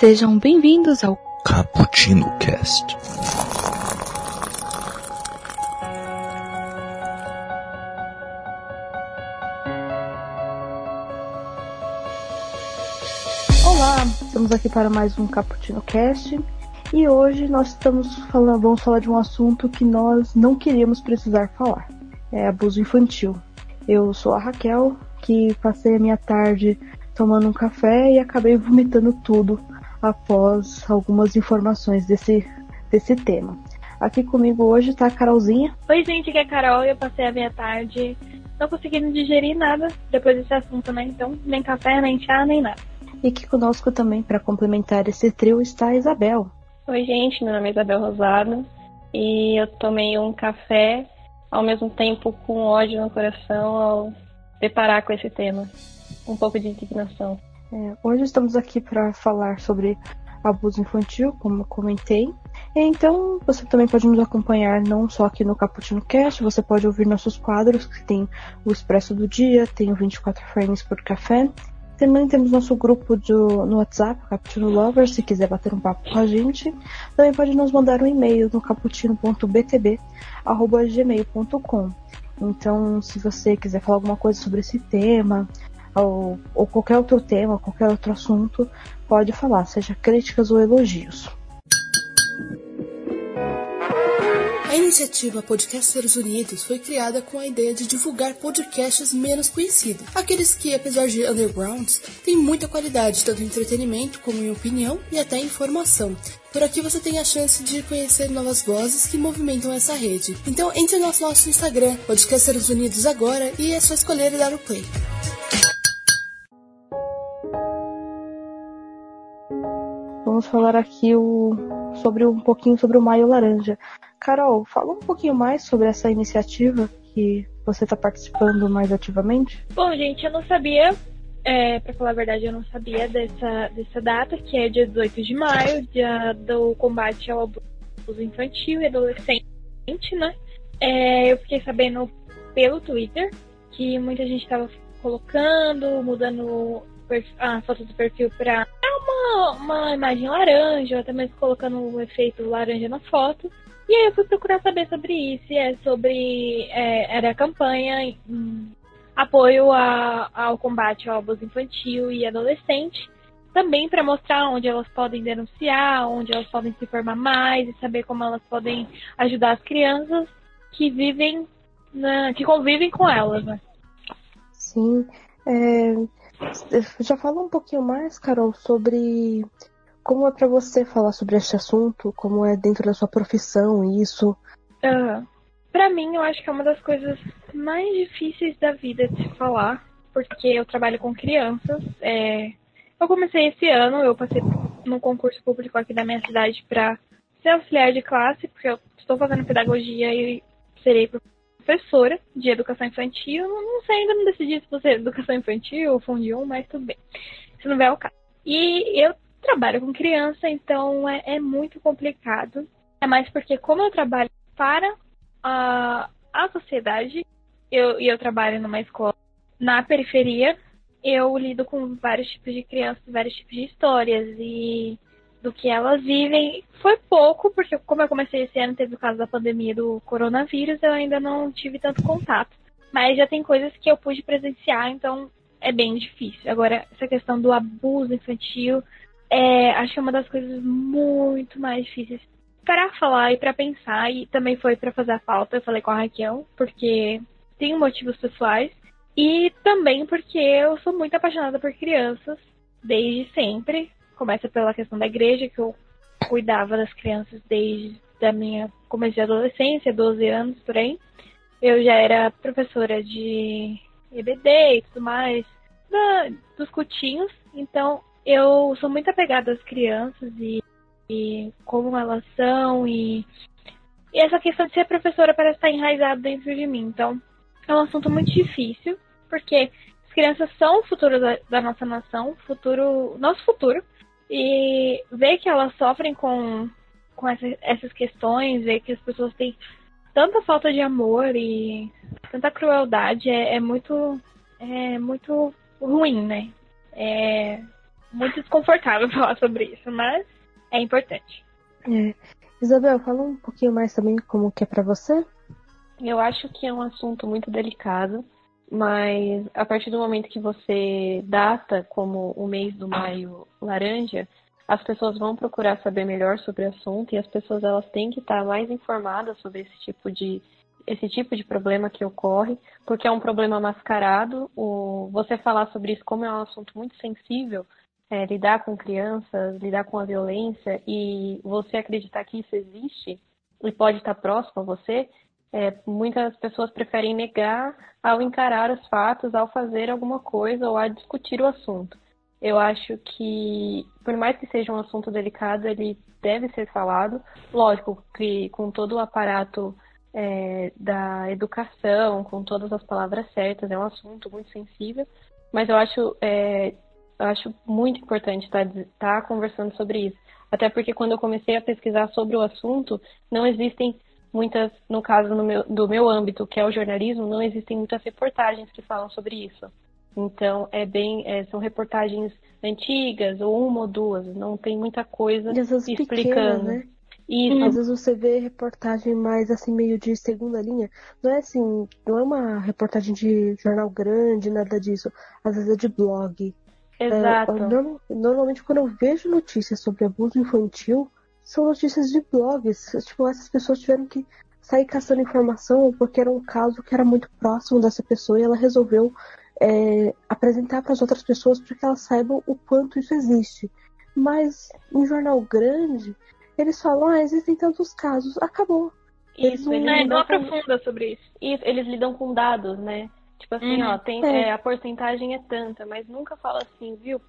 Sejam bem-vindos ao Cappuccino Cast. Olá, estamos aqui para mais um Cappuccino Cast e hoje nós estamos falando, vamos falar de um assunto que nós não queríamos precisar falar, é abuso infantil. Eu sou a Raquel, que passei a minha tarde tomando um café e acabei vomitando tudo após algumas informações desse, desse tema. Aqui comigo hoje está a Carolzinha. Oi, gente, aqui é a Carol eu passei a minha tarde não conseguindo digerir nada depois desse assunto, né? Então, nem café, nem chá, nem nada. E aqui conosco também, para complementar esse trio, está a Isabel. Oi, gente, meu nome é Isabel Rosado e eu tomei um café ao mesmo tempo com ódio no coração ao deparar com esse tema. Um pouco de indignação. É, hoje estamos aqui para falar sobre abuso infantil, como comentei. Então, você também pode nos acompanhar não só aqui no Cappuccino Cast, você pode ouvir nossos quadros, que tem o Expresso do Dia, tem o 24 Frames por Café. Também temos nosso grupo do, no WhatsApp, Cappuccino Lovers, se quiser bater um papo com a gente. Também pode nos mandar um e-mail no cappuccino.btb.gmail.com. Então, se você quiser falar alguma coisa sobre esse tema, ou, ou qualquer outro tema, qualquer outro assunto, pode falar, seja críticas ou elogios. A iniciativa Podcasters Unidos foi criada com a ideia de divulgar podcasts menos conhecidos, aqueles que, apesar de undergrounds, têm muita qualidade, tanto em entretenimento como em opinião e até informação. Por aqui você tem a chance de conhecer novas vozes que movimentam essa rede. Então entre no nosso Instagram, Podcasters Unidos agora, e é só escolher e dar o play. Vamos falar aqui o, sobre um pouquinho sobre o Maio Laranja. Carol, fala um pouquinho mais sobre essa iniciativa que você está participando mais ativamente. Bom, gente, eu não sabia, é, para falar a verdade, eu não sabia dessa, dessa data, que é dia 18 de maio, dia do combate ao abuso infantil e adolescente, né? É, eu fiquei sabendo pelo Twitter que muita gente estava colocando, mudando a foto do perfil para uma, uma imagem laranja, até mesmo colocando o um efeito laranja na foto. E aí eu fui procurar saber sobre isso, é sobre. É, era a campanha apoio a, ao combate ao abuso infantil e adolescente. Também para mostrar onde elas podem denunciar, onde elas podem se informar mais e saber como elas podem ajudar as crianças que vivem, na, que convivem com elas, né? Sim. É, já fala um pouquinho mais, Carol, sobre como é para você falar sobre este assunto, como é dentro da sua profissão isso. Uh, para mim, eu acho que é uma das coisas mais difíceis da vida de se falar, porque eu trabalho com crianças. É... Eu comecei esse ano, eu passei no concurso público aqui da minha cidade para ser auxiliar de classe, porque eu estou fazendo pedagogia e serei professora de educação infantil. Não sei, ainda não decidi se vou ser educação infantil ou fundium, mas tudo bem. Se não vier o caso. E eu trabalho com criança, então é, é muito complicado. É mais porque, como eu trabalho para a, a sociedade, eu, e eu trabalho numa escola na periferia, eu lido com vários tipos de crianças, vários tipos de histórias e do que elas vivem. Foi pouco, porque como eu comecei esse ano, teve o caso da pandemia do coronavírus, eu ainda não tive tanto contato. Mas já tem coisas que eu pude presenciar, então é bem difícil. Agora, essa questão do abuso infantil, é, acho que é uma das coisas muito mais difíceis para falar e para pensar. E também foi para fazer a falta, eu falei com a Raquel, porque tem motivos pessoais. E também porque eu sou muito apaixonada por crianças, desde sempre. Começa pela questão da igreja, que eu cuidava das crianças desde a minha começo de adolescência, 12 anos por aí. Eu já era professora de EBD e tudo mais, da, dos cutinhos. Então, eu sou muito apegada às crianças e, e como elas são e, e essa questão de ser professora parece estar enraizada dentro de mim. Então, é um assunto muito difícil, porque as crianças são o futuro da, da nossa nação, futuro, nosso futuro, e ver que elas sofrem com, com essa, essas questões, ver que as pessoas têm tanta falta de amor e tanta crueldade é, é muito é muito ruim, né? É, muito desconfortável falar sobre isso, mas é importante. É. Isabel, fala um pouquinho mais também como que é para você. Eu acho que é um assunto muito delicado, mas a partir do momento que você data como o mês do maio laranja, as pessoas vão procurar saber melhor sobre o assunto e as pessoas elas têm que estar mais informadas sobre esse tipo de esse tipo de problema que ocorre, porque é um problema mascarado. O, você falar sobre isso como é um assunto muito sensível, é, lidar com crianças, lidar com a violência e você acreditar que isso existe e pode estar próximo a você, é, muitas pessoas preferem negar ao encarar os fatos, ao fazer alguma coisa ou a discutir o assunto. Eu acho que, por mais que seja um assunto delicado, ele deve ser falado. Lógico que com todo o aparato é, da educação, com todas as palavras certas, é um assunto muito sensível, mas eu acho, é, eu acho muito importante estar, tá, estar tá conversando sobre isso. Até porque quando eu comecei a pesquisar sobre o assunto, não existem muitas, no caso no meu, do meu âmbito, que é o jornalismo, não existem muitas reportagens que falam sobre isso. Então, é bem, é, são reportagens antigas, ou uma ou duas, não tem muita coisa explicando. Pequenas, né? Isso. Às vezes você vê reportagem mais assim, meio de segunda linha. Não é assim, não é uma reportagem de jornal grande, nada disso. Às vezes é de blog. Exato. É, normalmente quando eu vejo notícias sobre abuso infantil, são notícias de blogs. Tipo, essas pessoas tiveram que sair caçando informação porque era um caso que era muito próximo dessa pessoa e ela resolveu é, apresentar para as outras pessoas para que elas saibam o quanto isso existe. Mas em jornal grande, eles falam, ah, existem tantos casos, acabou. Isso, eles, eles não, não aprofunda com... sobre isso. Isso, eles lidam com dados, né? Tipo assim, uhum. ó, tem, é. É, a porcentagem é tanta, mas nunca fala assim, viu?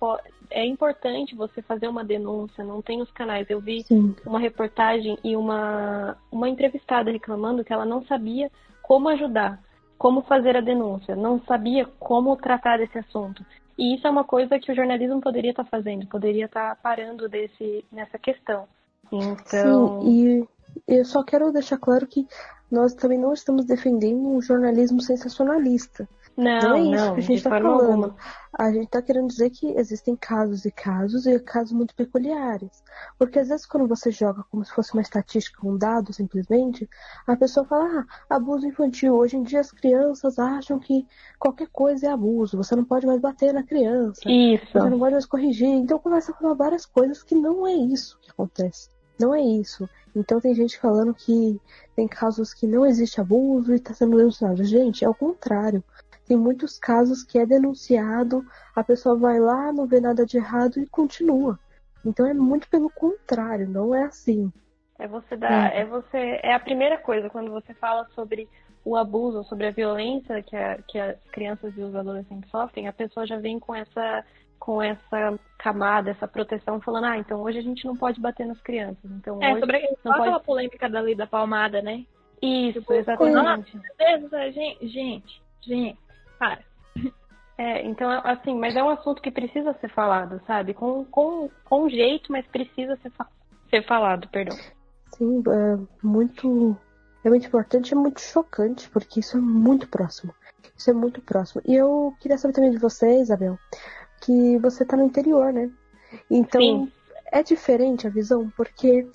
É importante você fazer uma denúncia, não tem os canais. Eu vi Sim. uma reportagem e uma, uma entrevistada reclamando que ela não sabia como ajudar, como fazer a denúncia, não sabia como tratar desse assunto. E isso é uma coisa que o jornalismo poderia estar tá fazendo, poderia estar tá parando desse, nessa questão. Então. Sim, e eu só quero deixar claro que nós também não estamos defendendo um jornalismo sensacionalista. Não, não é isso não, que a gente está falando. Alguma. A gente está querendo dizer que existem casos e casos e casos muito peculiares. Porque às vezes quando você joga como se fosse uma estatística, um dado simplesmente, a pessoa fala, ah, abuso infantil. Hoje em dia as crianças acham que qualquer coisa é abuso. Você não pode mais bater na criança. Isso. Você não pode mais corrigir. Então começa a falar várias coisas que não é isso que acontece. Não é isso. Então tem gente falando que tem casos que não existe abuso e está sendo denunciado. Gente, é o contrário. Tem muitos casos que é denunciado, a pessoa vai lá, não vê nada de errado e continua. Então é muito pelo contrário, não é assim. É você dar, é, é você, é a primeira coisa quando você fala sobre o abuso, sobre a violência que, a, que as crianças e os adolescentes sofrem, a pessoa já vem com essa com essa camada, essa proteção, falando, ah, então hoje a gente não pode bater nas crianças. Então, é, hoje sobre não pode... aquela polêmica da lei da palmada, né? Isso, tipo, exatamente. Deus, gente, gente, gente, para. É, então, assim, mas é um assunto que precisa ser falado, sabe? Com, com, com jeito, mas precisa ser, fa ser falado, perdão. Sim, é muito, é muito importante, é muito chocante, porque isso é muito próximo. Isso é muito próximo. E eu queria saber também de você, Isabel, que você está no interior, né? Então Sim. é diferente a visão, porque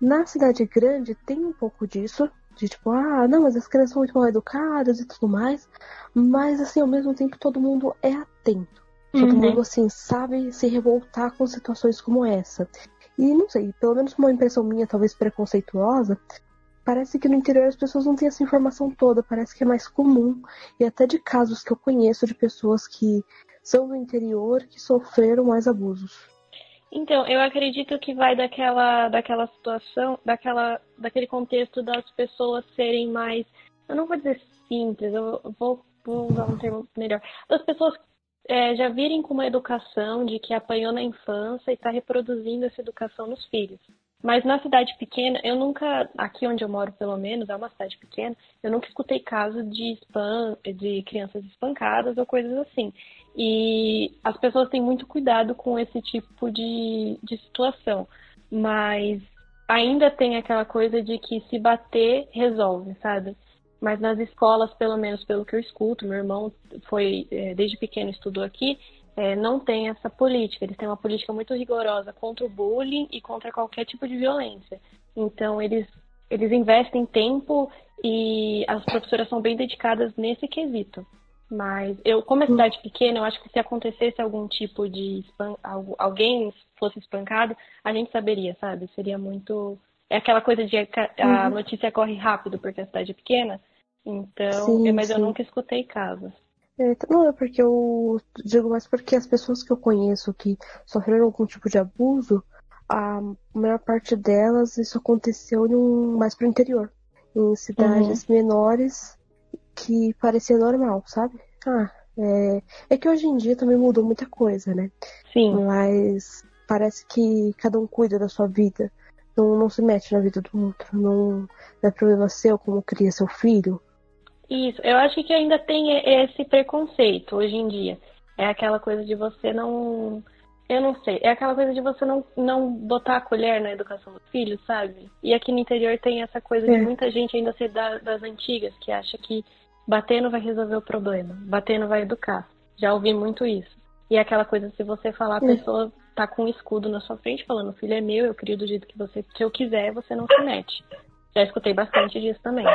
na cidade grande tem um pouco disso, de tipo, ah, não, mas as crianças são muito mal educadas e tudo mais, mas assim, ao mesmo tempo todo mundo é atento. Todo uhum. mundo, assim, sabe se revoltar com situações como essa. E não sei, pelo menos uma impressão minha, talvez preconceituosa, parece que no interior as pessoas não têm essa informação toda, parece que é mais comum. E até de casos que eu conheço de pessoas que são do interior que sofreram mais abusos. Então, eu acredito que vai daquela, daquela situação, daquela, daquele contexto das pessoas serem mais, eu não vou dizer simples, eu vou, vou usar um termo melhor, das pessoas é, já virem com uma educação de que apanhou na infância e está reproduzindo essa educação nos filhos. Mas na cidade pequena, eu nunca, aqui onde eu moro pelo menos, é uma cidade pequena, eu nunca escutei caso de spam, de crianças espancadas ou coisas assim. E as pessoas têm muito cuidado com esse tipo de, de situação. Mas ainda tem aquela coisa de que se bater, resolve, sabe? Mas nas escolas, pelo menos pelo que eu escuto, meu irmão foi, é, desde pequeno estudou aqui, é, não têm essa política. Eles têm uma política muito rigorosa contra o bullying e contra qualquer tipo de violência. Então, eles, eles investem tempo e as professoras são bem dedicadas nesse quesito. Mas eu, como é cidade pequena, eu acho que se acontecesse algum tipo de alguém fosse espancado, a gente saberia, sabe? Seria muito. É aquela coisa de a uhum. notícia corre rápido porque a cidade é pequena. Então, sim, mas sim. eu nunca escutei casos. É, não é porque eu digo mais porque as pessoas que eu conheço que sofreram algum tipo de abuso, a maior parte delas isso aconteceu em um, mais pro interior, em cidades uhum. menores que parecia normal, sabe? Ah, é, é que hoje em dia também mudou muita coisa, né? Sim. Mas parece que cada um cuida da sua vida. Não, não se mete na vida do outro. Não, é problema seu como cria seu filho. Isso, eu acho que ainda tem esse preconceito hoje em dia. É aquela coisa de você não. Eu não sei. É aquela coisa de você não, não botar a colher na educação do filho, sabe? E aqui no interior tem essa coisa é. de muita gente ainda ser da, das antigas, que acha que bater não vai resolver o problema, bater não vai educar. Já ouvi muito isso. E é aquela coisa, se você falar, a pessoa tá com um escudo na sua frente falando, filho é meu, eu crio do jeito que você, se eu quiser, você não se mete. Já escutei bastante disso também.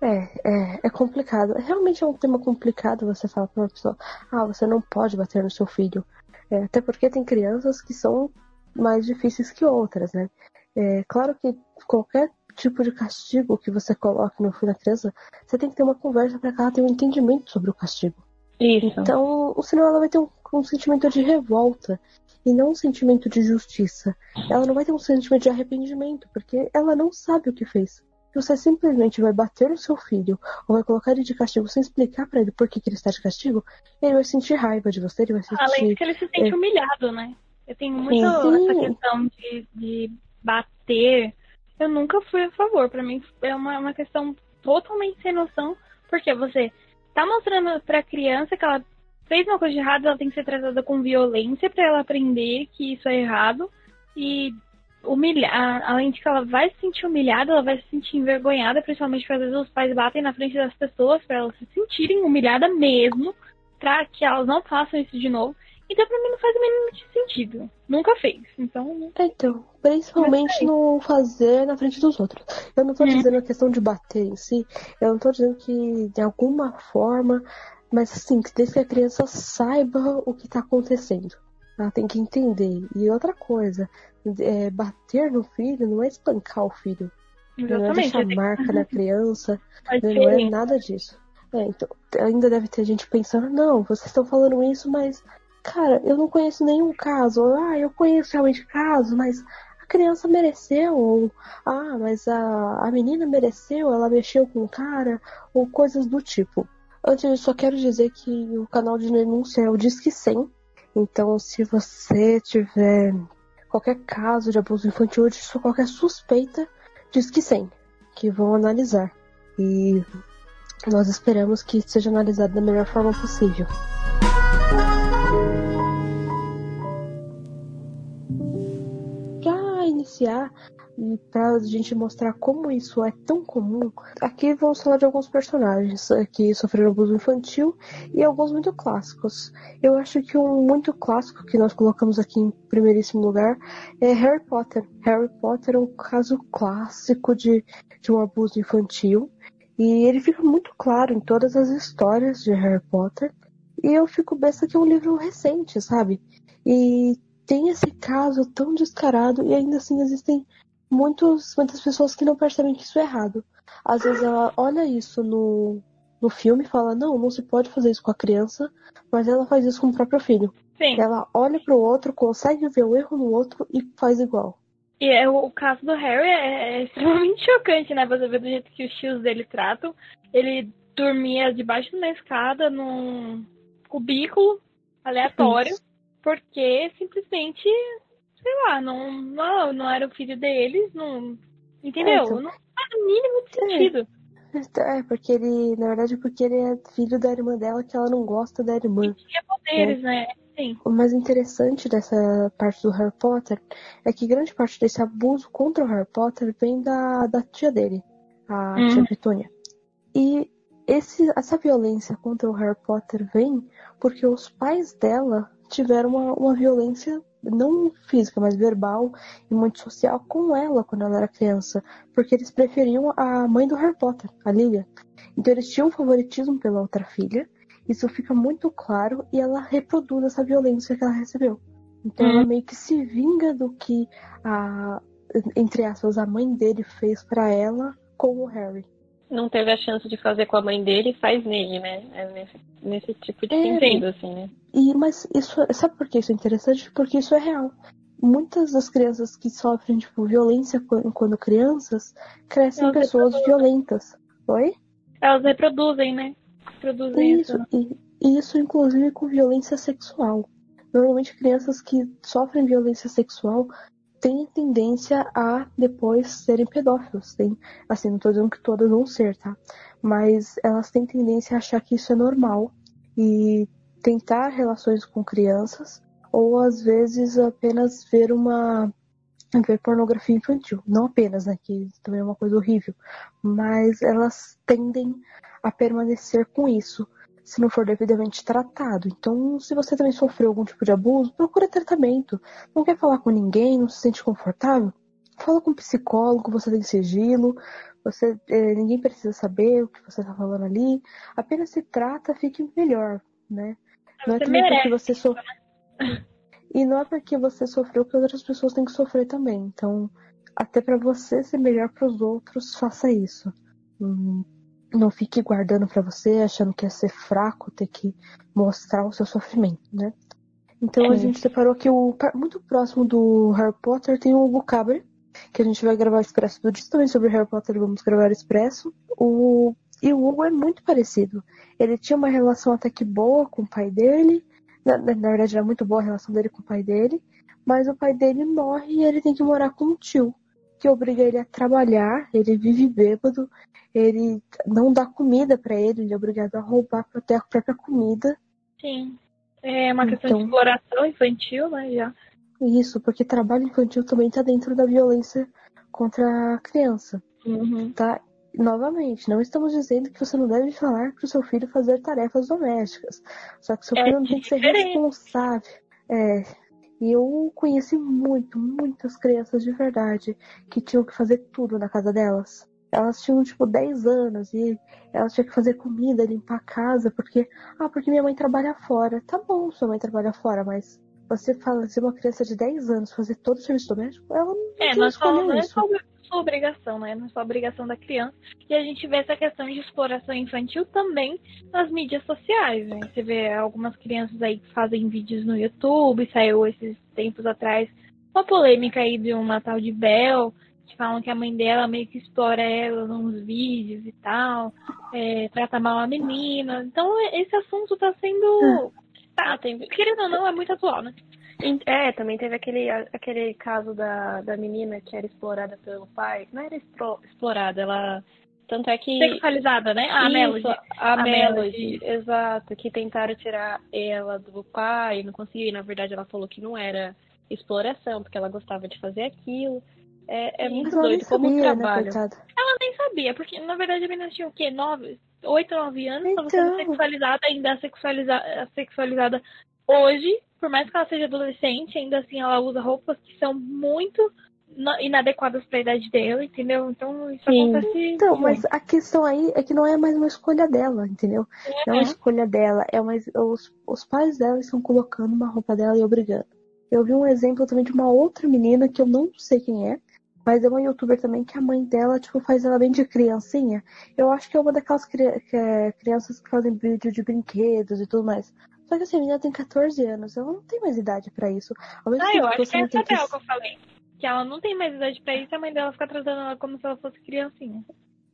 É, é, é complicado. Realmente é um tema complicado você falar pra uma pessoa, ah, você não pode bater no seu filho. É, até porque tem crianças que são mais difíceis que outras, né? É, claro que qualquer tipo de castigo que você coloque no filho da criança, você tem que ter uma conversa para que ela tenha um entendimento sobre o castigo. Isso. Então, senão ela vai ter um, um sentimento de revolta e não um sentimento de justiça. Ela não vai ter um sentimento de arrependimento, porque ela não sabe o que fez. Você simplesmente vai bater no seu filho ou vai colocar ele de castigo sem explicar para ele por que, que, ele está de castigo, ele vai sentir raiva de você, ele vai sentir. Além de que ele se sente é... humilhado, né? Eu tenho muito sim, essa questão de, de bater eu nunca fui a favor. Para mim é uma, uma questão totalmente sem noção, porque você tá mostrando pra criança que ela fez uma coisa de errado, ela tem que ser tratada com violência para ela aprender que isso é errado e humilhar, além de que ela vai se sentir humilhada, ela vai se sentir envergonhada, principalmente porque às vezes os pais batem na frente das pessoas para elas se sentirem humilhadas mesmo, para que elas não façam isso de novo. Então pra mim não faz o mínimo sentido. Nunca fez. Então. Então, principalmente no fazer na frente dos outros. Eu não tô hum. dizendo a questão de bater em si. Eu não tô dizendo que de alguma forma. Mas assim, desde que a criança saiba o que tá acontecendo. Ela tem que entender. E outra coisa, é, bater no filho não é espancar o filho. Exatamente. Não é deixar marca na criança. não é nada disso. É, então, ainda deve ter gente pensando, não, vocês estão falando isso, mas Cara, eu não conheço nenhum caso. Ah, eu conheço realmente casos, mas a criança mereceu. Ou, ah, mas a, a menina mereceu, ela mexeu com o cara, ou coisas do tipo. Antes, eu só quero dizer que o canal de denúncia é o Disque 100. Então, se você tiver qualquer caso de abuso infantil ou de qualquer suspeita, Disque 100, que vão analisar. E nós esperamos que seja analisado da melhor forma possível. Iniciar e para a gente mostrar como isso é tão comum, aqui vamos falar de alguns personagens que sofreram abuso infantil e alguns muito clássicos. Eu acho que um muito clássico que nós colocamos aqui em primeiríssimo lugar é Harry Potter. Harry Potter é um caso clássico de, de um abuso infantil e ele fica muito claro em todas as histórias de Harry Potter. E eu fico besta que é um livro recente, sabe? E tem esse caso tão descarado e ainda assim existem muitos, muitas pessoas que não percebem que isso é errado. Às vezes ela olha isso no, no filme e fala, não, não se pode fazer isso com a criança, mas ela faz isso com o próprio filho. Sim. Ela olha pro outro, consegue ver o erro no outro e faz igual. E é, o caso do Harry é, é extremamente chocante, né? Você vê do jeito que os tios dele tratam. Ele dormia debaixo de uma escada num cubículo aleatório. Isso porque simplesmente, sei lá, não, não, não era o filho deles, não. Entendeu? É, então, não faz o mínimo de sentido. É, porque ele, na verdade, porque ele é filho da irmã dela que ela não gosta da irmã. E tinha poderes, né? né? Sim. O mais interessante dessa parte do Harry Potter é que grande parte desse abuso contra o Harry Potter vem da, da tia dele, a hum. tia Petúnia. E esse, essa violência contra o Harry Potter vem porque os pais dela tiveram uma, uma violência não física, mas verbal e muito social com ela quando ela era criança, porque eles preferiam a mãe do Harry Potter, a Lilia. Então eles tinham um favoritismo pela outra filha, isso fica muito claro e ela reproduz essa violência que ela recebeu. Então ela meio que se vinga do que a entre aspas a mãe dele fez para ela com o Harry não teve a chance de fazer com a mãe dele, faz nele, né? É nesse, nesse tipo de é, sentido, assim, né? E, mas isso, sabe por que isso é interessante? Porque isso é real. Muitas das crianças que sofrem, tipo, violência quando, quando crianças, crescem Elas pessoas reproduzem. violentas. Oi? Elas reproduzem, né? Reproduzem isso. E, e isso, inclusive, com violência sexual. Normalmente, crianças que sofrem violência sexual têm tendência a depois serem pedófilos. Tem, assim, não estou dizendo que todas vão ser, tá? Mas elas têm tendência a achar que isso é normal e tentar relações com crianças ou às vezes apenas ver uma ver pornografia infantil. Não apenas, né? Que também é uma coisa horrível. Mas elas tendem a permanecer com isso se não for devidamente tratado. Então, se você também sofreu algum tipo de abuso, procura tratamento. Não quer falar com ninguém, não se sente confortável? Fala com um psicólogo, você tem sigilo, você, é, ninguém precisa saber o que você está falando ali. Apenas se trata, fique melhor, né? Não é também porque você sofreu. E não é porque você sofreu que outras pessoas têm que sofrer também. Então, até para você ser melhor para os outros, faça isso. Hum, não fique guardando para você, achando que é ser fraco, ter que mostrar o seu sofrimento, né? Então é. a gente separou aqui o muito próximo do Harry Potter tem o Hugo Caber, que a gente vai gravar o Expresso do Disco também sobre Harry Potter, vamos gravar o Expresso. O e o Hugo é muito parecido. Ele tinha uma relação até que boa com o pai dele. Na, na, verdade, era muito boa a relação dele com o pai dele. Mas o pai dele morre e ele tem que morar com o tio, que obriga ele a trabalhar. Ele vive bêbado ele não dá comida para ele, ele é obrigado a roubar para ter a própria comida. Sim. É uma questão então, de exploração infantil, né, já. Isso, porque trabalho infantil também está dentro da violência contra a criança. Uhum. Tá? Novamente, não estamos dizendo que você não deve falar para o seu filho fazer tarefas domésticas. Só que seu é filho não tem que ser responsável. É, e eu conheci muito, muitas crianças de verdade que tinham que fazer tudo na casa delas. Elas tinham, tipo, 10 anos e elas tinham que fazer comida, limpar a casa, porque. Ah, porque minha mãe trabalha fora. Tá bom, sua mãe trabalha fora, mas você fala se uma criança de 10 anos fazer todo o serviço doméstico, ela não, é, não, só, não é sua obrigação, né? Não é só obrigação da criança. E a gente vê essa questão de exploração infantil também nas mídias sociais, né? Você vê algumas crianças aí que fazem vídeos no YouTube, saiu esses tempos atrás uma polêmica aí de uma tal de Bel, que falam que a mãe dela meio que explora ela nos vídeos e tal, é, trata mal a menina. Então esse assunto tá sendo. Tá, tem, querendo ou não, é muito atual, né? É, também teve aquele, aquele caso da, da menina que era explorada pelo pai. Não era explorada, ela. Tanto é que. Sexualizada, né? A Melody. A, a Melody, exato. Que tentaram tirar ela do pai, não conseguiram. Na verdade, ela falou que não era exploração, porque ela gostava de fazer aquilo. É, é muito doido como sabia, trabalho. Né, ela nem sabia, porque na verdade a menina tinha o quê? Nove, oito, nove anos, então... estava sendo sexualizada, ainda sexualiza, sexualizada hoje, por mais que ela seja adolescente, ainda assim ela usa roupas que são muito inadequadas para a idade dela, entendeu? Então isso Sim. acontece. Então, muito. mas a questão aí é que não é mais uma escolha dela, entendeu? Não é uma escolha dela, é mais os, os pais dela estão colocando uma roupa dela e obrigando. Eu vi um exemplo também de uma outra menina que eu não sei quem é, mas é uma youtuber também que a mãe dela, tipo, faz ela bem de criancinha. Eu acho que é uma daquelas cri que é, crianças que fazem vídeo de brinquedos e tudo mais. Só que essa menina tem 14 anos, ela não tem mais idade para isso. Ao mesmo ah, tempo eu acho que é essa que... que eu falei. Que ela não tem mais idade para isso, a mãe dela fica tratando ela como se ela fosse criancinha.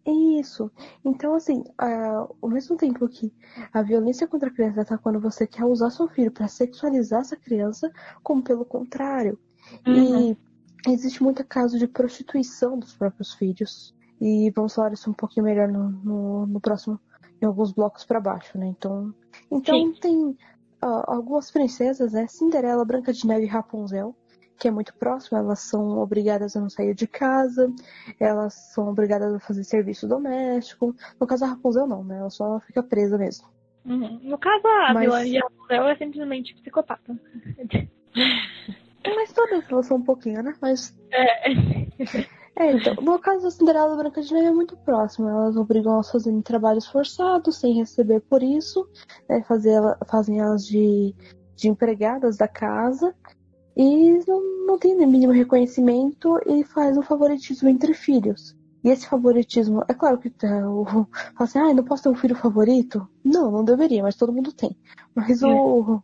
Isso. Então, assim, uh, ao mesmo tempo que a violência contra a criança tá quando você quer usar seu filho para sexualizar essa criança, como pelo contrário. Uhum. E existe muito caso de prostituição dos próprios filhos. E vamos falar isso um pouquinho melhor no, no, no próximo, em alguns blocos para baixo, né? Então, então tem uh, algumas princesas, né? Cinderela, Branca de Neve e Rapunzel, que é muito próximo, elas são obrigadas a não sair de casa, elas são obrigadas a fazer serviço doméstico. No caso, a Rapunzel não, né? Ela só fica presa mesmo. Uhum. No caso, a Mas- vilã de Rapunzel é simplesmente psicopata. Mas todas elas são um pouquinho, né? Mas É. É, então, no caso da Cinderela Branca de Neve é muito próximo. Elas obrigam elas a fazerem trabalhos forçados, sem receber por isso, né, fazer fazem elas de, de empregadas da casa, e não, não tem nem mínimo reconhecimento e faz um favoritismo entre filhos. E esse favoritismo, é claro que tá, o, fala assim, ah, não posso ter um filho favorito? Não, não deveria, mas todo mundo tem. Mas o.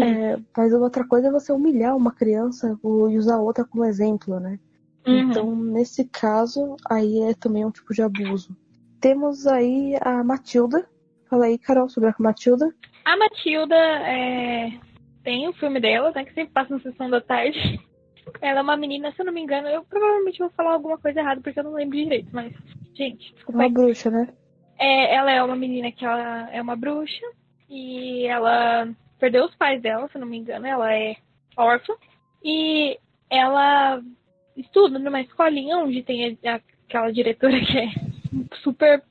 é, mas outra coisa é você humilhar uma criança o- e usar outra como exemplo, né? Uhum. Então, nesse caso, aí é também um tipo de abuso. Temos aí a Matilda. Fala aí, Carol, sobre a Matilda. A Matilda é, tem o filme dela, né? Que sempre passa na sessão da tarde. Ela é uma menina, se eu não me engano, eu provavelmente vou falar alguma coisa errada porque eu não lembro direito, mas, gente, desculpa Uma bruxa, né? É, ela é uma menina que ela é uma bruxa e ela perdeu os pais dela, se eu não me engano, ela é órfã e ela estuda numa escolinha onde tem aquela diretora que é super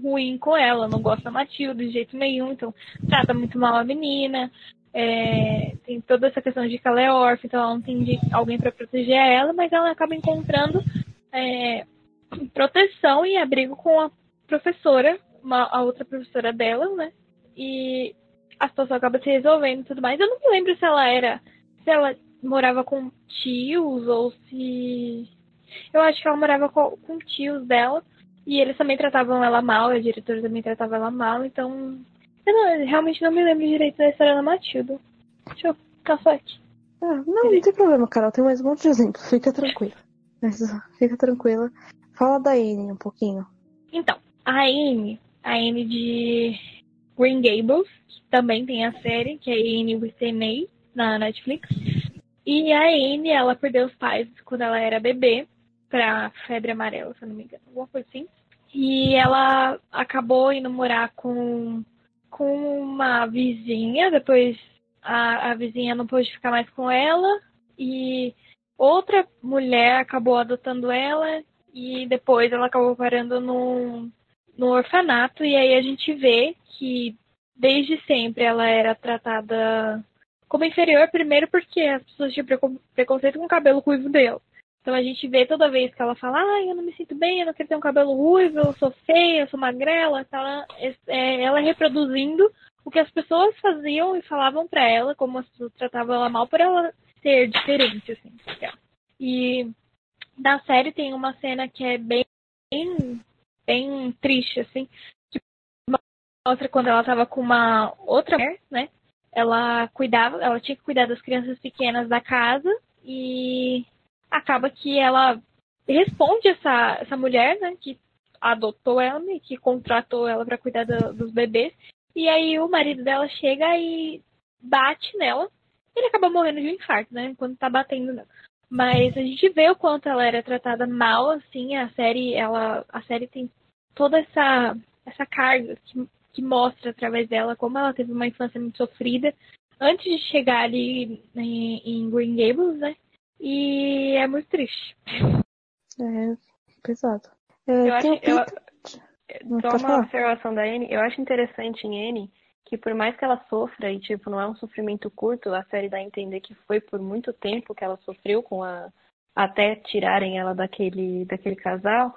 ruim com ela, não gosta da Matilda de jeito nenhum, então trata muito mal a menina. é, tem toda essa questão de que ela é órfã, então ela não tem alguém para proteger ela, mas ela acaba encontrando é, proteção e abrigo com a professora, uma, a outra professora dela, né? E a situação acaba se resolvendo e tudo mais. Eu não me lembro se ela era. Se ela morava com tios ou se. Eu acho que ela morava com, com tios dela. E eles também tratavam ela mal, a diretora também tratava ela mal, então. Eu não- realmente não me lembro direito da história da Matilda. Deixa eu caçar aqui. Ah, não, não tem problema, Carol. Tem mais um monte de exemplo. Fica tranquila. Mas, fica tranquila. Fala da Anne um pouquinho. Então, a Anne, a Anne de Green Gables, que também tem a série, que é Anne with A, na Netflix. E a Anne, ela perdeu os pais quando ela era bebê, pra febre amarela, se eu não me engano, alguma coisa assim. E ela acabou indo morar com, com uma vizinha, depois a, a vizinha não pôde ficar mais com ela, e outra mulher acabou adotando ela, e depois ela acabou parando num, no orfanato e aí a gente vê que desde sempre ela era tratada como inferior, primeiro porque as pessoas tinham precon- preconceito com o cabelo ruivo dela. Então a gente vê toda vez que ela fala, ah, eu não me sinto bem, eu não quero ter um cabelo ruivo, eu sou feia, eu sou magrela, tá? ela, é, ela reproduzindo o que as pessoas faziam e falavam pra ela, como as pessoas tratavam ela mal por ela ser diferente, assim. E na série tem uma cena que é bem, bem triste, assim, que mostra quando ela tava com uma outra mulher, né? Ela cuidava, ela tinha que cuidar das crianças pequenas da casa e acaba que ela responde essa, essa mulher, né, que adotou ela e que contratou ela para cuidar do- dos bebês. E aí o marido dela chega e bate nela. Ele acaba morrendo de um infarto, né, quando tá batendo nela. Mas a gente vê o quanto ela era tratada mal, assim, a série, ela, a série tem toda essa, essa carga que, que mostra através dela como ela teve uma infância muito sofrida antes de chegar ali em, em Green Gables, né? E é muito triste. É pesado. É, Eu acho, eu, só uma falar. observação da Anne, eu acho interessante em Anne que por mais que ela sofra e tipo não é um sofrimento curto, a série dá a entender que foi por muito tempo que ela sofreu com a até tirarem ela daquele daquele casal,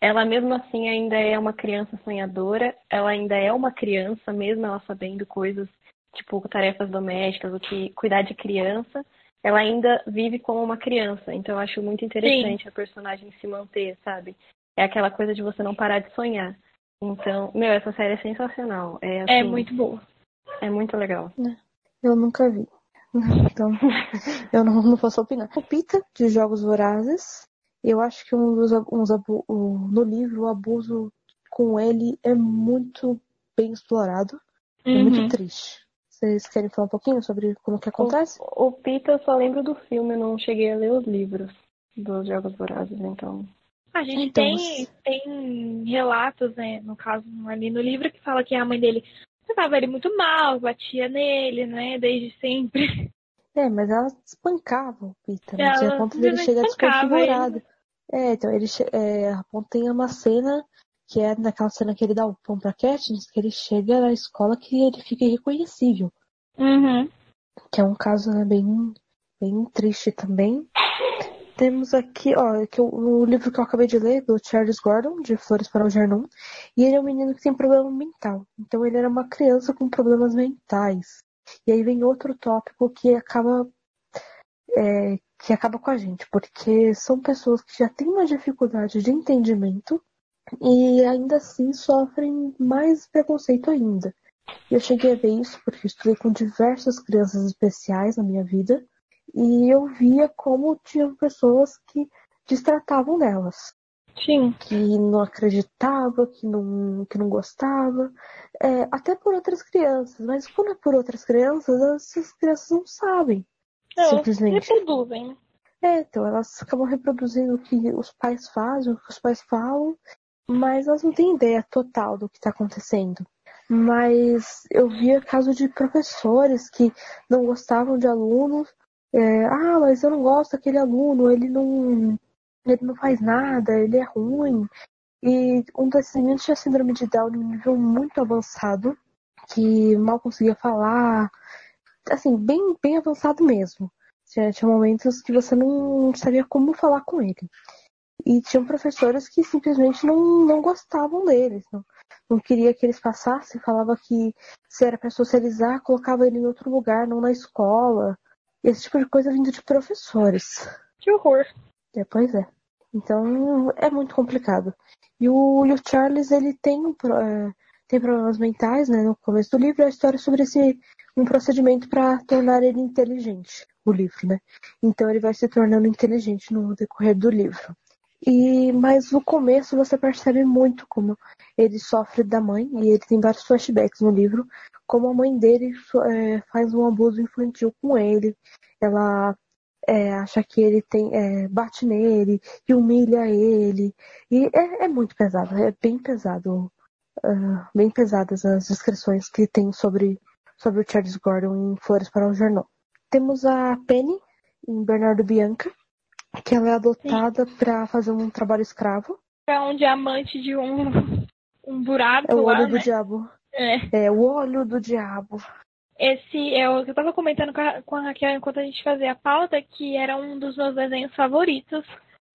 ela mesmo assim ainda é uma criança sonhadora, ela ainda é uma criança mesmo ela sabendo coisas tipo tarefas domésticas, o que cuidar de criança, ela ainda vive como uma criança. Então eu acho muito interessante a personagem se manter, sabe? É aquela coisa de você não parar de sonhar. Então, meu, essa série é sensacional. É, É assim, muito boa. é muito legal. Eu nunca vi. Então, eu não, não posso opinar. O Pita, de Jogos Vorazes, eu acho que um dos, uns no livro o abuso com ele é muito bem explorado. É Uhum. muito triste. Vocês querem falar um pouquinho sobre como que acontece? O, o Pita eu só lembro do filme, eu não cheguei a ler os livros dos Jogos Vorazes, então. A gente Então, tem, tem relatos, né, no caso, ali no livro, que fala que a mãe dele tratava ele muito mal, batia nele, né, desde sempre. É, mas ela espancava o Peter, né? Ela a ponto dele chegar desconfigurado. É, então ele é, a ponto tem uma cena que é naquela cena que ele dá o pão pra Katniss, que ele chega na escola que ele fica irreconhecível. Uhum. Que é um caso né, bem, bem triste também. Temos aqui, ó, que eu, o livro que eu acabei de ler, do Charles Gordon, de Flores para o Jardim, e ele é um menino que tem problema mental. Então ele era uma criança com problemas mentais. E aí vem outro tópico que acaba é, que acaba com a gente, porque são pessoas que já têm uma dificuldade de entendimento e ainda assim sofrem mais preconceito ainda. Eu cheguei a ver isso porque estudei com diversas crianças especiais na minha vida e eu via como tinham pessoas que destratavam delas Sim. que não acreditava, que não, que não gostava, é, até por outras crianças. Mas quando é por outras crianças, essas crianças não sabem, Não, simplesmente. reproduzem. É, então elas acabam reproduzindo o que os pais fazem, o que os pais falam, mas elas não têm ideia total do que está acontecendo. Mas eu via caso de professores que não gostavam de alunos. é, ah, mas eu não gosto daquele aluno, ele não, ele não faz nada, ele é ruim. E um desses meninos tinha síndrome de Down em um nível muito avançado, que mal conseguia falar, assim, bem, bem avançado mesmo. Tinha, tinha momentos que você não sabia como falar com ele. E tinham professores que simplesmente não, não gostavam deles. Não, não queria que eles passassem, falava que se era para socializar, colocava ele em outro lugar, não na escola. Esse tipo de coisa vindo de professores. Que horror. É, pois é. Então é muito complicado. E o, e o Charles, ele tem, um, é, tem problemas mentais, né? No começo do livro, é a história sobre esse um procedimento para tornar ele inteligente, o livro, né? Então ele vai se tornando inteligente no decorrer do livro. E mas no começo você percebe muito como ele sofre da mãe e ele tem vários flashbacks no livro, como a mãe dele é, faz um abuso infantil com ele. Ela é, acha que ele tem é, bate nele e humilha ele e é, é muito pesado, é bem pesado, ah, bem pesadas as descrições que tem sobre sobre o Charles Gordon em Flores para o Jornal. Temos a Penny em Bernardo Bianca, que ela é adotada para fazer um trabalho escravo. É um diamante de um, um buraco É o lá, olho do né? diabo. É. É o olho do diabo. Esse é o que eu tava comentando com a, com a Raquel enquanto a gente fazia a pauta, que era um dos meus desenhos favoritos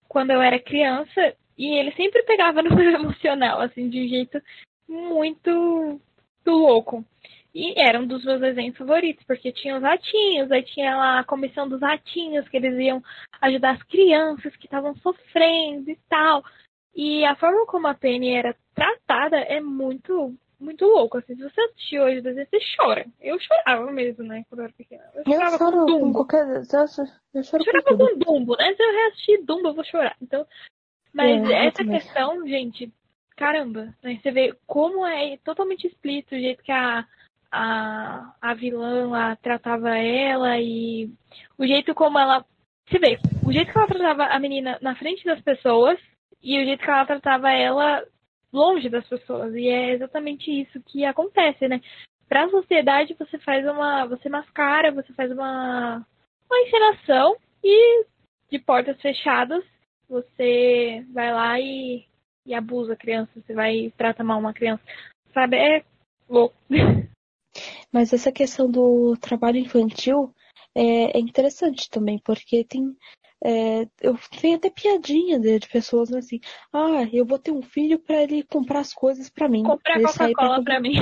quando eu era criança. E ele sempre pegava no meu emocional, assim, de um jeito muito, muito louco. E era um dos meus desenhos favoritos, porque tinha os ratinhos, aí tinha lá a comissão dos ratinhos, que eles iam ajudar as crianças que estavam sofrendo e tal. E a forma como a Penny era tratada é muito, muito louco. Assim, se você assistir hoje o desenho, você chora. Eu chorava mesmo, né, quando eu era pequena. Eu Eu chorava choro com com Dumbo. qualquer. Eu choro, eu choro Eu com chorava tudo. com Dumbo, né? Se eu reassistir Dumbo, eu vou chorar. Então, mas É, essa questão, gente, caramba, né? Você vê como é totalmente explícito o jeito que a, a, a vilã lá tratava ela e o jeito como ela. Você vê, o jeito que ela tratava a menina na frente das pessoas e o jeito que ela tratava ela longe das pessoas. E é exatamente isso que acontece, né? Pra sociedade você faz uma. Você mascara, você faz uma. uma encenação e de portas fechadas você vai lá e, e abusa a criança, você vai trata mal uma criança. Sabe? É louco. Mas essa questão do trabalho infantil é, é interessante também, porque tem. É, eu tenho até piadinha de, de pessoas assim, ah, eu vou ter um filho pra ele comprar as coisas pra mim. Comprar Coca-Cola pra mim.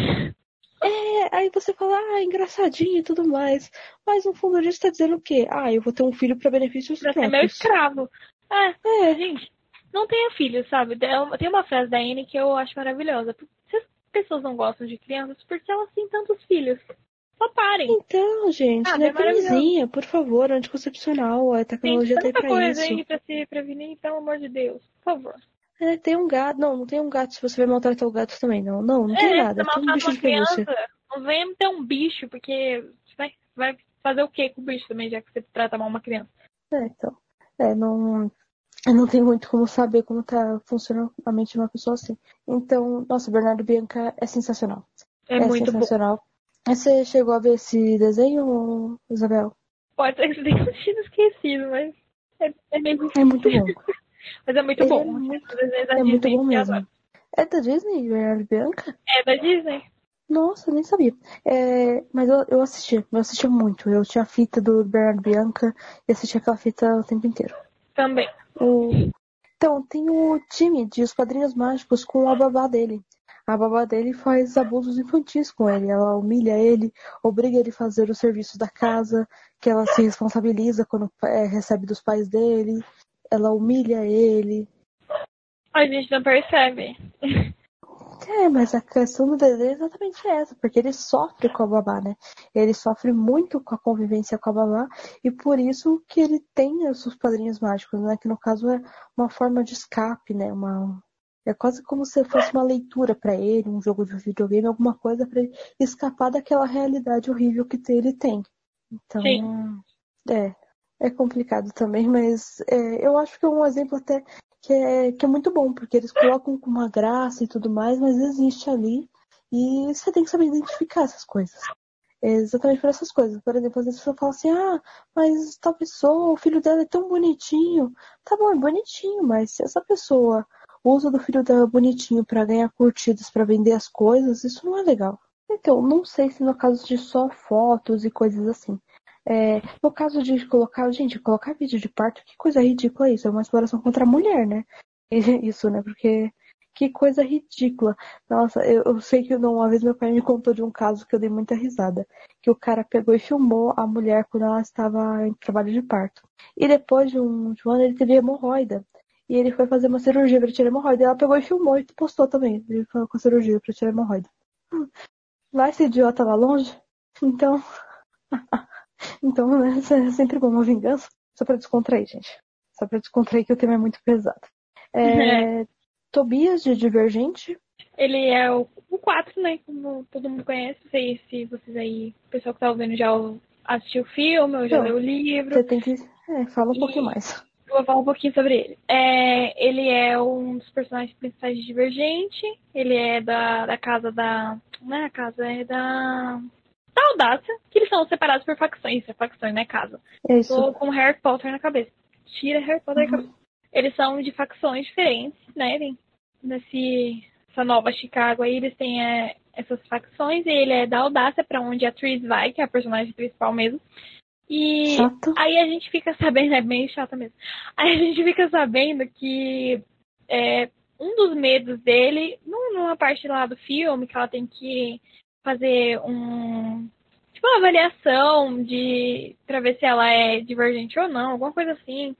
É, aí você fala, ah, engraçadinho e tudo mais. Mas no fundo disso tá dizendo o quê? Ah, eu vou ter um filho pra benefícios pra ser meu próprios. escravo. É, É, gente, não tenha filho, sabe? É Tem uma frase da Anne que eu acho maravilhosa. Se as pessoas não gostam de crianças, por que elas têm tantos filhos? Só parem. então, gente, Ah, né? é. Camisinha, por favor, anticoncepcional, a Tem tecnologia tá aí pra coisa isso. aí pra se prevenir, pelo amor de Deus. Por favor. É, tem um gato. Não, não tem um gato se você vai maltratar o gato também, não. Não, não tem é, nada. você Tem um bicho de pelúcia. criança, não venha me ter um bicho, porque vai, vai fazer o que com o bicho também, já que você trata mal uma criança. É, então. É, não. Eu não tenho muito como saber como tá funcionando a mente de uma pessoa assim. Então, nossa, Bernardo Bianca é sensacional. É, muito bom. Você chegou a ver esse desenho, Isabel? Pode ser que você tenha sido esquecido, mas é, é meio É muito bom. Mas é muito Ele bom. é muito- É muito Disney bom que mesmo. É da Disney, Bernardo Bianca? É da Disney. Nossa, eu nem sabia. É, mas eu, eu assisti, eu assisti muito. Eu tinha a fita do Bernardo Bianca e assisti aquela fita o tempo inteiro. Também. O- Então, tem o time de Os Padrinhos Mágicos com a babá dele. A babá dele faz abusos infantis com ele. Ela humilha ele, obriga ele a fazer o serviço da casa, que ela se responsabiliza quando é, recebe dos pais dele. Ela humilha ele. A gente não percebe. É, mas a questão do Dedê é exatamente essa, porque ele sofre com a babá, né? Ele sofre muito com a convivência com a babá, e por isso que ele tem os seus padrinhos mágicos, né? Que no caso é uma forma de escape, né? Uma... É quase como se fosse uma leitura para ele, um jogo de videogame, alguma coisa para ele escapar daquela realidade horrível que ele tem. Então, Sim. é, é complicado também, mas é, eu acho que é um exemplo até que é, que é muito bom, porque eles colocam com uma graça e tudo mais, mas existe ali e você tem que saber identificar essas coisas. É exatamente por essas coisas. Por exemplo, às vezes a pessoa fala assim, ah, mas tal pessoa, o filho dela é tão bonitinho. Tá bom, é bonitinho, mas se essa pessoa usa do filho dela bonitinho para ganhar curtidas, para vender as coisas, isso não é legal. Então, não sei se no caso de só fotos e coisas assim. É, no caso de colocar, gente, colocar vídeo de parto, que coisa ridícula isso. É uma exploração contra a mulher, né? Isso, né? Porque que coisa ridícula. Nossa, eu, eu sei que não, uma vez meu pai me contou de um caso que eu dei muita risada. Que o cara pegou e filmou a mulher quando ela estava em trabalho de parto. E depois de um, de um ano ele teve hemorroida. E ele foi fazer uma cirurgia para tirar hemorroida. E ela pegou e filmou e postou também. Ele foi com a cirurgia para tirar hemorroida. Lá esse idiota lá longe. Então. então, né, é sempre bom uma vingança. Só pra descontrair, gente. Só pra descontrair que o tema é muito pesado. É, Tobias de Divergente. Ele é o, o 4, né? Como todo mundo conhece. Não sei se vocês aí, o pessoal que tá ouvindo já assistiu o filme ou já Não. leu o livro. Você tem que. É, fala um E- pouquinho mais. Vou falar um pouquinho sobre ele. É, ele é um dos personagens principais de Divergente. Ele é da, da casa da. Não é a casa, é da. Da Audácia. Que eles são separados por facções. É facções, não é casa. Isso. Tô com Harry Potter na cabeça. Tira Harry Potter da Uhum. cabeça. Eles são de facções diferentes, né? Tem- Nesse, essa nova Chicago aí, eles têm é, essas facções. E ele é da Audácia, pra onde a Tris vai, que é a personagem principal mesmo. E Chato. aí a gente fica sabendo, é meio chata mesmo. Aí a gente fica sabendo que é, um dos medos dele, num- numa parte lá do filme, que ela tem que fazer um. Tipo, uma avaliação de. pra ver se ela é divergente ou não, alguma coisa assim.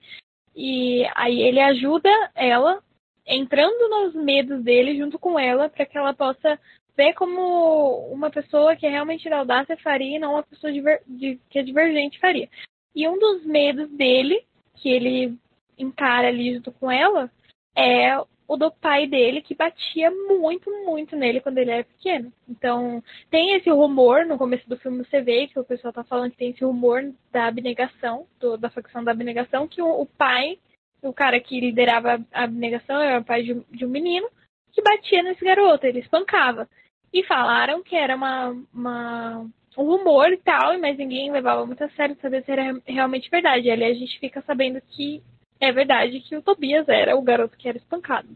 E aí ele ajuda ela, entrando nos medos dele junto com ela, para que ela possa ver como uma pessoa que é realmente da audácia faria e não uma pessoa diver- de- que é divergente faria. E um dos medos dele, que ele encara ali junto com ela, é o do pai dele, que batia muito, muito nele quando ele era pequeno. Então, tem esse rumor, no começo do filme você vê que o pessoal tá falando que tem esse rumor da abnegação, do- da facção da abnegação, que o, o pai, o cara que liderava a abnegação, era o pai de, de um menino, que batia nesse garoto, ele espancava. E falaram que era uma, uma, um rumor e tal, mas ninguém levava muito a sério saber se era realmente verdade. Ali a gente fica sabendo que é verdade que o Tobias era o garoto que era espancado.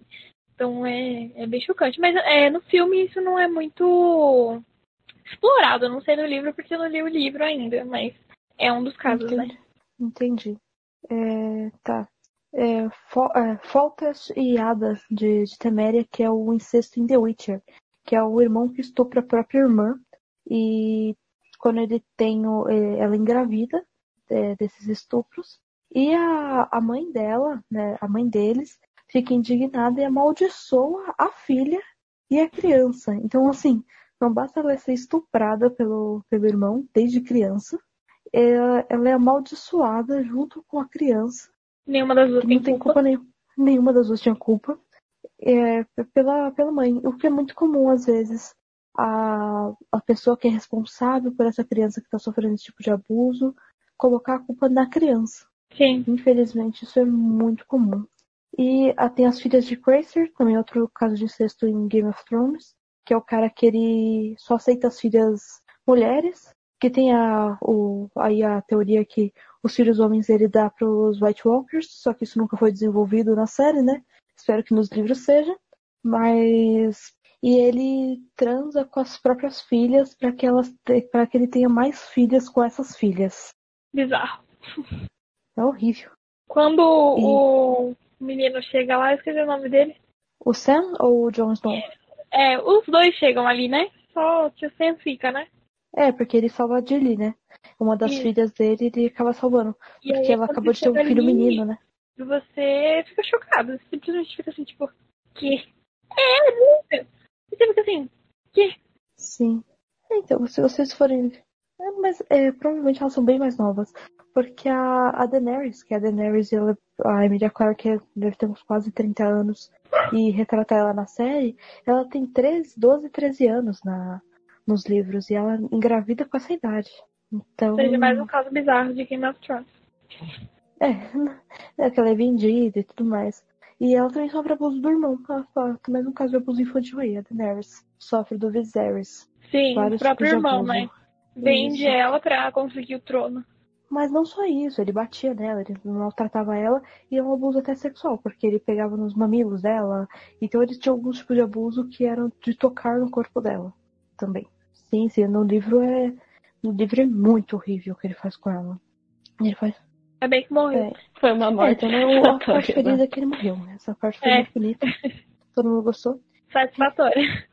Então é, é bem chocante. Mas é, no filme isso não é muito explorado. Eu não sei no livro porque eu não li o livro ainda, mas é um dos casos, né? Entendi. Entendi. É, tá. É, Fo- é, Foltest e Hadas de, de Teméria, que é o incesto em The Witcher, que é o irmão que estupra a própria irmã. E quando ele tem o, é, ela engravida é, desses estupros. E a, a mãe dela, né, a mãe deles, fica indignada e amaldiçoa a filha e a criança. Então, assim, não basta ela ser estuprada pelo, pelo irmão desde criança, ela, ela é amaldiçoada junto com a criança. Nenhuma das duas não tem culpa. culpa nenhuma. Nenhuma das duas tinha culpa. É, pela, pela mãe. O que é muito comum, às vezes, a, a pessoa que é responsável por essa criança que está sofrendo esse tipo de abuso colocar a culpa na criança. Sim. Infelizmente, isso é muito comum. E ah, tem as filhas de Cracer, também outro caso de incesto em Game of Thrones, que é o cara que ele só aceita as filhas mulheres que tem a, o, aí a teoria que os filhos homens ele dá para os White Walkers, só que isso nunca foi desenvolvido na série, né? Espero que nos livros seja. Mas e ele transa com as próprias filhas para que elas para que ele tenha mais filhas com essas filhas. Bizarro. É horrível. Quando e... o menino chega lá, eu esqueci o nome dele. O Sam ou o Jon Snow? É, os dois chegam ali, né? Só o Sam fica, né? É, porque ele salva a Dilly, né? Uma das Isso. filhas dele, ele acaba salvando. E porque ela acabou de ter um filho ali, menino, né? Você fica chocado. Você simplesmente fica assim, tipo, que? É, é E você fica assim, que? Sim. Então, se vocês forem. É, mas é, provavelmente elas são bem mais novas. Porque a, a Daenerys, que é a Daenerys, ela, a Emilia Clarke deve ter uns quase 30 anos, e retratar ela na série, ela tem 13, 12, 13 anos na, nos livros, e ela engravida com essa idade. Então... Seja mais um caso bizarro de Game of Thrones. É, é que ela é vendida e tudo mais. E ela também sofre abuso do irmão. Mais um caso de abuso infantil aí, a Daenerys. Sofre do Viserys. Sim, o próprio irmão, né? Vende Isso. ela pra conseguir o trono. Mas não só isso, ele batia nela, ele maltratava ela e é um abuso até sexual, porque ele pegava nos mamilos dela. Então ele tinha alguns tipos de abuso que eram de tocar no corpo dela também. Sim, sim, no livro é. No livro é muito horrível o que ele faz com ela. Ele faz. É bem que morreu. É. Foi uma morte. É, então a parte feliz é que ele morreu. Essa parte foi é. muito bonita. Todo mundo gostou. Satisfatória.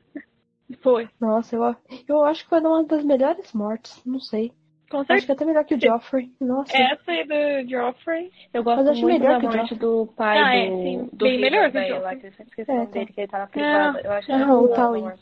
foi. Nossa, eu, eu acho que foi uma das melhores mortes. Não sei. Com certeza. Acho que é até melhor que o Joffrey. Nossa. Essa aí do Joffrey. Eu gosto Mas muito melhor da morte do pai ah, do, é, sim. do Bem melhor que o Joffrey. Lá, que eu sempre esqueci é, dele, que ele tá na privada. eu acho que não, o Tywin.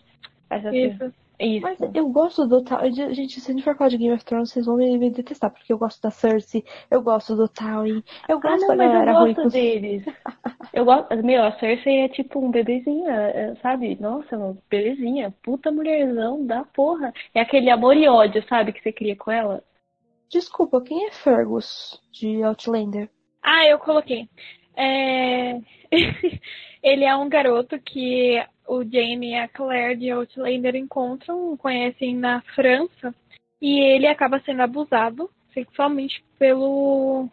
Isso. Isso. Mas eu gosto do Tywin. Gente, se a gente for falar de Game of Thrones, vocês vão me, me detestar, porque eu gosto da Cersei, eu gosto do Tywin, eu gosto ah, não, da galera eu ruim. gosto deles. eu gosto. Meu, a Cersei é tipo um bebezinho, é, sabe? Nossa, uma belezinha. Puta mulherzão da porra. É aquele amor e ódio, sabe, que você cria com ela. Desculpa, quem é Fergus de Outlander? Ah, eu coloquei. É... ele é um garoto que o Jamie e a Claire de Outlander encontram, conhecem na França, e ele acaba sendo abusado sexualmente pelo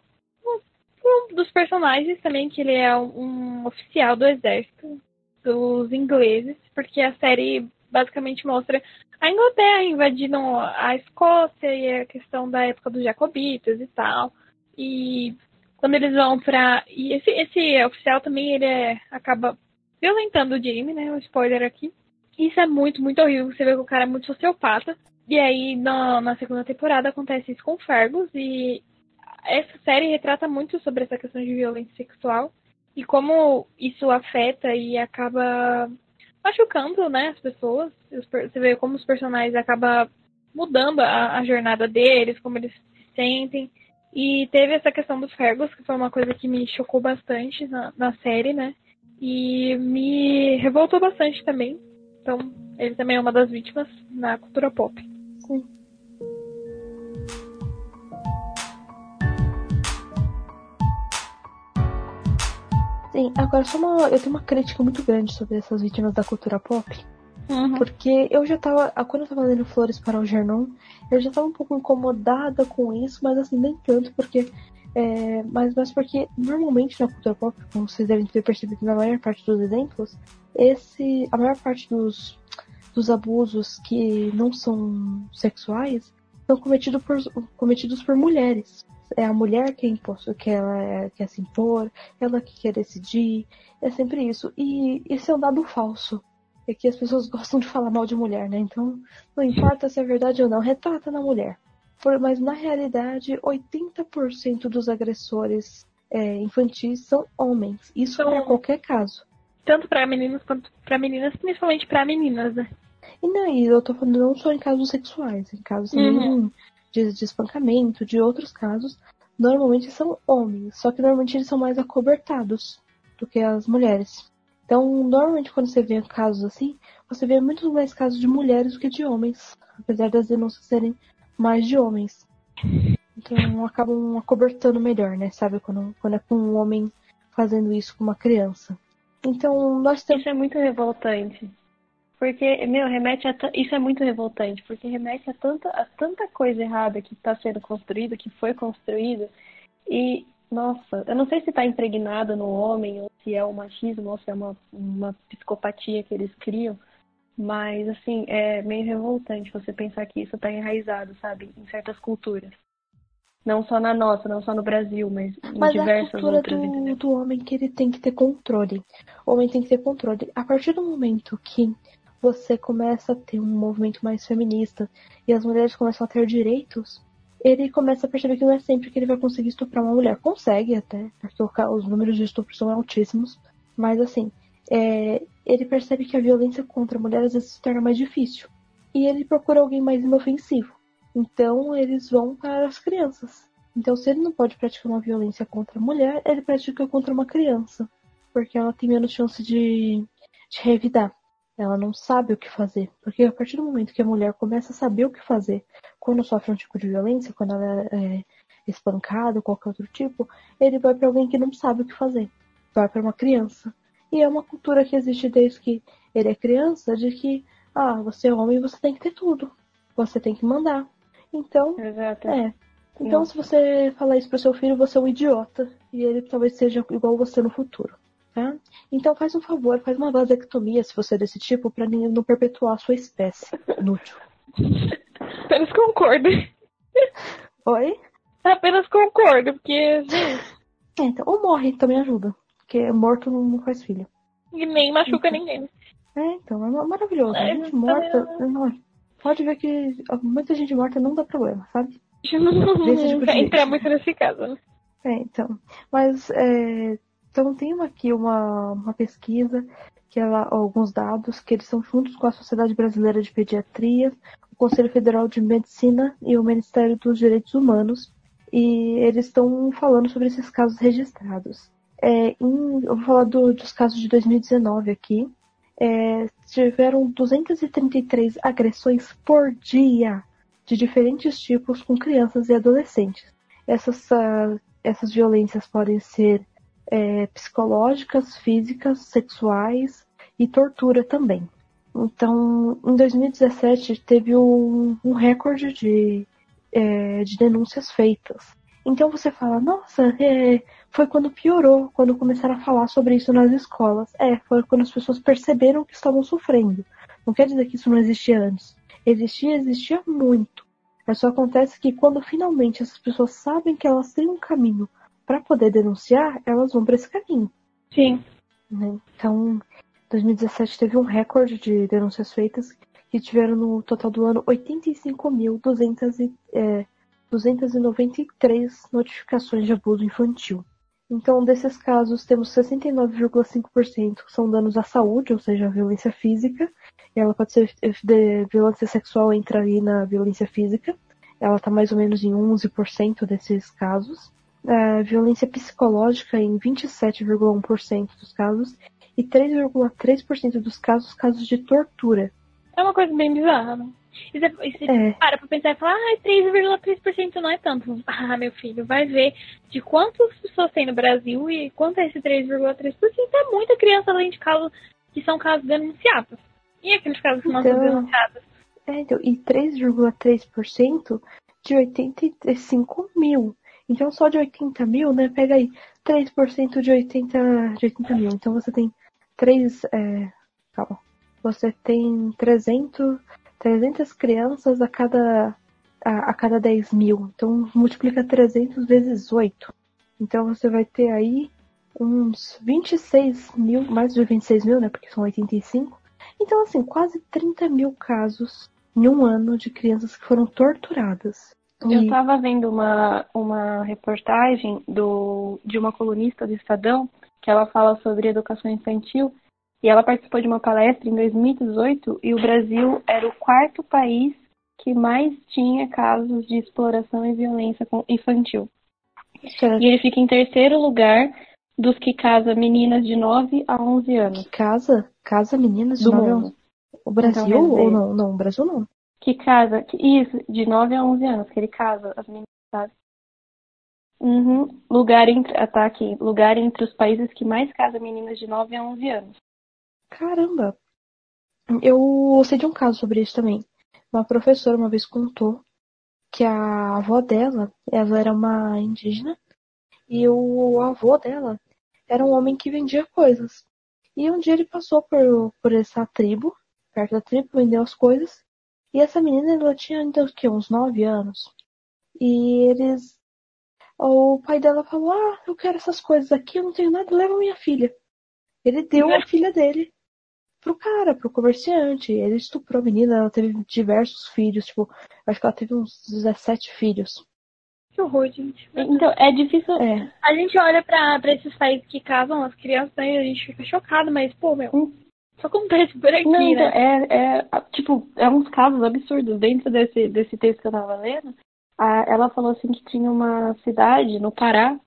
um dos personagens também, que ele é um oficial do exército dos ingleses, porque a série basicamente mostra a Inglaterra invadindo a Escócia e a questão da época dos jacobitas e tal. E quando eles vão pra. E esse, esse oficial também ele é, acaba violentando o Jamie, né? Um spoiler aqui. Isso é muito, muito horrível. Você vê que o cara é muito sociopata. E aí, na, na segunda temporada, acontece isso com Fergus. E essa série retrata muito sobre essa questão de violência sexual. E como isso afeta e acaba machucando, né, as pessoas. Você vê como os personagens acabam mudando a, a, jornada deles, como eles se sentem. E teve essa questão dos Fergus, que foi uma coisa que me chocou bastante na, na série, né? E me revoltou bastante também. Então, ele também é uma das vítimas na cultura pop. Sim. Sim, agora só uma. Eu tenho uma crítica muito grande sobre essas vítimas da cultura pop. Uhum. Porque eu já tava. Quando eu tava lendo Flores para o Gernon, eu já tava um pouco incomodada com isso, mas assim, nem tanto, porque. É, mas, mas porque normalmente na cultura pop, como vocês devem ter percebido na maior parte dos exemplos, esse. A maior parte dos, dos abusos que não são sexuais são cometidos por, cometidos por mulheres é a mulher que é imposto, que ela é, quer se impor, ela que quer decidir, é sempre isso. E isso é um dado falso. É que as pessoas gostam de falar mal de mulher, né? Então, não importa se é verdade ou não, retrata na mulher. Mas na realidade, 80% dos agressores é, infantis são homens. Isso então, para qualquer caso. Tanto para meninos quanto para meninas, principalmente para meninas, né? E não, e eu tô falando não só em casos sexuais, em casos uhum de, de espancamento, de outros casos, normalmente são homens, só que normalmente eles são mais acobertados do que as mulheres. Então, normalmente quando você vê casos assim, você vê muito mais casos de mulheres do que de homens, apesar das denúncias serem mais de homens. Então acabam acobertando melhor, né? Sabe? Quando, quando é com um homem fazendo isso com uma criança. Então, nós temos. Isso é muito revoltante. Porque, meu, remete a. Isso é muito revoltante, porque remete a tanta, a tanta coisa errada que está sendo construída, que foi construída. E, nossa, eu não sei se está impregnado no homem, ou se é o machismo, ou se é uma, uma psicopatia que eles criam. Mas, assim, é meio revoltante você pensar que isso está enraizado, sabe, em certas culturas. Não só na nossa, não só no Brasil, mas em Mas é a diversas cultura outras. do, entendeu? do homem que ele tem que ter controle. O homem tem que ter controle. A partir do momento que você começa a ter um movimento mais feminista e as mulheres começam a ter direitos, ele começa a perceber que não é sempre que ele vai conseguir estuprar uma mulher. Consegue até, porque os números de estupro são altíssimos. Mas assim, é, ele percebe que a violência contra a mulher às vezes se torna mais difícil. E ele procura alguém mais inofensivo. Então eles vão para as crianças. Então, se ele não pode praticar uma violência contra a mulher, ele pratica contra uma criança. Porque ela tem menos chance de, de revidar. Ela não sabe o que fazer. Porque a partir do momento que a mulher começa a saber o que fazer quando sofre um tipo de violência, quando ela é espancada ou qualquer outro tipo, ele vai para alguém que não sabe o que fazer. Vai para uma criança. E é uma cultura que existe desde que ele é criança, de que, ah, você é homem, você tem que ter tudo. Você tem que mandar. Então, Exato. é. Então, Não. se você falar isso pro seu filho, você é um idiota. E ele talvez seja igual você no futuro. Tá? Então, faz um favor, faz uma vasectomia, se você é desse tipo, pra nem- não perpetuar a sua espécie. Inútil. Apenas concordo. Oi? Apenas concordo, porque, É, então, ou morre, também ajuda. Porque morto não não faz filho. nem machuca ninguém. É, então, é ma- maravilhoso. É, gente morta. não- Pode ver que muita gente morta não dá problema, sabe? A gente não, não entrar muito nesse caso. né? É, então. Mas é, então tem aqui uma, uma pesquisa, que ela, alguns dados, que eles são juntos com a Sociedade Brasileira de Pediatria, o Conselho Federal de Medicina e o Ministério dos Direitos Humanos. E eles estão falando sobre esses casos registrados. É, em- eu vou falar do- dos casos de 2019 aqui. É, tiveram 233 agressões por dia de diferentes tipos com crianças e adolescentes. Essas, ah, essas violências podem ser é, psicológicas, físicas, sexuais e tortura também. Então, em 2017 teve um, um recorde de, é, de denúncias feitas. Então você fala, nossa, é, foi quando piorou, quando começaram a falar sobre isso nas escolas. É, foi quando as pessoas perceberam que estavam sofrendo. Não quer dizer que isso não existia antes. Existia, existia muito. É só acontece que quando finalmente essas pessoas sabem que elas têm um caminho para poder denunciar, elas vão para esse caminho. Sim. né? Então, 2017 teve um recorde de denúncias feitas que tiveram no total do ano 85.200 e, é, 293 notificações de abuso infantil. Então, desses casos, temos 69,5% que são danos à saúde, ou seja, violência física. E ela pode ser violência sexual, entra aí na violência física. Ela está mais ou menos em 11% desses casos. É, violência psicológica em 27,1% dos casos. E 3,3% dos casos, casos de tortura. É uma coisa bem bizarra, né? E você, e você É. para pra pensar e fala, ah, 3,3% não é tanto. Ah, meu filho, vai ver de quantas pessoas tem no Brasil e quanto é esse 3,3%. É muita criança além de casos que são casos denunciados. E aqueles casos que não são Então, denunciados? É, então, e 3,3% de 85 mil. Então, só de 80 mil, né? Pega aí, 3% de 80, de 80 mil. Então, você tem 3. É, calma. Você tem 300, 300 crianças a cada, a, a cada 10 mil. Então, multiplica 300 vezes 8. Então, você vai ter aí uns 26 mil, mais de 26 mil, né? Porque são 85. Então, assim, quase 30 mil casos em um ano de crianças que foram torturadas. Eu estava vendo uma, uma reportagem do, de uma colunista do Estadão que ela fala sobre educação infantil e ela participou de uma palestra em 2018 e o Brasil era o quarto país que mais tinha casos de exploração e violência infantil. E ele fica em terceiro lugar dos que casa meninas de 9 a 11 anos. Casa? Casa meninas de Do nove mundo. anos? O Brasil Então, dizer- ou não? Não, o Brasil não. Que casa, que- isso, de 9 a 11 anos, que ele casa as meninas, sabe? Uhum. Lugar entre, ah, tá aqui, lugar entre os países que mais casa meninas de 9 a 11 anos. Caramba. Eu sei de um caso sobre isso também. Uma professora uma vez contou que a avó dela, ela era uma indígena, e o avô dela era um homem que vendia coisas. E um dia ele passou por, por essa tribo, perto da tribo, vendeu as coisas. E essa menina, ela tinha ainda o quê? Uns nove anos. E eles. O pai dela falou: Ah, eu quero essas coisas aqui, eu não tenho nada, leva minha filha. Ele deu a filha dele pro cara, pro comerciante. Ele estuprou a menina, ela teve diversos filhos, tipo, acho que ela teve uns 17 filhos. Que horror, gente. Então, é difícil. É. A gente olha pra, pra esses países que casam as crianças né, e a gente fica chocado, mas, pô, meu, isso acontece por aqui, Não, né? então, é, é, tipo, é uns casos absurdos. Dentro desse, desse texto que eu tava lendo, a, ela falou assim que tinha uma cidade no Pará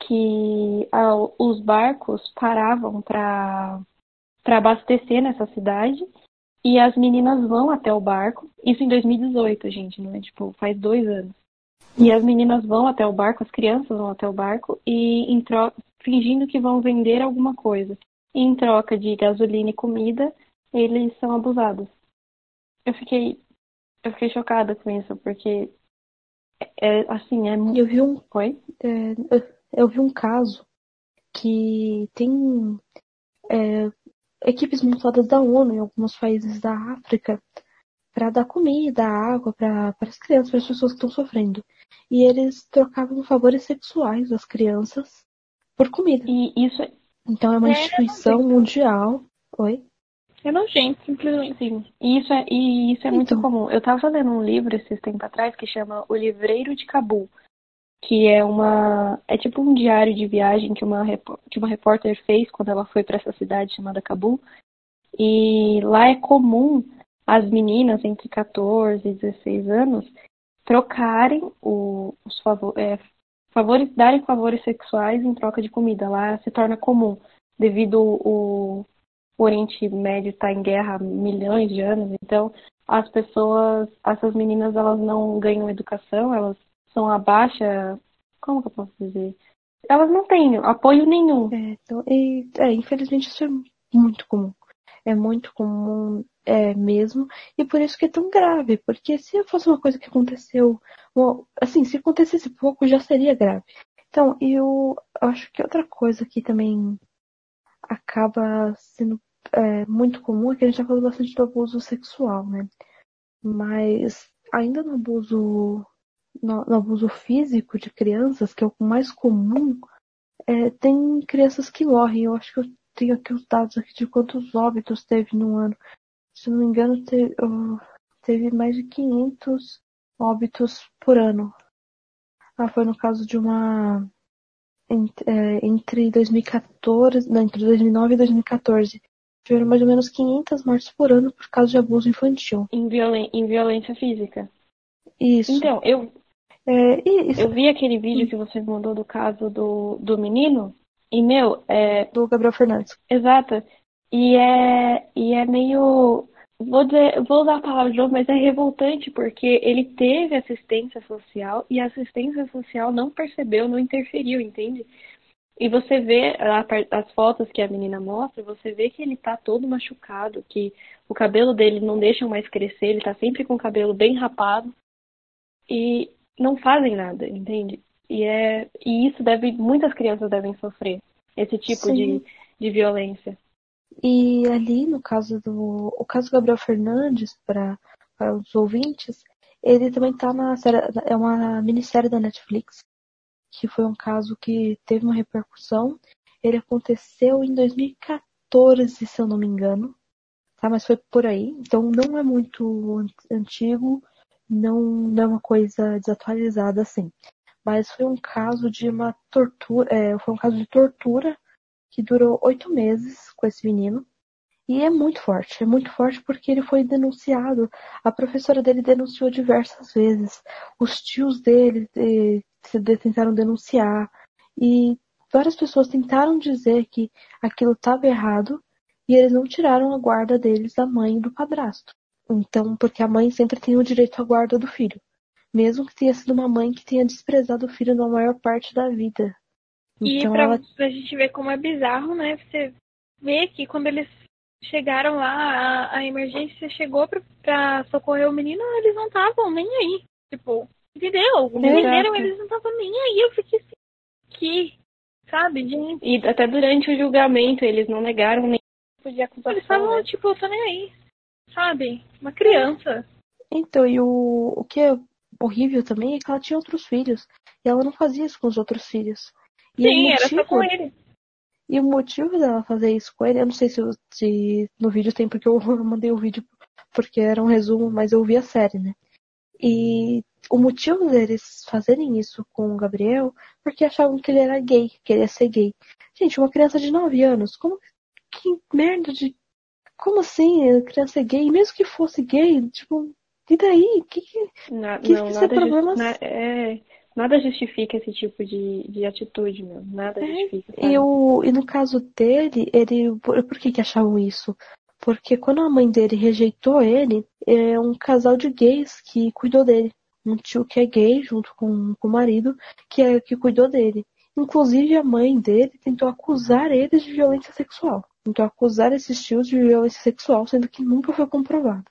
que a, os barcos paravam pra, pra abastecer nessa cidade e as meninas vão até o barco. Isso em 2018, gente, não é? Tipo, faz dois anos. E as meninas vão até o barco, as crianças vão até o barco e em fingindo que vão vender alguma coisa. Em troca de gasolina e comida, eles são abusados. Eu fiquei eu fiquei chocada com isso, porque é assim, é Eu vi um, Oi? é, eu- eu vi um caso que tem é, equipes montadas da ONU em alguns países da África para dar comida, água para as crianças, para as pessoas que estão sofrendo. E eles trocavam favores sexuais das crianças por comida. E isso é Então é uma É, instituição mundial. Oi? É nojento, simplesmente. Sim, e isso é, e isso é muito Então. comum. Eu tava lendo um livro esses tempos atrás que chama O Livreiro de Cabul, que é uma é tipo um diário de viagem que uma que uma repórter fez quando ela foi para essa cidade chamada Cabul. E lá é comum as meninas entre 14 e 16 anos trocarem o- os favor, é, favores, darem favores sexuais em troca de comida. Lá se torna comum, devido o, o Oriente Médio estar em guerra há milhões de anos, então as pessoas, essas meninas, elas não ganham educação, elas são abaixo, como que eu posso dizer? Elas não têm apoio nenhum. É, então, e, é, infelizmente isso é muito comum. É muito comum é, mesmo. E por isso que é tão grave. Porque se fosse uma coisa que aconteceu. Assim, se acontecesse pouco, já seria grave. Então, eu acho que outra coisa que também acaba sendo é, muito comum é que a gente já falou bastante do abuso sexual, né? Mas ainda no abuso, no, no abuso físico de crianças, que é o mais comum, é, tem crianças que morrem. Eu acho que eu tenho aqui os dados aqui de quantos óbitos teve no ano. Se não me engano, te- teve mais de 500 óbitos por ano. Ah, foi no caso de uma. ent- é, Entre 2014. Não, entre 2009 e 2014. Tiveram mais ou menos 500 mortes por ano por causa de abuso infantil. Em, violen em violência física. Isso. Então, eu, É, eu vi aquele vídeo que você mandou do caso do, do menino, e, meu, é, do Gabriel Fernandes. Exato. E é, e é meio. Vou, dizer, vou usar a palavra de novo, mas é revoltante porque ele teve assistência social e a assistência social não percebeu, não interferiu, entende? E você vê as fotos que a menina mostra, você vê que ele tá todo machucado, que o cabelo dele não deixa mais crescer, ele tá sempre com o cabelo bem rapado e não fazem nada, entende? E, é, e isso deve, muitas crianças devem sofrer, esse tipo Sim. de, de violência. E ali, no caso do. O caso do Gabriel Fernandes, para os ouvintes, ele também tá na série. É uma minissérie da Netflix, que foi um caso que teve uma repercussão. Ele aconteceu em 2014, se eu não me engano. Tá? Mas foi por aí. Então não é muito an- antigo, não, não é uma coisa desatualizada assim. Mas foi um caso de uma tortura. é, foi um caso de tortura que durou oito meses com esse menino. E é muito forte, é muito forte porque ele foi denunciado. A professora dele denunciou diversas vezes. Os tios dele eh, se de- tentaram denunciar. E várias pessoas tentaram dizer que aquilo estava errado e eles não tiraram a guarda deles da mãe e do padrasto. Então, porque a mãe sempre tem o direito à guarda do filho. Mesmo que tenha sido uma mãe que tenha desprezado o filho na maior parte da vida. E Então pra, ela pra gente ver como é bizarro, né? Você vê que quando eles chegaram lá, a, a emergência chegou pra, pra socorrer o menino, eles não estavam nem aí. Tipo, entendeu? Entenderam, eles não estavam nem aí. Eu fiquei assim, que, sabe, gente. E até durante o julgamento eles não negaram nem tipo de acusação. Eles estavam, né? tipo, eu tô nem aí. Sabe? Uma criança. Então, e o, o que é horrível também é que ela tinha outros filhos. E ela não fazia isso com os outros filhos. E Sim, o era só motivo- com ele. E o motivo dela fazer isso com ele, eu não sei se, se no vídeo tem, porque eu mandei o vídeo porque era um resumo, mas eu vi a série, né? E o motivo deles fazerem isso com o Gabriel, porque achavam que ele era gay, que ele ia ser gay. Gente, uma criança de 9 anos, como que merda de. Como assim? A criança é gay? Mesmo que fosse gay, tipo, e daí? Que, que... Na- Que não, é nada, problema- na- é, nada justifica esse tipo de, de atitude, meu. Nada É, justifica. sabe? E, o, e no caso dele, ele. Por, por que, que achavam isso? Porque quando a mãe dele rejeitou ele, é um casal de gays que cuidou dele. Um tio que é gay, junto com, com o marido, que é que cuidou dele. Inclusive, a mãe dele tentou acusar eles de violência sexual. Tentou acusar esses tios de violência sexual, sendo que nunca foi comprovado.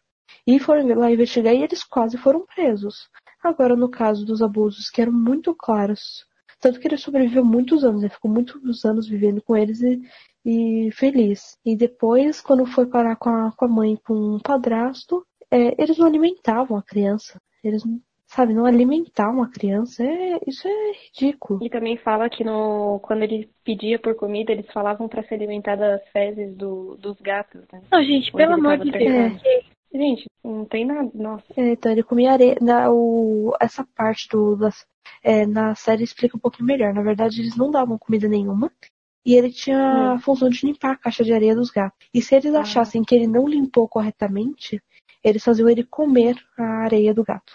E foram lá investigar e eles quase foram presos. Agora, no caso dos abusos, que eram muito claros, tanto que ele sobreviveu muitos anos, ele ficou muitos anos vivendo com eles e, e feliz. E depois, quando foi parar com a, com a mãe com o padrasto, é, eles não alimentavam a criança. Eles, não- sabe, não alimentavam a criança. É, isso é ridículo. E também fala que no, quando ele pedia por comida, eles falavam pra se alimentar das fezes do, dos gatos, né? Não, gente, Onde pelo amor de. Deus. Gente, não tem nada. Nossa. É, então ele comia areia. Na, o, essa parte do, das, é, na série explica um pouquinho melhor. Na verdade, eles não davam comida nenhuma. E ele tinha a função de limpar a caixa de areia dos gatos. E se eles Ah. achassem que ele não limpou corretamente, eles faziam ele comer a areia do gato.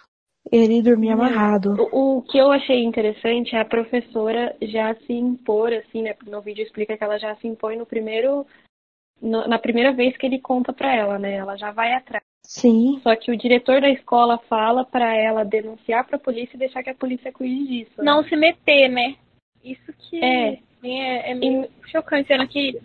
Ele dormia Meu. amarrado. O, o que eu achei interessante é a professora já se impor, assim, né? No vídeo explica que ela já se impõe no primeiro. No- na primeira vez que ele conta pra ela, né? Ela já vai atrás. Sim, Só que o diretor da escola fala pra ela denunciar pra polícia e deixar que a polícia cuide disso. né? Não se meter, né? Isso que É. é, é meio chocante, sendo que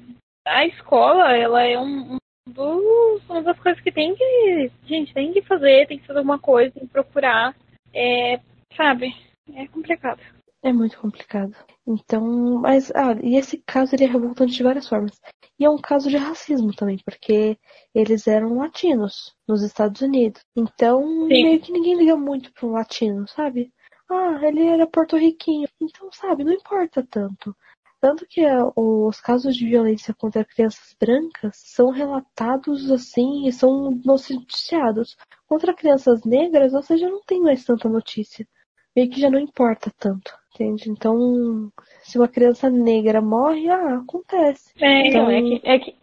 a escola, ela é um, um dos, uma das coisas que tem que. Gente, tem que fazer, tem que fazer alguma coisa, tem que procurar. É, sabe? É complicado. É muito complicado. Então, mas, ah, e esse caso ele é revoltante de várias formas. E é um caso de racismo também, porque eles eram latinos nos Estados Unidos. Então, Sim. meio que ninguém liga muito para um latino, sabe? Ah, ele era porto-riquinho. Então, sabe, não importa tanto. Tanto que ah, os casos de violência contra crianças brancas são relatados assim e são noticiados. Contra crianças negras, você já não tem mais tanta notícia. Meio que já não importa tanto, entende? Então, se uma criança negra morre, ah, acontece. É, Então, é que, é que,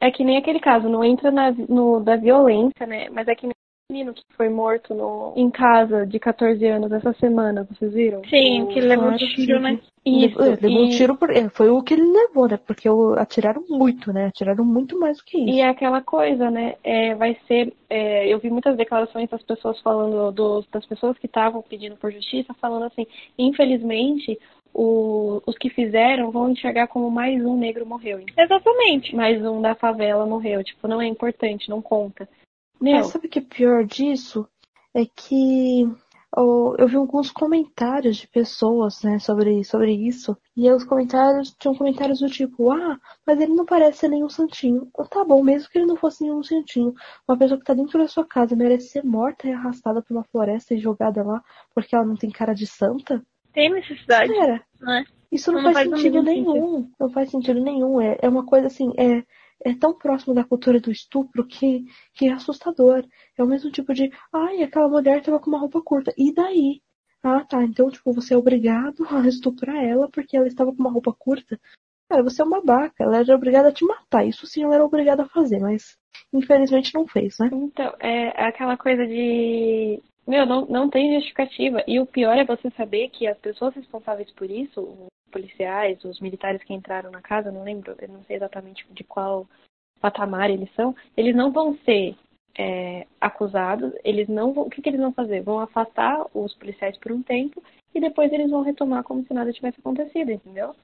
é que nem aquele caso, não entra na, no, da violência, né? Mas é que nem menino que foi morto no, em casa de 14 anos essa semana, vocês viram? sim, O- que levou acho o tiro, que- né? Isso, Levou, levou um e- tiro por. é, Foi o que ele levou, né? Porque atiraram muito, né? Atiraram muito mais do que isso. E é aquela coisa, né? É, vai ser. é, eu vi muitas declarações das pessoas falando, dos, das pessoas que estavam pedindo por justiça, falando assim: infelizmente, o- os que fizeram vão enxergar como mais um negro morreu. Exatamente. Mais um da favela morreu. Tipo, não é importante, não conta. Meu, Mas sabe o que é pior disso? É que ó, eu vi alguns comentários de pessoas, né, sobre, sobre isso. E os comentários tinham comentários do tipo, ah, mas ele não parece ser nenhum santinho. Ah, Tá bom, mesmo que ele não fosse nenhum santinho. Uma pessoa que tá dentro da sua casa merece ser morta e arrastada pra uma floresta e jogada lá porque ela não tem cara de santa? Tem necessidade, né? isso não, Não faz, faz sentido nenhum. Não faz sentido nenhum. É, é uma coisa assim, é, é tão próximo da cultura do estupro que, que é assustador. É o mesmo tipo de, ai, aquela mulher tava com uma roupa curta. E daí? Ah, tá. Então, tipo, você é obrigado a estuprar ela porque ela estava com uma roupa curta. Cara, você é uma babaca. Ela era obrigada a te matar. Isso sim ela era obrigada a fazer, mas infelizmente não fez, né? Então, é aquela coisa de. Meu, não, não tem justificativa. E o pior é você saber que as pessoas responsáveis por isso, os policiais, os militares que entraram na casa, não lembro, eu não sei exatamente de qual patamar eles são, eles não vão ser é, acusados, eles não vão. O que, que eles vão fazer? Vão afastar os policiais por um tempo e depois eles vão retomar como se nada tivesse acontecido, entendeu?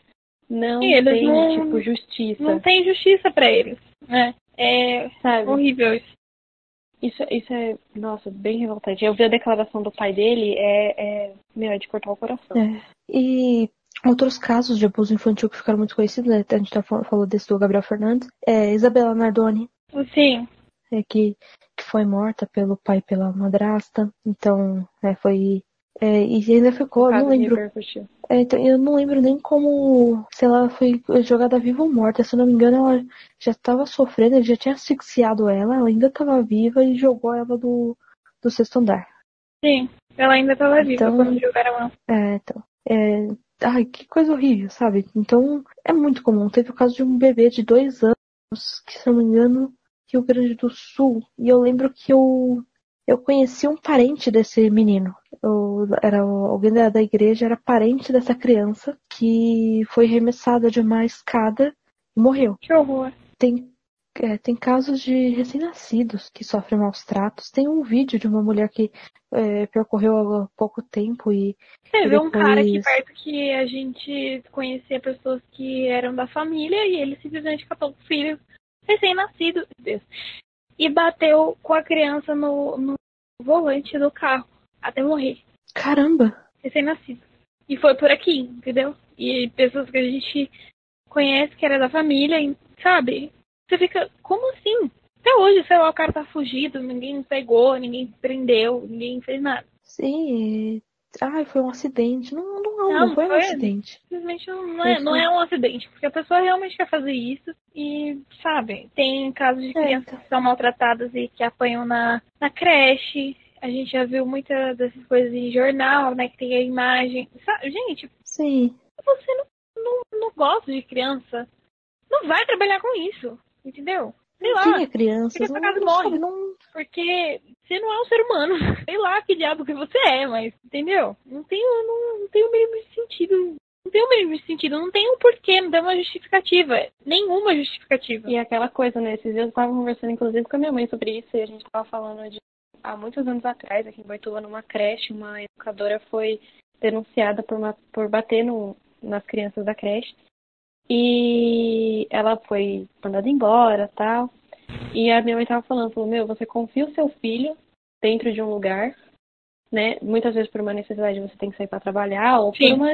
Não E tem, não- tipo, justiça. Não tem justiça pra eles, né? É Sabe? horrível isso. Isso, isso é, nossa, bem revoltante. Eu vi a declaração do pai dele, é, é, meu, é de cortar o coração. É. E outros casos de abuso infantil que ficaram muito conhecidos, né? A gente tá fal- falou desse do Gabriel Fernandes. É Isabela Nardoni, Sim, é, que, que foi morta pelo pai e pela madrasta. Então, é, foi. é, e ainda ficou, não lembro. repercutiu. É, então, eu não lembro nem como se ela foi jogada viva ou morta. Se eu não me engano, ela já estava sofrendo, ele já tinha asfixiado ela, ela ainda estava viva e jogou ela do, do sexto andar. sim. Ela ainda estava viva Então- quando jogaram ela. É, então. É, ai, que coisa horrível, sabe? Então, é muito comum. Teve o caso de um bebê de dois anos, que se eu não me engano, Rio Grande do Sul. E eu lembro que eu, eu conheci um parente desse menino. Eu, era alguém da, da igreja, era parente dessa criança, que foi arremessada de uma escada e morreu. Que horror. Tem, é, tem casos de recém-nascidos que sofrem maus tratos. Tem um vídeo de uma mulher que é, percorreu há pouco tempo e Teve um cara aqui Depois- perto que a gente conhecia pessoas que eram da família e ele simplesmente catou o filho recém-nascido e bateu com a criança no, no volante do carro até morrer. Caramba! Recém-nascido. E foi por aqui, entendeu? E pessoas que a gente conhece que era da família, sabe? Você fica, como assim? Até hoje, sei lá, o cara tá fugido, ninguém pegou, ninguém prendeu, ninguém fez nada. Sim. Ai, foi um acidente. Não, não, não, Não, não foi um foi- acidente. Simplesmente não, não é, não é um acidente, porque a pessoa realmente quer fazer isso e, sabe, tem casos de É, crianças então. que são maltratadas e que apanham na, na creche. A gente já viu muitas dessas coisas em jornal, né, que tem a imagem. Sabe, gente, Sim. você não, não, não gosta de criança, não vai trabalhar com isso, entendeu? Sei lá, Tinha crianças. fica Não, pra casa não, morre. não, porque você não é um ser humano. Sei lá que diabo que você é, mas, entendeu? Não tem, o- não, não tem o mínimo sentido. Não tem o mínimo de sentido. Não tem um porquê, não tem uma justificativa. Nenhuma justificativa. E aquela coisa, né? Esses dias eu tava conversando, inclusive, com a minha mãe sobre isso, e a gente tava falando de há muitos anos atrás, aqui em Boituva, numa creche, uma educadora foi denunciada por, uma, por bater no, nas crianças da creche. E ela foi mandada embora tal. E a minha mãe tava falando, falou, meu, você confia o seu filho dentro de um lugar, né? Muitas vezes por uma necessidade você tem que sair para trabalhar, ou por uma.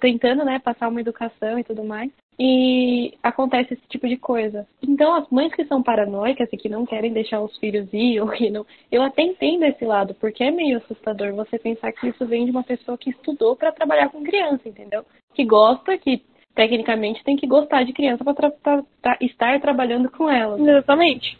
tentando, né, passar uma educação e tudo mais. E acontece esse tipo de coisa. Então, as mães que são paranoicas e que não querem deixar os filhos ir, ou que não. Eu até entendo esse lado, porque é meio assustador você pensar que isso vem de uma pessoa que estudou para trabalhar com criança, entendeu? Que gosta, que tecnicamente tem que gostar de criança para estar trabalhando com elas. Exatamente.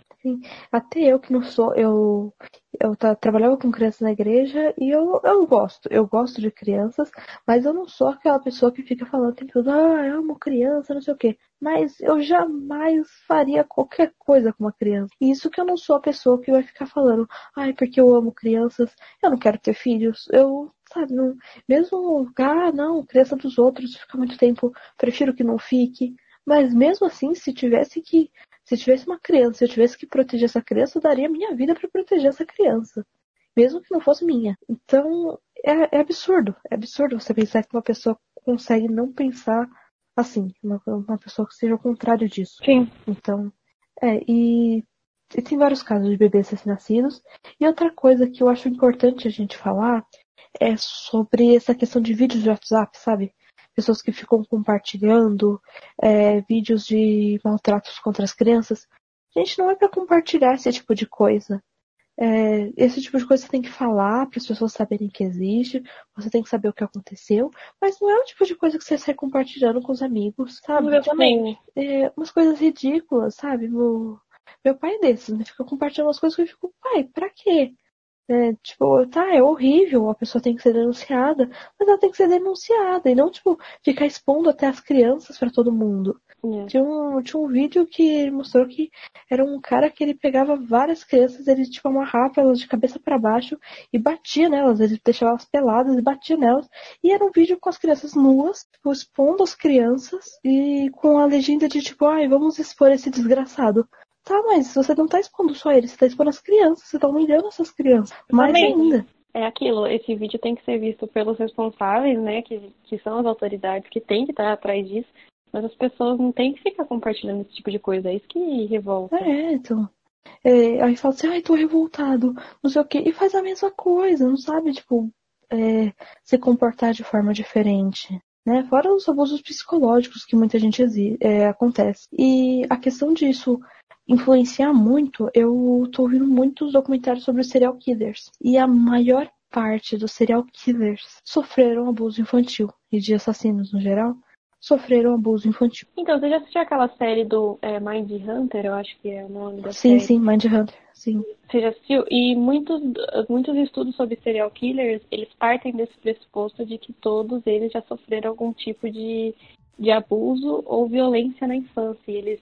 Até eu que não sou, eu eu trabalhava com crianças na igreja e eu, eu gosto, eu gosto de crianças, mas eu não sou aquela pessoa que fica falando o tempo todo, ah, eu amo criança, não sei o quê. Mas eu jamais faria qualquer coisa com uma criança. E isso que eu não sou a pessoa que vai ficar falando, ai, porque eu amo crianças, eu não quero ter filhos, eu, sabe, não, mesmo, ah, não, criança dos outros fica muito tempo, prefiro que não fique. Mas mesmo assim, se tivesse que se tivesse uma criança, se eu tivesse que proteger essa criança, eu daria minha vida para proteger essa criança. Mesmo que não fosse minha. Então, é, é absurdo. É absurdo você pensar que uma pessoa consegue não pensar assim. Uma, uma pessoa que seja o contrário disso. Sim. Então, é, e, e tem vários casos de bebês recém-nascidos. E outra coisa que eu acho importante a gente falar é sobre essa questão de vídeos de WhatsApp, sabe? Pessoas que ficam compartilhando é, vídeos de maltratos contra as crianças. Gente, não é para compartilhar esse tipo de coisa. É, esse tipo de coisa você tem que falar para as pessoas saberem que existe, você tem que saber o que aconteceu, mas não é o tipo de coisa que você sai compartilhando com os amigos, sabe? Tipo, é, umas coisas ridículas, sabe? Meu, meu pai é desses, né? Fica compartilhando umas coisas que eu fico, pai, pra quê? É, tipo, tá, é horrível, a pessoa tem que ser denunciada, mas ela tem que ser denunciada e não, tipo, ficar expondo até as crianças pra todo mundo. É. Tinha um, tinha um vídeo que mostrou que era um cara que ele pegava várias crianças, ele tipo amarrava elas de cabeça para baixo e batia nelas, ele deixava elas peladas e batia nelas. E era um vídeo com as crianças nuas, tipo, expondo as crianças e com a legenda de tipo, ai, vamos expor esse desgraçado. Tá, mas você não tá expondo só ele, você tá expondo as crianças, você tá humilhando essas crianças. Mais ainda. É aquilo, esse vídeo tem que ser visto pelos responsáveis, né, que, que são as autoridades que têm que estar atrás disso, Mas as pessoas não têm que ficar compartilhando esse tipo de coisa. É isso que revolta. É, então. É, aí fala assim, ai, tô revoltado, não sei o quê. E faz a mesma coisa, não sabe, tipo, é, se comportar de forma diferente. Né? Fora os abusos psicológicos que muita gente é, acontece. E a questão disso influenciar muito, eu tô ouvindo muitos documentários sobre os serial killers. E a maior parte dos serial killers sofreram abuso infantil e de assassinos no geral sofreram abuso infantil. Então, você já assistiu aquela série do é, Mind Hunter, eu acho que é o nome da sim, série? Sim, sim, Mind Hunter, sim. Você já assistiu? E muitos, muitos estudos sobre serial killers, eles partem desse pressuposto de que todos eles já sofreram algum tipo de, de abuso ou violência na infância. E eles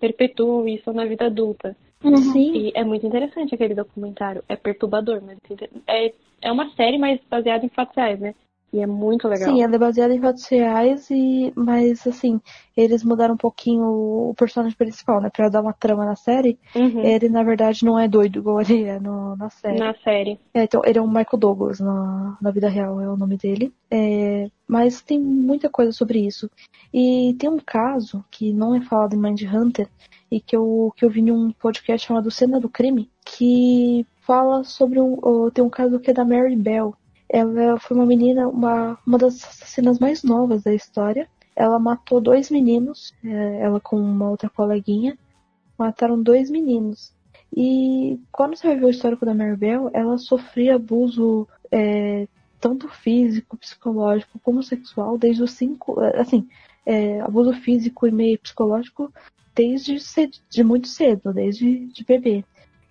perpetuam isso na vida adulta. Uhum. Sim. E é muito interessante aquele documentário. É perturbador, mas é, é uma série, mas baseada em fatos reais, né? E é muito legal. Sim, ela é baseada em fatos reais, e, mas assim, eles mudaram um pouquinho o personagem principal, né? Pra dar uma trama na série. Uhum. Ele, na verdade, não é doido igual ele é no, na série. Na série. É, então, ele é um Michael Douglas na, na vida real, é o nome dele. É, mas tem muita coisa sobre isso. E tem um caso que não é falado em Mind Hunter e que eu, que eu vi em um podcast chamado Cena do Crime, que fala sobre um. Tem um caso que é da Mary Bell ela foi uma menina, uma, uma das assassinas mais novas da história. Ela matou dois meninos, é, ela com uma outra coleguinha, mataram dois meninos. E quando você vai ver o histórico da Maribel, ela sofria abuso é, tanto físico, psicológico como sexual desde os cinco, assim, é, abuso físico e meio psicológico desde cedo, de muito cedo, desde de bebê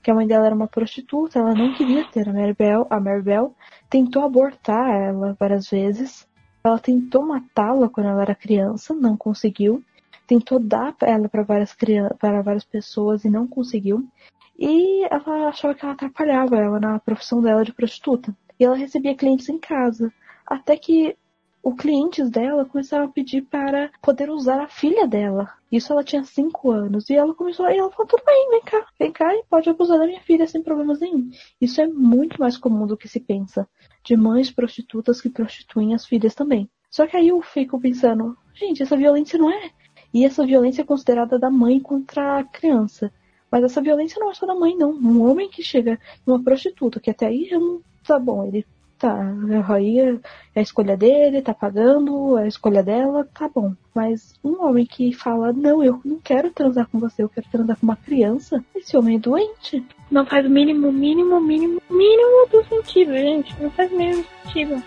que a mãe dela era uma prostituta, ela não queria ter a Maribel. A Maribel tentou abortar ela várias vezes. Ela tentou matá-la quando ela era criança, não conseguiu. Tentou dar ela para várias, para várias pessoas e não conseguiu. E ela achava que ela atrapalhava ela na profissão dela de prostituta. E ela recebia clientes em casa. Até que os clientes dela começaram a pedir para poder usar a filha dela. Isso ela tinha 5 anos. E ela começou, e ela falou, tudo bem, vem cá, vem cá e pode abusar da minha filha sem problemas nenhum. Isso é muito mais comum do que se pensa. De mães prostitutas que prostituem as filhas também. Só que aí eu fico pensando, gente, essa violência não é. E essa violência é considerada da mãe contra a criança. Mas essa violência não é só da mãe, não. Um homem que chega numa prostituta, que até aí já não tá bom, ele tá, aí é a escolha dele, tá pagando, é a escolha dela, tá bom. Mas um homem que fala, não, eu não quero transar com você, eu quero transar com uma criança, esse homem é doente. Não faz o mínimo, mínimo, mínimo, mínimo do sentido, gente. Não faz o mínimo sentido.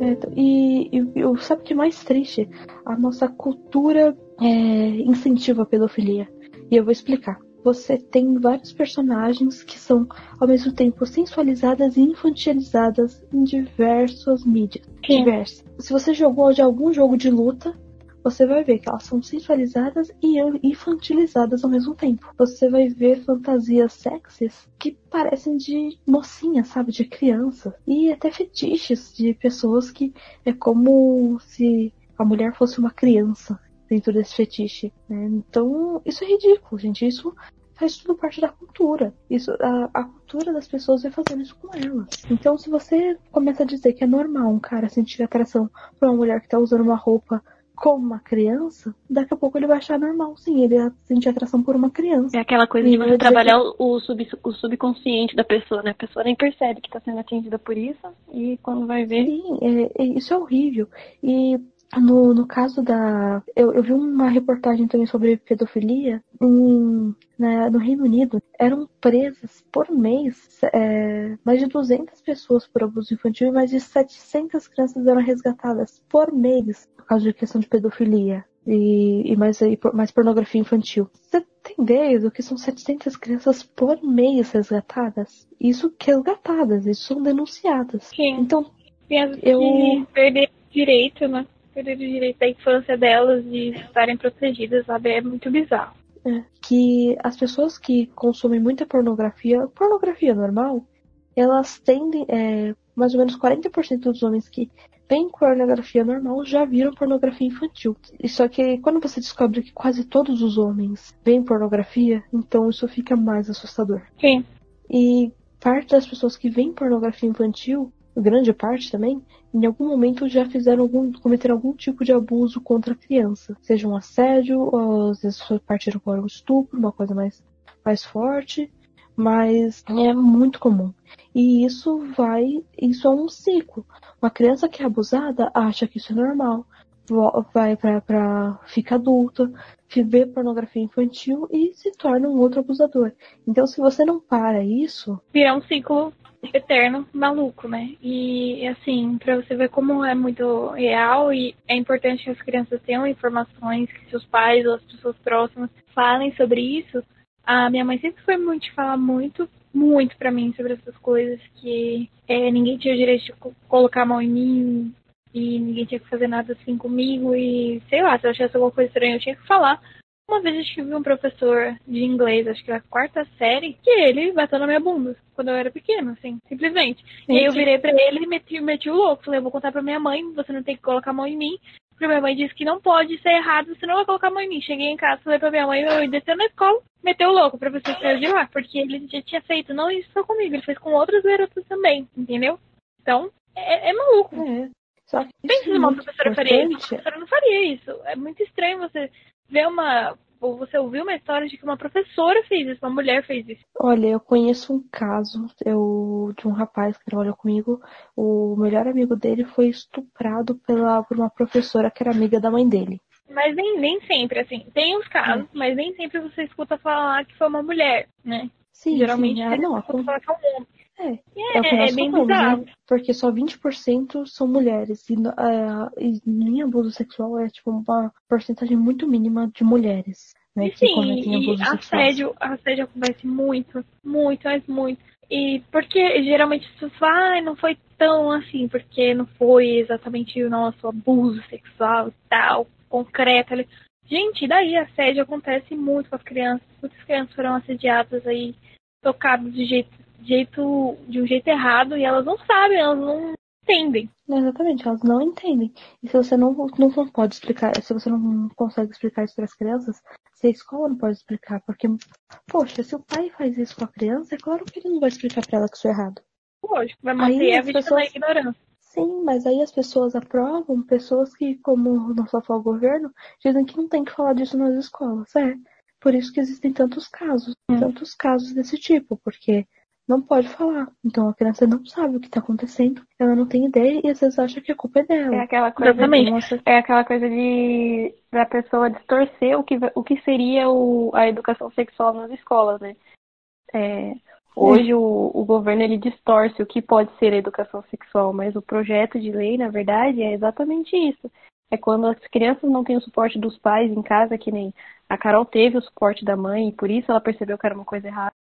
É, e, e, e sabe o que é mais triste? A nossa cultura é, incentiva a pedofilia. E eu vou explicar. Você tem vários personagens que são ao mesmo tempo sensualizadas e infantilizadas em diversas mídias. Sim. Diversas. Se você jogou de algum jogo de luta, você vai ver que elas são sensualizadas e infantilizadas ao mesmo tempo. Você vai ver fantasias sexys que parecem de mocinha, sabe? De criança. E até fetiches de pessoas que é como se a mulher fosse uma criança dentro desse fetiche. Né? Então, isso é ridículo, gente. Isso faz tudo parte da cultura. Isso, a, a, cultura das pessoas vai fazendo isso com elas. Então, se você começa a dizer que é normal um cara sentir atração por uma mulher que tá usando uma roupa como uma criança, daqui a pouco ele vai achar normal, sim, ele vai sentir atração por uma criança. É aquela coisa de você trabalhar que... o, sub, o subconsciente da pessoa, né? A pessoa nem percebe que está sendo atingida por isso e quando vai ver. Sim, é, é, isso é horrível. E no, no caso da. Eu, eu vi uma reportagem também sobre pedofilia em, na, no Reino Unido. Eram presas por mês é, mais de 200 pessoas por abuso infantil e mais de 700 crianças eram resgatadas por mês por causa de questão de pedofilia e, e mais, e, mais pornografia infantil. Você tem ideia do que são 700 crianças por mês resgatadas? Isso que resgatadas, isso são denunciadas. Sim. Então, eu. Perder direito, né? Perder o direito da infância delas de estarem protegidas, sabe? É muito bizarro. É, que as pessoas que consomem muita pornografia, pornografia normal, elas tendem, é, mais ou menos 40% dos homens que veem pornografia normal já viram pornografia infantil. E só que quando você descobre que quase todos os homens veem pornografia, então isso fica mais assustador. Sim. E parte das pessoas que veem pornografia infantil, grande parte também, em algum momento já fizeram algum, cometeram algum tipo de abuso contra a criança. Seja um assédio, ou às vezes partiram para um estupro, uma coisa mais, mais forte, mas é muito comum. E isso vai, isso é um ciclo. Uma criança que é abusada acha que isso é normal, vai para fica adulta, vê pornografia infantil e se torna um outro abusador. Então, se você não para isso. Vira um ciclo eterno maluco, né? E assim, para você ver como é muito real e é importante que as crianças tenham informações, que seus pais ou as pessoas próximas falem sobre isso. A minha mãe sempre foi muito falar muito, muito para mim sobre essas coisas, que é, ninguém tinha o direito de colocar a mão em mim, e ninguém tinha que fazer nada assim comigo e sei lá, se eu achasse alguma coisa estranha eu tinha que falar. Uma vez eu tive um professor de inglês, acho que na quarta série, que ele bateu na minha bunda quando eu era pequena, assim, simplesmente. E aí eu virei pra ele e meti, meti o louco. Falei, eu vou contar pra minha mãe, você não tem que colocar a mão em mim. Porque minha mãe disse que não pode ser errado, você não vai colocar a mão em mim. Cheguei em casa, falei pra minha mãe, eu desceu na escola, meteu o louco, o professor saiu de lá, porque ele já tinha feito, não isso só comigo, ele fez com outras garotas também, entendeu? Então, é, é maluco. É. Só que Pensa se uma professora faria isso. Uma professora não faria isso. É muito estranho você ver uma. Ou você ouvir uma história de que uma professora fez isso, uma mulher fez isso. Olha, eu conheço um caso eu, de um rapaz que trabalhou comigo. O melhor amigo dele foi estuprado pela, por uma professora que era amiga da mãe dele. Mas nem, nem sempre, assim. Tem os casos, é. mas nem sempre você escuta falar que foi uma mulher, né? Sim, Geralmente sim, é, não, escuta falar que é um homem. É, é, é, o que nós é bem falamos, bizarro. né? Porque só 20% são mulheres. E, uh, e em abuso sexual é tipo uma porcentagem muito mínima de mulheres. Né, e sim, e assédio, assédio acontece muito, muito, mas muito. E porque geralmente as pessoas falam, ah, não foi tão assim, porque não foi exatamente o nosso abuso sexual e tal, concreto. Gente, daí assédio acontece muito com as crianças. Muitas crianças foram assediadas aí, tocadas de jeito jeito, de um jeito errado e elas não sabem, elas não entendem. Exatamente, elas não entendem. E se você não, não, pode explicar, se você não consegue explicar isso para as crianças, se a escola não pode explicar, porque, poxa, se o pai faz isso com a criança, é claro que ele não vai explicar para ela que isso é errado. Lógico, vai manter aí a vítima pessoas... da ignorância. Sim, mas aí as pessoas aprovam pessoas que, como não só o governo, dizem que não tem que falar disso nas escolas. É. Por isso que existem tantos casos, hum. tantos casos desse tipo, porque não pode falar. Então a criança não sabe o que está acontecendo, ela não tem ideia e às vezes acha que a culpa é dela. É aquela coisa, de, é aquela coisa de da pessoa distorcer o que, o que seria o, a educação sexual nas escolas, né? É, hoje é. o, o governo ele distorce o que pode ser a educação sexual, mas o projeto de lei, na verdade, é exatamente isso. É quando as crianças não têm o suporte dos pais em casa, que nem a Carol teve o suporte da mãe e por isso ela percebeu que era uma coisa errada.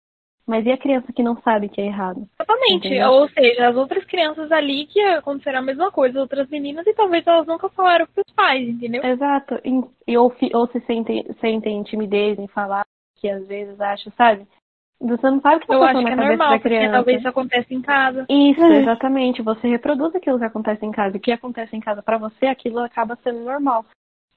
Mas e a criança que não sabe que é errado? Exatamente. Entendeu? Ou seja, as outras crianças ali que acontecerá a mesma coisa, outras meninas, e talvez elas nunca falaram pros pais, entendeu? Exato. E, ou, ou se sentem, sentem timidez em falar, que às vezes acham, sabe? Você não sabe o que tá Eu passando acho que na é cabeça normal, da criança. Porque talvez isso aconteça em casa. Isso, é. exatamente. Você reproduz aquilo que acontece em casa. O que acontece em casa para você, aquilo acaba sendo normal.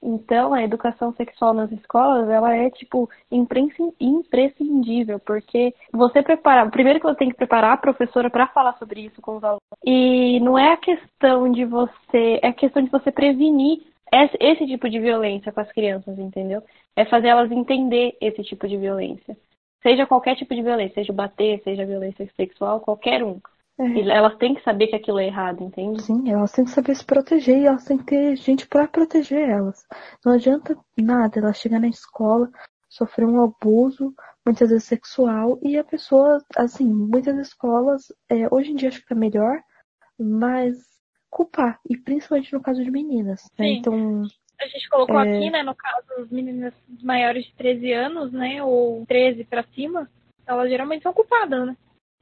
Então, a educação sexual nas escolas, ela é, tipo, imprescindível, porque você preparar, primeiro que você tem que preparar a professora para falar sobre isso com os alunos. E não é a questão de você, é a questão de você prevenir esse, esse tipo de violência com as crianças, entendeu? É fazer elas entender esse tipo de violência. Seja qualquer tipo de violência, seja bater, seja violência sexual, qualquer um. É. Elas têm que saber que aquilo é errado, entende? Sim, elas têm que saber se proteger e elas têm que ter gente para proteger elas. Não adianta nada elas chegar na escola, sofrer um abuso, muitas vezes sexual, e a pessoa, assim, muitas escolas, é, hoje em dia acho que tá melhor, mas culpar, e principalmente no caso de meninas. Né? Então. A gente colocou é... aqui, né, no caso, as meninas maiores de 13 anos, né, ou 13 para cima, elas geralmente são culpadas, né?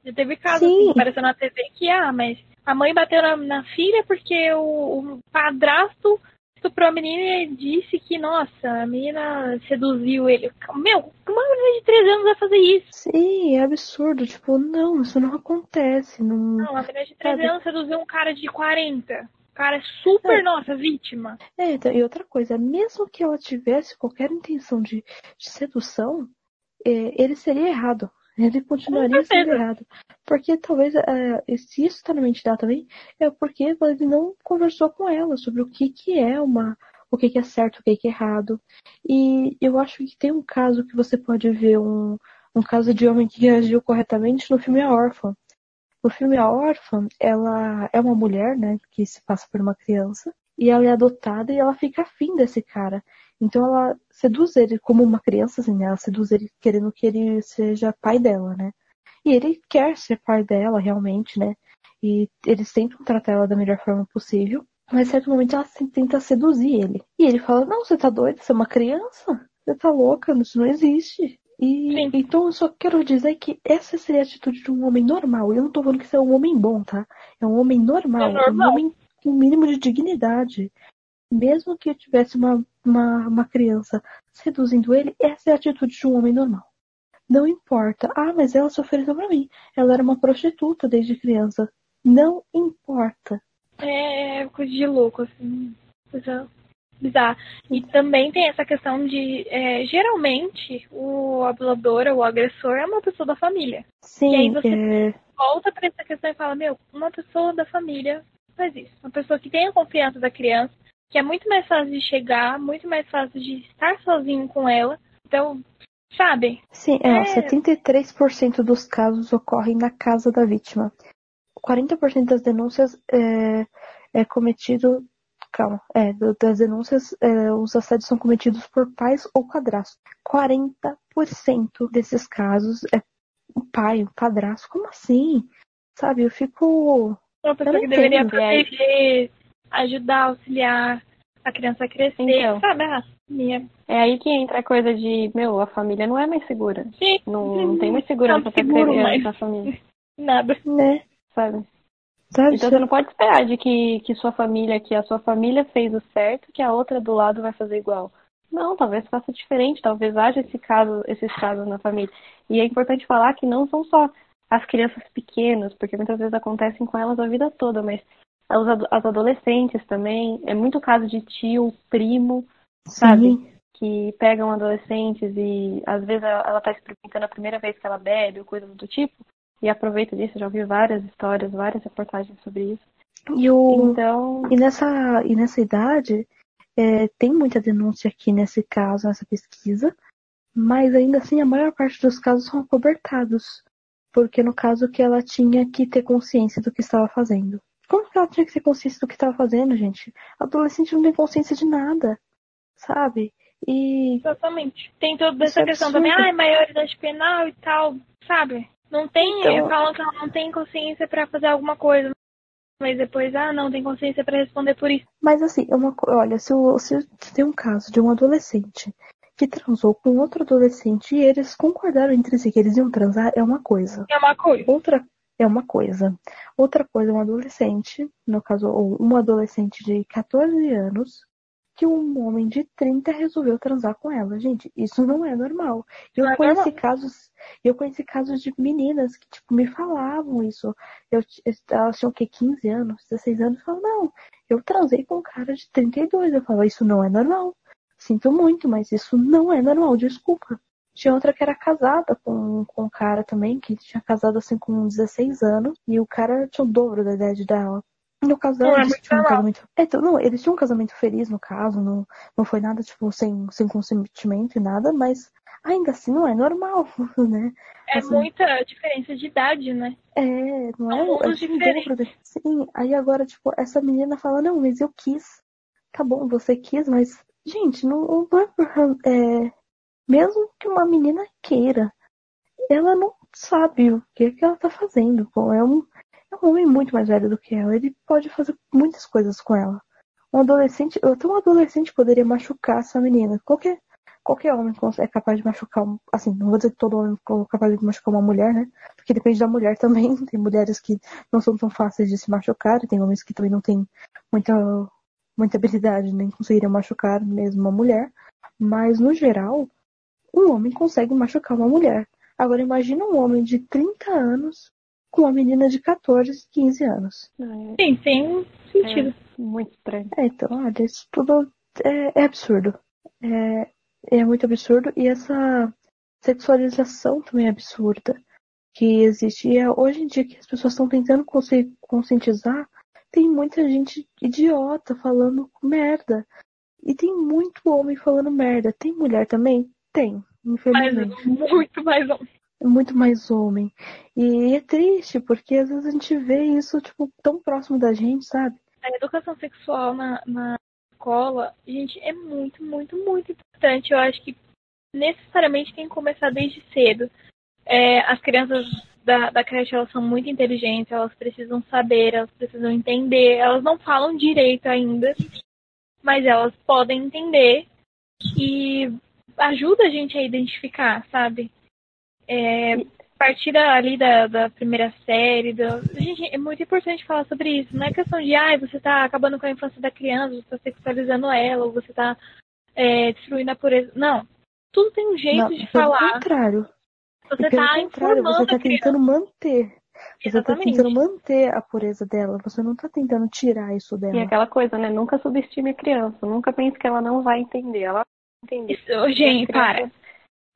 Já teve casos assim, apareceu na TV que, ah, mas a mãe bateu na, na filha porque o, o padrasto estuprou a menina e disse que, nossa, a menina seduziu ele. Meu, uma menina de 13 anos vai fazer isso? Sim, é absurdo. Tipo, não, isso não acontece. Não, não a menina de 13 sabe? anos seduziu um cara de 40. O cara é super, é. nossa, vítima. É, então, e outra coisa, mesmo que ela tivesse qualquer intenção de, de sedução, é, ele seria errado. Ele continuaria sendo errado. Porque talvez, é, se isso está na mente dela também, é porque ele não conversou com ela sobre o que, que é uma. O que, que é certo, o que, que é errado. E eu acho que tem um caso que você pode ver um, um caso de homem que reagiu corretamente no filme A Órfã. No filme A Órfã, ela é uma mulher, né, que se passa por uma criança, e ela é adotada e ela fica afim desse cara. Então ela seduz ele como uma criança, assim, né? Ela seduz ele querendo que ele seja pai dela, né? E ele quer ser pai dela, realmente, né? E eles tentam tratar ela da melhor forma possível. Mas em certo momento ela tenta seduzir ele. E ele fala, não, você tá doido, você é uma criança? Você tá louca, isso não existe. E Sim. então eu só quero dizer que essa seria a atitude de um homem normal. Eu não tô falando que você é um homem bom, tá? É um homem normal, é normal. um homem com um mínimo de dignidade mesmo que eu tivesse uma, uma, uma criança seduzindo ele, essa é a atitude de um homem normal. Não importa. Ah, mas ela se ofereceu para mim. Ela era uma prostituta desde criança. Não importa. É, é coisa de louco, assim. Coisa bizarra. E também tem essa questão de, é, geralmente, o abusador ou o agressor é uma pessoa da família. Sim. E aí você é... volta para essa questão e fala, meu, uma pessoa da família faz isso. Uma pessoa que tem a confiança da criança, que é muito mais fácil de chegar, muito mais fácil de estar sozinho com ela. Então, sabe? Sim, é, é... 73% dos casos ocorrem na casa da vítima. 40% das denúncias é, é cometido. Calma, é, das denúncias, é, os assédios são cometidos por pais ou padrasto. 40% desses casos é um pai, um padrasto. Como assim? Sabe, eu fico. Uma pessoa que deveria proteger, ajudar, auxiliar a criança a crescer, então, sabe? A minha... É aí que entra a coisa de, meu, a família não é mais segura. Sim. Não, não tem mais segurança pra criança na família. Nada. Né? Sabe? Sabe? Então você não pode esperar de que, que sua família, que a sua família fez o certo, que a outra do lado vai fazer igual. Não, talvez faça diferente, talvez haja esse caso, esses casos na família. E é importante falar que não são só as crianças pequenas, porque muitas vezes acontecem com elas a vida toda, mas as adolescentes também. É muito caso de tio, primo, sabe? Sim. Que pegam adolescentes e às vezes ela está experimentando a primeira vez que ela bebe ou coisa do tipo. E aproveita disso, já ouvi várias histórias, várias reportagens sobre isso. E, o... então... e, nessa, e nessa idade, é, tem muita denúncia aqui nesse caso, nessa pesquisa, mas ainda assim a maior parte dos casos são cobertados. Porque no caso que ela tinha que ter consciência do que estava fazendo. Como que ela tinha que ter consciência do que estava fazendo, gente? Adolescente não tem consciência de nada, sabe? E. Exatamente. Tem toda essa é questão absurdo. também, ah, é maioridade penal e tal, sabe? Não tem. Então... Falam que ela não tem consciência para fazer alguma coisa. Mas depois, ah, não, tem consciência para responder por isso. Mas assim, é uma, olha, se, se tem um caso de um adolescente que transou com outro adolescente e eles concordaram entre si que eles iam transar, é uma coisa. É uma coisa. Outra é uma coisa. Outra coisa, um adolescente, no caso, um adolescente de 14 anos, que um homem de 30 resolveu transar com ela. Gente, isso não é normal. Eu não é conheci é casos, eu conheci casos de meninas que, tipo, me falavam isso. Eu, elas tinham o quê? 15 anos, 16 anos, falavam, não, eu transei com um cara de 32. Eu falava, isso não é normal. Sinto muito, mas isso não é normal, desculpa. Tinha outra que era casada com, com um cara também, que tinha casado assim com 16 anos, e o cara tinha o dobro da idade dela. No caso dela, é eles tinham um casamento. É, então, não, eles tinham um casamento feliz no caso, não, não foi nada, tipo, sem, sem consentimento e nada, mas ainda assim não é normal, né? É assim, muita diferença de idade, né? É, não é? é diferente. Sim, aí agora, tipo, essa menina fala, não, mas eu quis. Tá bom, você quis, mas, gente, não, não é, é mesmo que uma menina queira, ela não sabe o que, é que ela tá fazendo. É um, é um homem muito mais velho do que ela. Ele pode fazer muitas coisas com ela. Um adolescente, até um adolescente poderia machucar essa menina. Qualquer, qualquer homem é capaz de machucar, assim, não vou dizer que todo homem é capaz de machucar uma mulher, né? Porque depende da mulher também. Tem mulheres que não são tão fáceis de se machucar, e tem homens que também não têm muita, muita habilidade, nem conseguiriam machucar mesmo uma mulher. Mas, no geral, um homem consegue machucar uma mulher. Agora imagina um homem de 30 anos com uma menina de 14, 15 anos. Sim, tem sentido. É, muito estranho. É, então, olha, isso tudo é, é absurdo. É, é muito absurdo e essa sexualização também é absurda. que existe. E é hoje em dia que as pessoas estão tentando conscientizar, tem muita gente idiota falando merda. E tem muito homem falando merda. Tem mulher também? Tem, infelizmente. Mas muito mais homem. Muito mais homem. E é triste, porque às vezes a gente vê isso, tipo, tão próximo da gente, sabe? A educação sexual na, na escola, gente, é muito, muito, muito importante. Eu acho que necessariamente tem que começar desde cedo. É, as crianças da, da creche elas são muito inteligentes, elas precisam saber, elas precisam entender, elas não falam direito ainda, mas elas podem entender e ajuda a gente a identificar, sabe? É, a partir ali da, da primeira série, do... gente, é muito importante falar sobre isso. Não é questão de, ah, você está acabando com a infância da criança, você está sexualizando ela, ou você está é, destruindo a pureza. Não. Tudo tem um jeito não, de falar. Pelo contrário. Você está informando Você está tentando manter. Você está tentando manter a pureza dela. Você não está tentando tirar isso dela. E aquela coisa, né? Nunca subestime a criança. Nunca pense que ela não vai entender. Ela vai entender. Isso, gente, para.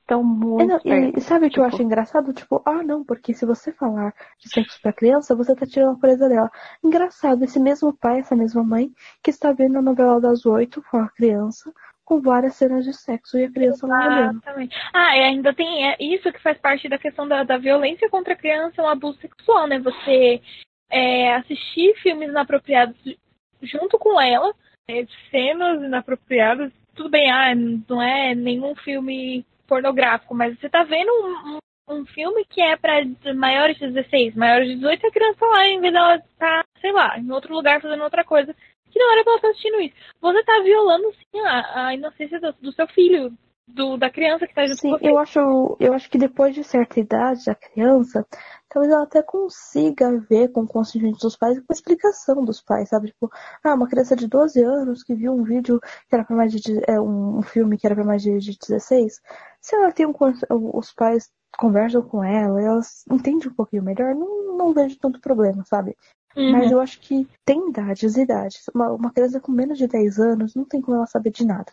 Estão muito. É, não, e, sabe o que eu acho engraçado? Tipo, ah, não, porque se você falar de sexo pra criança, você tá tirando a pureza dela. Engraçado, esse mesmo pai, essa mesma mãe, que está vendo a novela das oito com a criança, com várias cenas de sexo e a criança não olhando. Exatamente. Ah, e ainda tem é, isso que faz parte da questão da, da violência contra a criança, um abuso sexual, né? Você é, assistir filmes inapropriados junto com ela, é, cenas inapropriadas, tudo bem, ah, não é nenhum filme pornográfico, mas você tá vendo um, um, um filme que é para maiores de 16, maiores de 18, a criança lá, em vez dela tá, sei lá, em outro lugar fazendo outra coisa, que não era pra ela estar assistindo isso. Você tá violando, sim, a, a inocência do, do, seu filho, do, da criança que tá junto sim, com você. Eu acho, eu acho que depois de certa idade, a criança, talvez ela até consiga ver com o consentimento dos pais e com a explicação dos pais, sabe? Tipo, ah, uma criança de 12 anos que viu um vídeo que era pra mais de, é, um, filme que era pra mais de, de 16, se ela tem um, os pais conversam com ela, elas entendem um pouquinho melhor, não, não vejo tanto problema, sabe? Uhum. Mas eu acho que tem idades e idades. Uma, uma criança com menos de 10 anos não tem como ela saber de nada.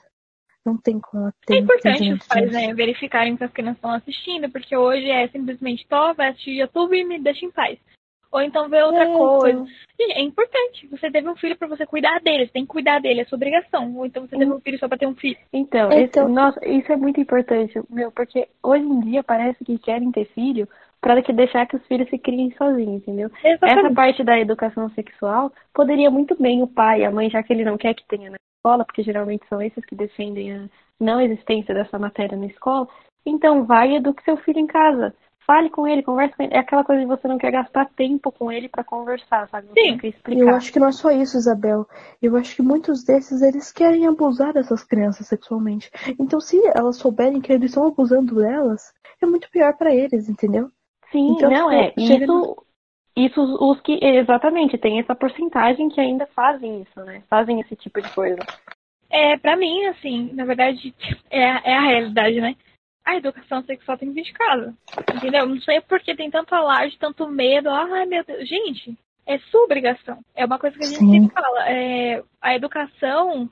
Não tem como ter. É importante os pais né, verificarem que as crianças estão assistindo, porque hoje é simplesmente to, vai assistir YouTube e me deixa em paz. Ou então ver outra é, coisa. Então... Gente, é importante. Você teve um filho para você cuidar dele. Você tem que cuidar dele, é sua obrigação. Ou então você teve um filho só pra ter um filho. Então, então... Esse, nossa, isso é muito importante, meu, porque hoje em dia parece que querem ter filho para que deixar que os filhos se criem sozinhos, entendeu? Exatamente. Essa parte da educação sexual poderia muito bem o pai, a mãe, já que ele não quer que tenha na escola, porque geralmente são esses que defendem a não existência dessa matéria na escola, então vai e eduque seu filho em casa. Fale com ele, converse com ele. É aquela coisa de você não quer gastar tempo com ele para conversar, sabe? Você Sim. Eu acho que não é só isso, Isabel. Eu acho que muitos desses eles querem abusar dessas crianças sexualmente. Então, se elas souberem que eles estão abusando delas, é muito pior para eles, entendeu? Sim, então, não é. Isso. Isso os que exatamente tem essa porcentagem que ainda fazem isso, né? Fazem esse tipo de coisa. É, para mim, assim, na verdade, é, é a realidade, né? A educação sexual tem que vir de casa. Entendeu? Não sei por que tem tanto alarde, tanto medo. Ai, meu Deus. Gente, é sua obrigação. É uma coisa que a gente Sim. sempre fala. É, a educação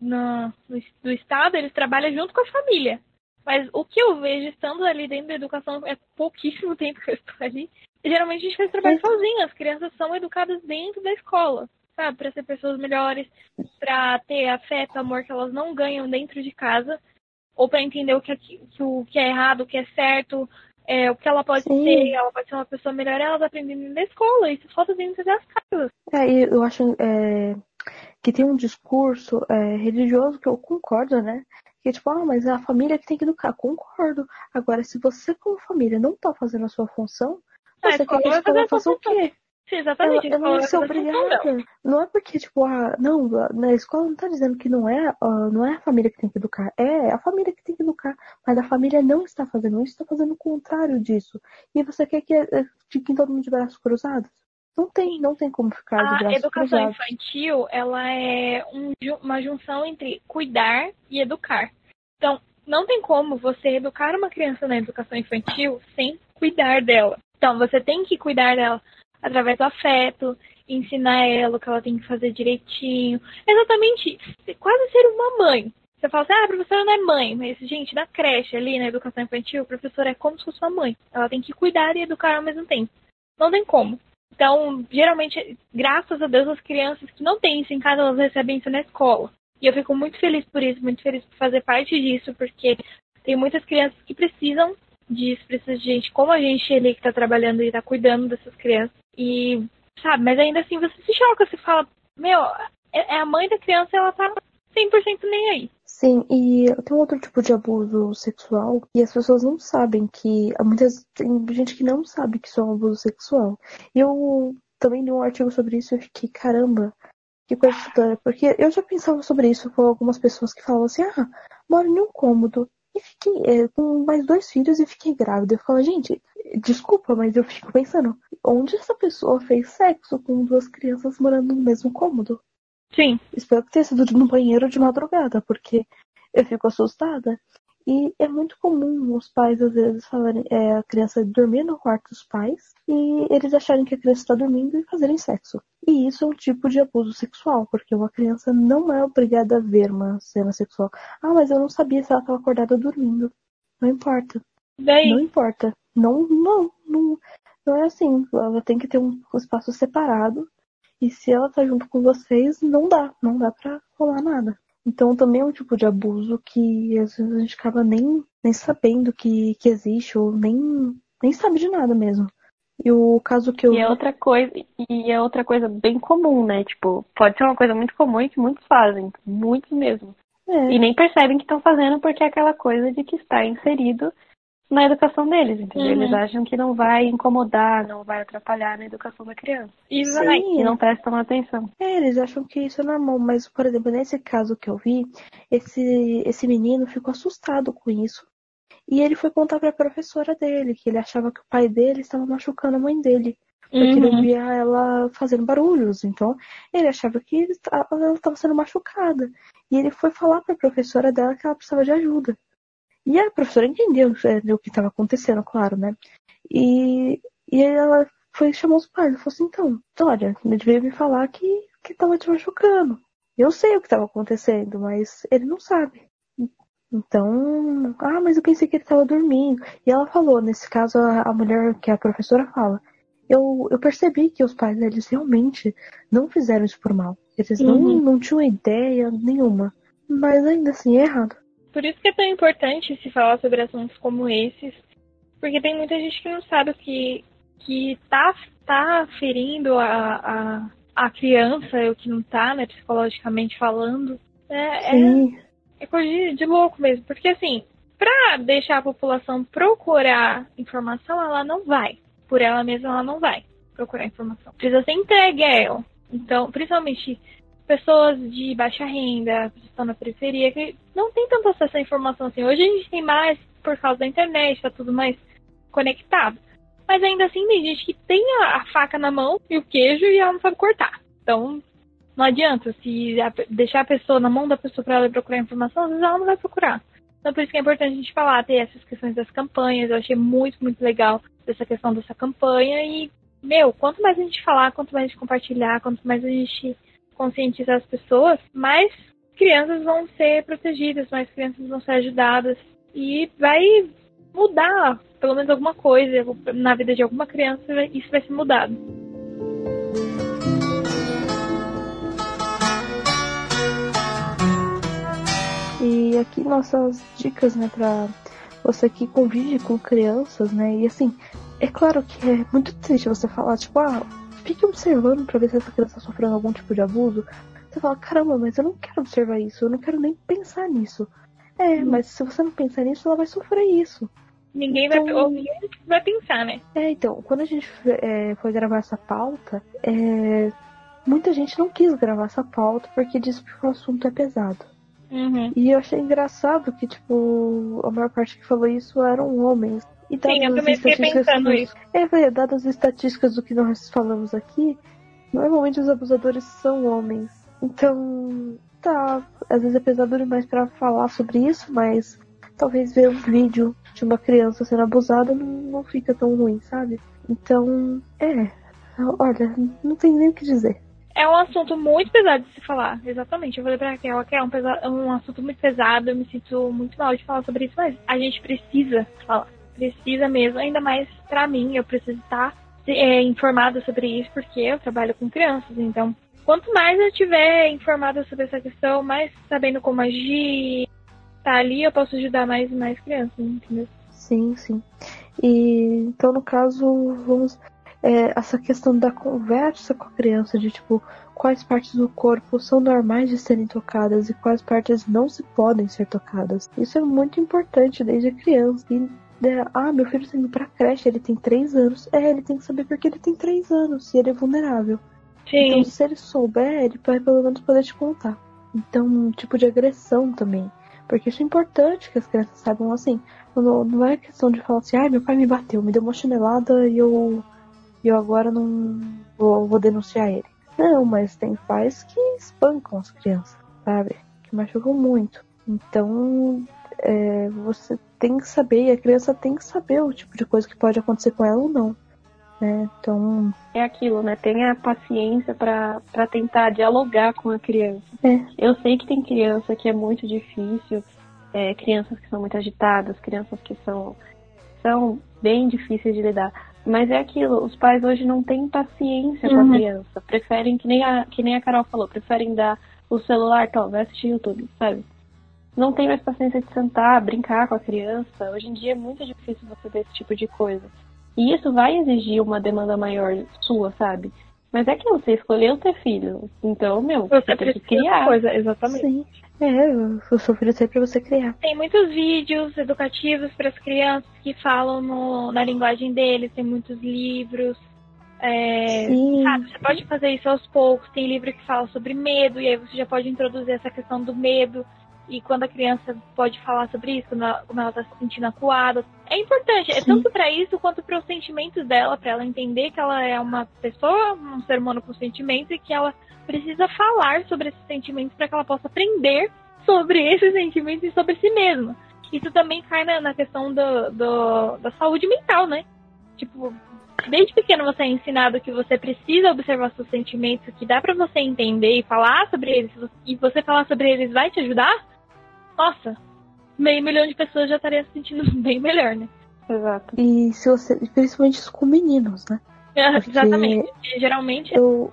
no, no, do Estado, eles trabalham junto com a família. Mas o que eu vejo estando ali dentro da educação é pouquíssimo tempo que eu estou ali. Geralmente a gente faz trabalho sozinho. As crianças são educadas dentro da escola, sabe? Para ser pessoas melhores, para ter afeto, amor que elas não ganham dentro de casa, ou para entender o que, é, que, o que é errado, o que é certo, é, o que ela pode Sim. ser, ela pode ser uma pessoa melhor, elas aprendem na escola. Isso falta dentro das casas. É, e eu acho é, que tem um discurso é, religioso que eu concordo, né? Que tipo, ah, mas é a família que tem que educar. Concordo. Agora, se você como família não tá fazendo a sua função, é, você quer que a escola faça o quê? Sim, exatamente. Ela, ela não ser obrigada. Não é porque, tipo, ah, não, na escola não tá dizendo que não é, uh, não é a família que tem que educar. É a família que tem que educar. Mas a família não está fazendo isso, está fazendo o contrário disso. E você quer que eh, fiquem todo mundo de braços cruzados? Não tem, não tem como ficar de braços A educação cruzados. infantil, ela é um, uma junção entre cuidar e educar. Então, não tem como você educar uma criança na educação infantil sem cuidar dela. Então, você tem que cuidar dela através do afeto, ensinar ela o que ela tem que fazer direitinho. Exatamente, quase ser uma mãe. Você fala assim, ah, a professora não é mãe, mas, gente, na creche ali, na educação infantil, a professora é como se fosse uma mãe. Ela tem que cuidar e educar ao mesmo tempo. Não tem como. Então, geralmente, graças a Deus, as crianças que não têm isso em casa, elas recebem isso na escola. E eu fico muito feliz por isso, muito feliz por fazer parte disso, porque tem muitas crianças que precisam disso, precisam de gente como a gente ali que está trabalhando e está cuidando dessas crianças. E, sabe, mas ainda assim você se choca, você fala, meu, é, é a mãe da criança ela tá 100% nem aí. Sim, e tem outro tipo de abuso sexual e as pessoas não sabem que. Muitas, tem gente que não sabe que isso é um abuso sexual. E eu também li um artigo sobre isso e fiquei, caramba, que coisa estranha. Porque eu já pensava sobre isso com algumas pessoas que falavam assim, ah, moro em um cômodo. E fiquei é, com mais dois filhos e fiquei grávida. Eu falava, gente, desculpa, mas eu fico pensando, onde essa pessoa fez sexo com duas crianças morando no mesmo cômodo? Sim. Espero que tenha sido no banheiro de madrugada, porque eu fico assustada. E é muito comum os pais, às vezes, falarem é, a criança dormir no quarto dos pais e eles acharem que a criança está dormindo e fazerem sexo. E isso é um tipo de abuso sexual, porque uma criança não é obrigada a ver uma cena sexual. Ah, mas eu não sabia se ela estava acordada dormindo. Não importa. Daí? Não importa. Não, não, não, não é assim. Ela tem que ter um espaço separado e se ela tá junto com vocês, não dá, não dá pra rolar nada. Então também é um tipo de abuso que às vezes a gente acaba nem, nem sabendo que, que existe, ou nem, nem sabe de nada mesmo. E o caso que eu. E é outra coisa, e é outra coisa bem comum, né? Tipo, pode ser uma coisa muito comum e que muitos fazem, muitos mesmo. É. E nem percebem que estão fazendo porque é aquela coisa de que está inserido na educação deles, entendeu? Uhum. Eles acham que não vai incomodar, não vai atrapalhar na educação da criança. E vai, e não prestam atenção. É, eles acham que isso é normal, mas, por exemplo, nesse caso que eu vi, esse, esse menino ficou assustado com isso. E ele foi contar para a professora dele que ele achava que o pai dele estava machucando a mãe dele. Porque uhum. ele via ela fazendo barulhos. Então, ele achava que ela estava sendo machucada. E ele foi falar para a professora dela que ela precisava de ajuda. E a professora entendeu é, o que estava acontecendo, claro, né? E, e ela foi chamou os pais e falou assim, então, olha, ele veio me falar que, que tava te machucando. Eu sei o que estava acontecendo, mas ele não sabe. Então, ah, mas eu pensei que ele estava dormindo. E ela falou, nesse caso, a, a, mulher que a professora fala, eu, eu percebi que os pais deles realmente não fizeram isso por mal. Eles uhum. não, não tinham ideia nenhuma. Mas ainda assim é errado. Por isso que é tão importante se falar sobre assuntos como esses, porque tem muita gente que não sabe o que, que tá, tá ferindo a, a, a criança, o que não tá, né, psicologicamente falando. É, é, é coisa de, de louco mesmo, porque assim, pra deixar a população procurar informação, ela não vai. Por ela mesma, ela não vai procurar informação. Precisa ser entregue a ela. Então, principalmente pessoas de baixa renda, que estão na periferia, que não tem tanto acesso à informação assim. Hoje a gente tem mais por causa da internet, tá tudo mais conectado. Mas ainda assim tem gente que tem a, a faca na mão e o queijo e ela não sabe cortar. Então, não adianta. Se a, deixar a pessoa na mão da pessoa para ela procurar informação, às vezes ela não vai procurar. Então, por isso que é importante a gente falar, ter essas questões das campanhas. Eu achei muito, muito legal essa questão dessa campanha. E, meu, quanto mais a gente falar, quanto mais a gente compartilhar, quanto mais a gente conscientizar as pessoas, mais crianças vão ser protegidas, mais crianças vão ser ajudadas e vai mudar pelo menos alguma coisa na vida de alguma criança, isso vai ser mudado. E aqui nossas dicas, né, para você que convive com crianças, né? E assim, é claro que é muito triste você falar, tipo, ah, fique observando para ver se essa criança está sofrendo algum tipo de abuso. Você fala, caramba, mas eu não quero observar isso, eu não quero nem pensar nisso. É, hum. mas se você não pensar nisso, ela vai sofrer isso. Ninguém então, vai ouvir, vai pensar, né? É, então, quando a gente é, foi gravar essa pauta, é, muita gente não quis gravar essa pauta porque disse que o assunto é pesado. Uhum. E eu achei engraçado que, tipo, a maior parte que falou isso eram homens. E Sim, eu também fiquei pensando isso. É, dadas as estatísticas do que nós falamos aqui, normalmente os abusadores são homens. Então, tá, às vezes é pesado demais para falar sobre isso, mas talvez ver um vídeo de uma criança sendo abusada não, não fica tão ruim, sabe? Então, é, olha, não tem nem o que dizer. É um assunto muito pesado de se falar, exatamente. Eu falei pra Raquel que é um, pesa um assunto muito pesado, eu me sinto muito mal de falar sobre isso, mas a gente precisa falar. Precisa mesmo, ainda mais pra mim, eu preciso estar é, informada sobre isso, porque eu trabalho com crianças, então quanto mais eu tiver informada sobre essa questão, mais sabendo como agir, tá ali, eu posso ajudar mais e mais crianças, entendeu? Sim, sim. E então no caso, vamos é, essa questão da conversa com a criança, de tipo, quais partes do corpo são normais de serem tocadas e quais partes não se podem ser tocadas. Isso é muito importante desde criança. E, ah, meu filho está indo pra creche, ele tem 3 anos. É, ele tem que saber porque ele tem 3 anos e ele é vulnerável. Sim. Então, se ele souber, ele vai pelo menos poder te contar. Então, um tipo de agressão também. Porque isso é importante que as crianças saibam assim. Não, não é questão de falar assim, ai, ah, meu pai me bateu, me deu uma chinelada e eu e eu agora não vou, vou denunciar ele. Não, mas tem pais que espancam as crianças, sabe? Que machucam muito. Então, é, você tem que saber, e a criança tem que saber o tipo de coisa que pode acontecer com ela ou não. Né? Então. É aquilo, né? Tenha paciência para tentar dialogar com a criança. É. Eu sei que tem criança que é muito difícil, é, crianças que são muito agitadas, crianças que são, são bem difíceis de lidar. Mas é aquilo, os pais hoje não têm paciência uhum. com a criança. Preferem, que nem, a, que nem a Carol falou, preferem dar o celular, tó, vai assistir YouTube, sabe? Não tem mais paciência de sentar, brincar com a criança. Hoje em dia é muito difícil você ver esse tipo de coisa. E isso vai exigir uma demanda maior sua, sabe? Mas é que você escolheu ter filho. Então, meu, você, você tem que criar. Coisa, exatamente. Sim. É, o seu filho sempre pra você criar. Tem muitos vídeos educativos para as crianças que falam no, na linguagem deles, tem muitos livros. É, sabe, você pode fazer isso aos poucos. Tem livro que fala sobre medo, e aí você já pode introduzir essa questão do medo. E quando a criança pode falar sobre isso, como ela está se sentindo acuada. É importante, é Sim. é tanto para isso quanto para os sentimentos dela, para ela entender que ela é uma pessoa, um ser humano com sentimentos e que ela precisa falar sobre esses sentimentos para que ela possa aprender sobre esses sentimentos e sobre si mesma. Isso também cai na, na questão do, do, da saúde mental, né? Tipo, desde pequeno você é ensinado que você precisa observar seus sentimentos, que dá para você entender e falar sobre eles, e você falar sobre eles vai te ajudar, nossa, meio milhão de pessoas já estaria se sentindo bem melhor, né? Exato. E se você, principalmente isso com meninos, né? É, exatamente. Geralmente. Eu,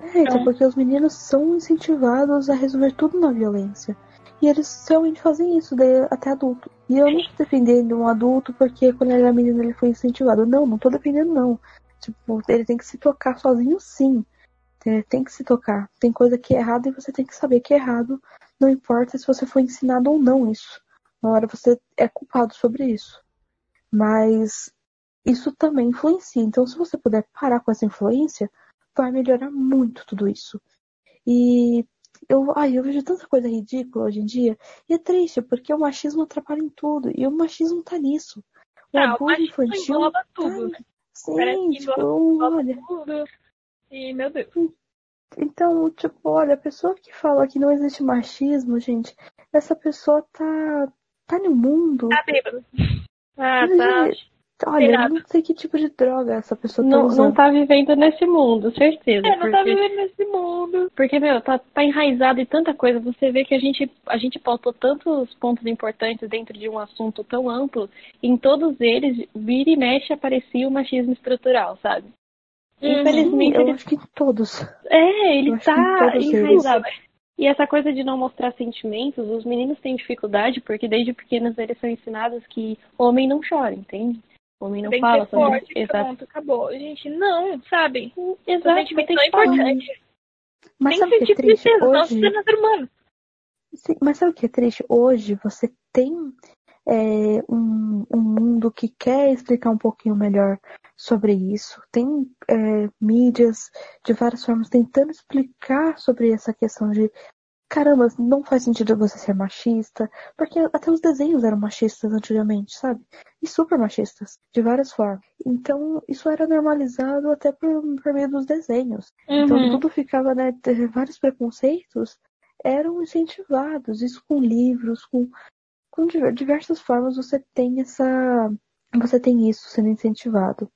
é, então, porque os meninos são incentivados a resolver tudo na violência. E eles realmente fazem isso daí, até adulto. E eu não tô defendendo um adulto porque quando ele era menino ele foi incentivado. Não, não tô defendendo não. Tipo, ele tem que se tocar sozinho sim. Ele tem que se tocar. Tem coisa que é errada e você tem que saber que é errado. Não importa se você foi ensinado ou não isso. Na hora você é culpado sobre isso. Mas isso também influencia. Então, se você puder parar com essa influência, vai melhorar muito tudo isso. E eu, ai, eu vejo tanta coisa ridícula hoje em dia. E é triste, porque o machismo atrapalha em tudo. E o machismo tá nisso. O ah, abuso o infantil. Tudo. Tá... Sim, tipo, olha. Tudo. E, meu Deus. Então, tipo, olha, a pessoa que fala que não existe machismo, gente, essa pessoa tá. tá no mundo. Tá bêbado. Ah, tá. Olha, eu não sei que tipo de droga essa pessoa tá não, usando. Não tá vivendo nesse mundo, certeza. É, não tá porque... tá vivendo nesse mundo. Porque, meu, tá, tá enraizado em tanta coisa. Você vê que a gente, a gente pautou tantos pontos importantes dentro de um assunto tão amplo. Em todos eles, vira e mexe aparecia o machismo estrutural, sabe? Uhum, Infelizmente. Eu ele... acho que em todos. É, ele tá enraizado. E essa coisa de não mostrar sentimentos, os meninos têm dificuldade porque desde pequenos eles são ensinados que homem não chora, entende? O homem não tem fala que ser sobre forte, Exato. pronto, acabou. Gente, não, sabe? Exato, tem é importante. Mas tem que é triste? Hoje... ser humano. Sim, mas sabe o que é triste? Hoje você tem é, um, um, mundo que quer explicar um pouquinho melhor sobre isso. Tem é, mídias de várias formas tentando explicar sobre essa questão de caramba, não faz sentido você ser machista, porque até os desenhos eram machistas antigamente, sabe? E super machistas, de várias formas. Então, isso era normalizado até por, por meio dos desenhos. Então, uhum. Então, tudo ficava, né, vários preconceitos eram incentivados, isso com livros, com, com diversas formas você tem essa, você tem isso sendo incentivado.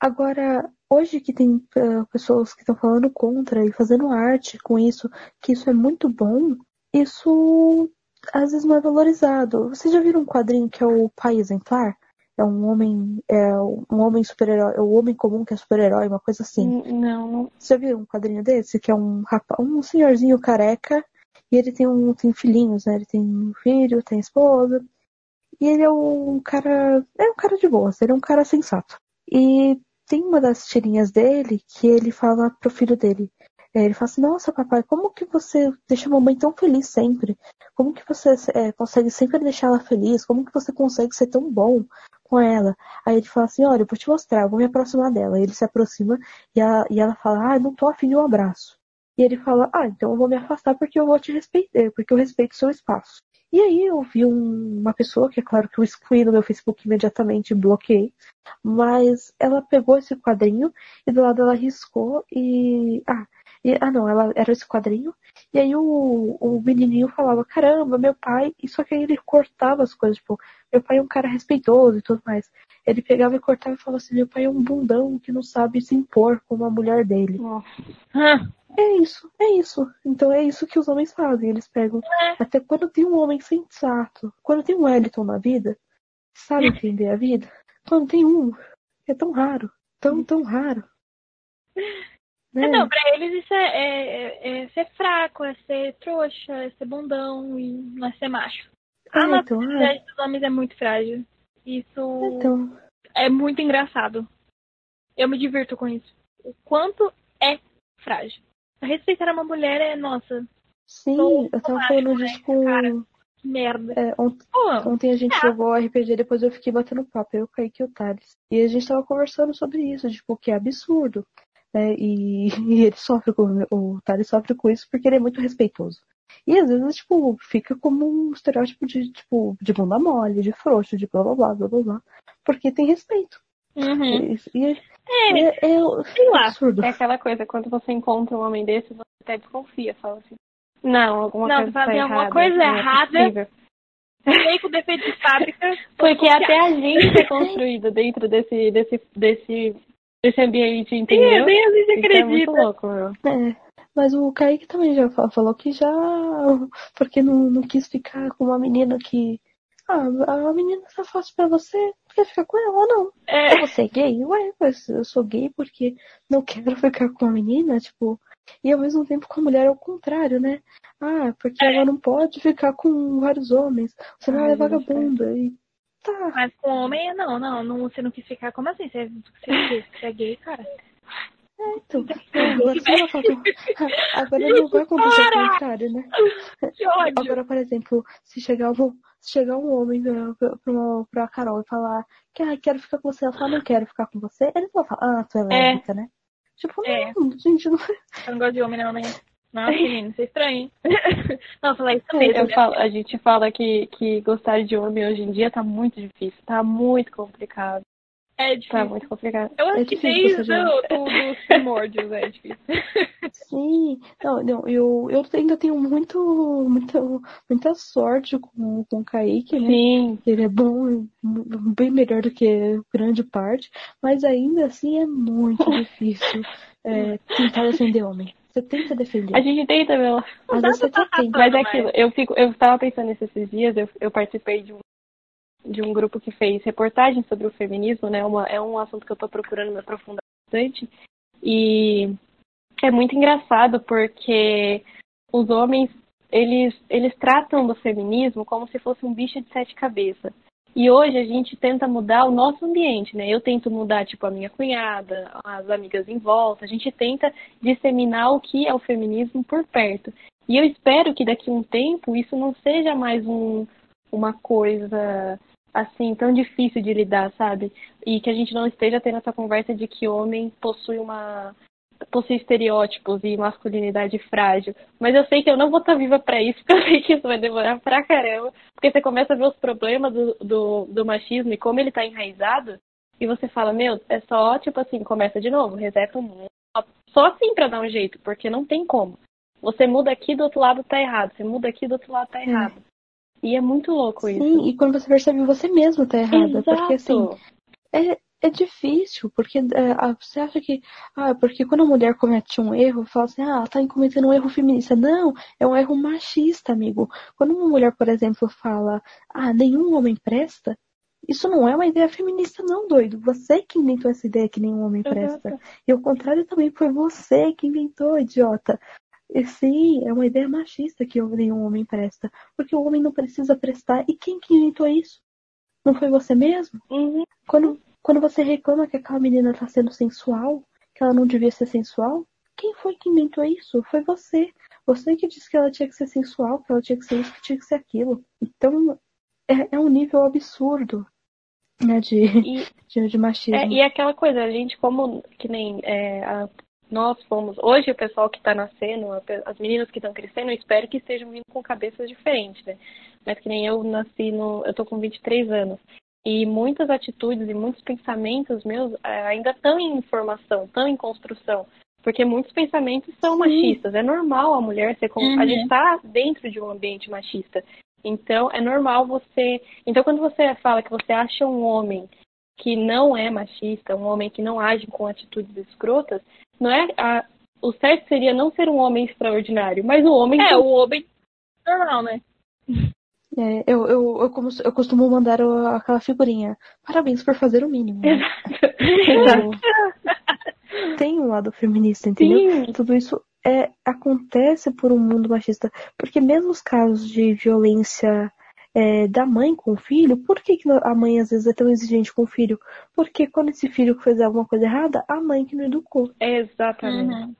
Agora, hoje que tem uh, pessoas que estão falando contra e fazendo arte com isso, que isso é muito bom, isso às vezes não é valorizado. Vocês já viram um quadrinho que é o Pai Exemplar? É um homem, é um homem super-herói, é o homem comum que é super-herói, uma coisa assim. Não, não. Você já viu um quadrinho desse? Que é um rapaz, um senhorzinho careca, ele tem um tem filhinhos, né? Ele tem um filho, tem esposa. E ele é um cara. É um cara de boa, ele é um cara sensato. E tem uma das tirinhas dele que ele fala pro filho dele. É, ele fala assim, nossa papai, como que você deixa a mamãe tão feliz sempre? Como que você é, consegue sempre deixar ela feliz? Como que você consegue ser tão bom com ela? Aí ele fala assim, olha, eu vou te mostrar, eu vou me aproximar dela. Aí ele se aproxima e, a, e ela fala, ah, não tô afim de um abraço. E ele fala, ah, então eu vou me afastar porque eu vou te respeitar, porque eu respeito o seu espaço. E aí eu vi um, uma pessoa, que é claro que eu excluí no meu Facebook imediatamente, bloqueei, mas ela pegou esse quadrinho e do lado ela riscou e. Ah, e, ah não, ela era esse quadrinho. E aí o, o menininho falava, caramba, meu pai. E só que aí ele cortava as coisas, tipo, meu pai é um cara respeitoso e tudo mais. Ele pegava e cortava e falava assim, meu pai é um bundão que não sabe se impor como a mulher dele. Ah, É isso, é isso. Então é isso que os homens fazem. Eles pegam. Até quando tem um homem sensato, quando tem um Wellington na vida, sabe entender a vida? Quando tem um, é tão raro. Tão, tão raro. Né? É, não, pra eles isso é, é- é ser fraco, é ser trouxa, é ser bundão e não é ser macho. A É, então, dos homens é muito frágil. Isso Então, é muito engraçado. Eu me divirto com isso. O quanto é frágil. Respeitar uma mulher é, nossa, sim, eu tava falando disso com. cara? que merda. é, ont- Pô, Ontem a gente É. jogou RPG, depois eu fiquei batendo papo, eu, o Kaique e o Thales. E a gente tava conversando sobre isso, tipo, que é absurdo. né? E, e ele sofre com, o Thales sofre com isso porque ele é muito respeitoso. E às vezes, tipo, fica como um estereótipo de, tipo, de bunda mole, de frouxo, de blá blá blá blá blá blá. Porque tem respeito. uhum. E, e é, É, é, é sei lá. absurdo. é aquela coisa, quando você encontra um homem desse, você até desconfia, fala assim. Não, alguma Não, coisa tá tem alguma errada, coisa não é errada. Veio com defeito de fábrica. Porque até a gente é construído dentro desse, desse, desse, desse ambiente, Sim, entendeu? nem a gente Isso é muito acredita. louco, meu. É, mas o Kaique também já fa- falou que já. Porque não, não quis ficar com uma menina que. Ah, a menina tá fácil pra você, quer ficar com ela ou não? É, Você é gay? Ué, mas eu sou gay porque não quero ficar com a menina, tipo. E ao mesmo tempo com a mulher é o contrário, né? Ah, porque ela não pode ficar com vários homens, senão Ai, ela é vagabunda. E tá. mas com homem, não, não, não, você não quis ficar. Como assim? Você, você, é você é gay, cara? Então, agora não Agora vai acontecer o contrário, né? Agora, por exemplo, se chegar um, se chegar um homem pra, pra, uma- pra Carol e falar que ah, quero ficar com você, ela fala, não quero ficar com você, ele vai falar, ah, tu é lésbica, né? Tipo, É. não, gente, não Eu não gosto de homem, não, né? Nossa, menino, você é estranho? Não, falar isso mesmo. Eu falo, a gente fala que, que gostar de homem hoje em dia tá muito difícil, tá muito complicado. É Tá difícil. muito complicado. Eu acho É que desde você já- o do, dos primórdios é difícil. Sim, não, não, eu, eu ainda tenho muito, muita, muita sorte com, com o Kaique, né? Sim, Ele é bom, bem melhor do que grande parte, mas ainda assim é muito difícil é, tentar defender homem. Você tenta defender. a gente tenta, meu. Às vezes você tenta. Mas é aquilo, eu fico, eu estava pensando nesses dias, eu, eu participei de um, de um grupo que fez reportagem sobre o feminismo, né? Uma, é um assunto que eu estou procurando me aprofundar bastante. E é muito engraçado porque os homens, eles, eles tratam do feminismo como se fosse um bicho de sete cabeças. E hoje a gente tenta mudar o nosso ambiente, né? Eu tento mudar, tipo, a minha cunhada, as amigas em volta. A gente tenta disseminar o que é o feminismo por perto. E eu espero que daqui a um tempo isso não seja mais um, uma coisa assim tão difícil de lidar, sabe? E que a gente não esteja tendo essa conversa de que homem possui uma possui estereótipos e masculinidade frágil. Mas eu sei que eu não vou estar viva para isso, porque eu sei que isso vai demorar pra caramba. Porque você começa a ver os problemas do, do, do machismo e como ele tá enraizado, e você fala, meu, é só, tipo assim, começa de novo, reseta o mundo. Só assim pra dar um jeito, porque não tem como. Você muda aqui do outro lado tá errado, você muda aqui do outro lado tá errado. E é muito louco isso. Sim, e quando você percebe você mesmo tá errada. Porque assim, Exato. é, é difícil, porque é, você acha que. Ah, porque quando a mulher comete um erro, fala assim, ah, ela tá cometendo um erro feminista. Não, é um erro machista, amigo. Quando uma mulher, por exemplo, fala, ah, nenhum homem presta, isso não é uma ideia feminista, não, doido. Você que inventou essa ideia que nenhum homem presta. Uhum. E o contrário também foi você que inventou, idiota. E sim, é uma ideia machista que nenhum homem presta. Porque o homem não precisa prestar. E quem que inventou isso? Não foi você mesmo? Uhum. Quando, quando você reclama que aquela menina tá sendo sensual, que ela não devia ser sensual, quem foi que inventou isso? Foi você. Você que disse que ela tinha que ser sensual, que ela tinha que ser isso, que tinha que ser aquilo. Então, é, é um nível absurdo né, de, e, de, de, machismo. É, e aquela coisa, a gente como que nem é, a, nós fomos, hoje o pessoal que está nascendo, as meninas que estão crescendo, eu espero que estejam vindo com cabeças diferentes, né? Mas que nem eu nasci no, eu tô com 23 anos. E muitas atitudes e muitos pensamentos meus é, ainda estão em formação, estão em construção. Porque muitos pensamentos são Sim. machistas. É normal a mulher ser como. Uhum. A gente está dentro de um ambiente machista. Então, é normal você. Então, quando você fala que você acha um homem que não é machista, um homem que não age com atitudes escrotas, não é. A... O certo seria não ser um homem extraordinário, mas um homem. É, o homem normal, né? É, eu, eu, eu, como, eu costumo mandar aquela figurinha. Parabéns por fazer o mínimo. Né? Exato. Tem um lado feminista, entendeu? Sim. Tudo isso é, acontece por um mundo machista. Porque mesmo os casos de violência é, da mãe com o filho, por que, que a mãe às vezes é tão exigente com o filho? Porque quando esse filho fez alguma coisa errada, a mãe que não educou. Exatamente. Uhum.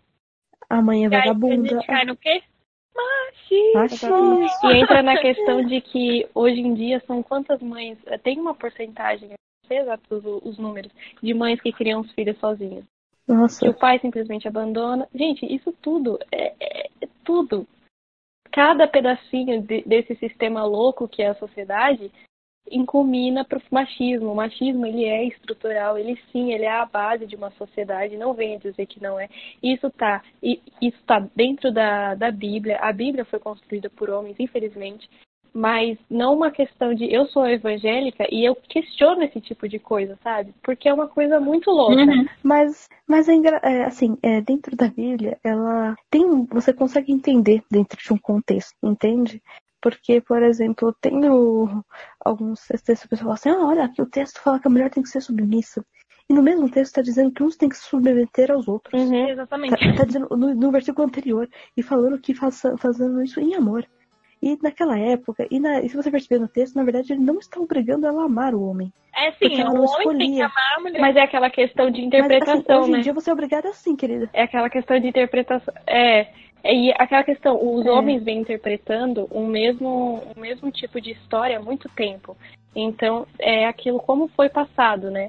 A mãe é vagabunda. E cai no quê? Machista. E entra na questão de que hoje em dia são quantas mães. Tem uma porcentagem, não sei exatos os números, de mães que criam os filhos sozinhas. Nossa. Que o pai simplesmente abandona. Gente, isso tudo é, é, é tudo. Cada pedacinho de, desse sistema louco que é a sociedade incumina para o machismo. O machismo ele é estrutural, ele sim, ele é a base de uma sociedade. Não venha dizer que não é. Isso está isso tá dentro da, da Bíblia. A Bíblia foi construída por homens, infelizmente mas não uma questão de eu sou evangélica e eu questiono esse tipo de coisa, sabe? Porque é uma coisa muito louca. Uhum. Mas, mas é, é, assim, é, dentro da Bíblia, ela tem, você consegue entender dentro de um contexto, entende? Porque, por exemplo, tem o, alguns textos que a pessoa fala assim, ah, olha, aqui o texto fala que a mulher tem que ser submissa. E no mesmo texto está dizendo que uns têm que se submeter aos outros. Uhum, exatamente. Está tá dizendo no, no, versículo anterior e falando que faz, fazendo isso em amor. E naquela época, e, na, e, se você perceber no texto, na verdade ele não está obrigando ela a amar o homem. É sim, o homem escolhia. tem que amar a mulher. Mas é aquela questão de interpretação, Mas, assim, hoje né? em dia você é obrigada assim, querida. É aquela questão de interpretação. É. E aquela questão, os é. homens vêm interpretando o mesmo, o mesmo tipo de história há muito tempo. Então, é aquilo como foi passado, né?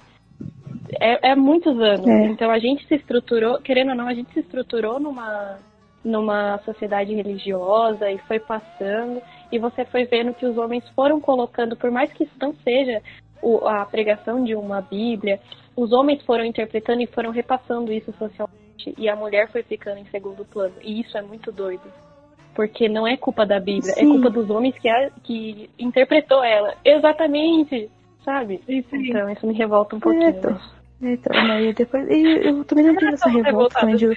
É, é muitos anos. É. Então a gente se estruturou, querendo ou não, a gente se estruturou numa, numa sociedade religiosa e foi passando e você foi vendo que os homens foram colocando, por mais que isso não seja o, a pregação de uma Bíblia, os homens foram interpretando e foram repassando isso socialmente e a mulher foi ficando em segundo plano. E isso é muito doido. Porque não é culpa da Bíblia, é Sim. é culpa dos homens que, a, que interpretou ela. Exatamente, sabe? Isso, então isso me revolta um pouquinho. Então, então, mas depois, eu, eu também não tive essa revolta também de,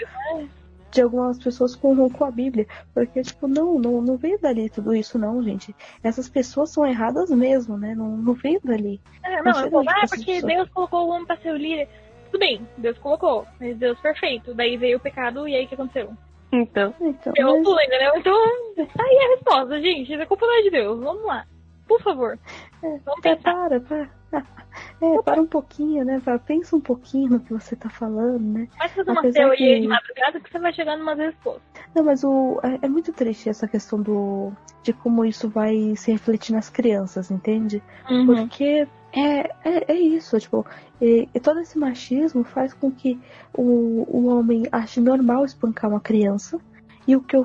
de algumas pessoas com, com a Bíblia. Porque, tipo, não, não, não veio dali tudo isso, não, gente. Essas pessoas são erradas mesmo, né? Não, não veio dali. É, não, eu falo, ah, porque pessoas. Deus colocou o homem pra ser o líder. Tudo bem, Deus colocou, mas Deus perfeito. Daí veio o pecado e aí o que aconteceu? Então. então eu mas... entendeu? Então, tá aí a resposta, gente. A culpa não é de Deus. Vamos lá. Por favor. É, Vamos tentar. Para, para. É, para um pouquinho, né? Pensa um pouquinho no que você tá falando, né? Mas fazer uma Apesar teoria que... de madrugada que você vai chegar numa resposta. Não, mas o, é, é, muito triste essa questão do de como isso vai se refletir nas crianças, entende? Uhum. Porque é, é, é, isso, tipo, e, e, todo esse machismo faz com que o, o homem ache normal espancar uma criança. E o que eu,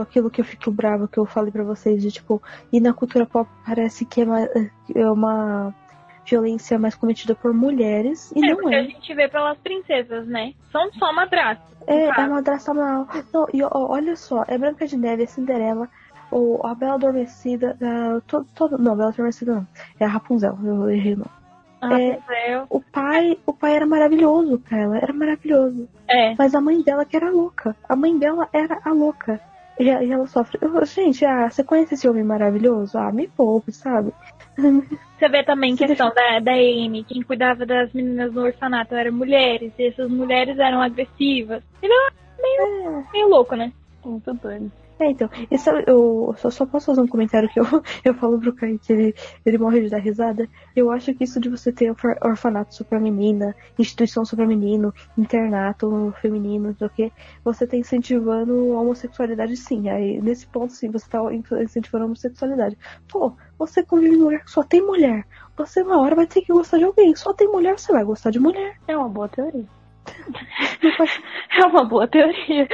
aquilo que eu fico bravo que eu falei para vocês de tipo, e na cultura pop parece que é uma, é uma violência mais cometida por mulheres e é, não é. a gente vê pelas princesas, né? São só madrastas. É, é madrasta mal. Não, e ó, olha só, é Branca de Neve, é Cinderela, ou a Bela Adormecida, uh, todo, todo, não, Bela Adormecida não, é a Rapunzel, eu errei não. É, o pai, o pai era maravilhoso pra ela, era maravilhoso. É. Mas a mãe dela que era louca. A mãe dela era a louca. E, e ela sofre. Eu, gente, ah, você conhece esse homem maravilhoso? Ah, me poupe, sabe? Você vê também a questão da, da Amy, quem cuidava das meninas no orfanato eram mulheres, e essas mulheres eram agressivas. Ele é meio, É. meio louco, né? Muito doido. É, então, isso eu só, só posso fazer um comentário que eu, eu falo pro Kaique, ele, ele morre de dar risada. Eu acho que isso de você ter orfa- orfanato pra menina, instituição pra menino, internato feminino, não sei o quê, você tá incentivando a homossexualidade sim. Aí, nesse ponto, sim, você tá incentivando a homossexualidade. Pô, você convive em lugar que só tem mulher. Você uma hora vai ter que gostar de alguém. Só tem mulher, você vai gostar de mulher. É uma boa teoria. É uma boa teoria.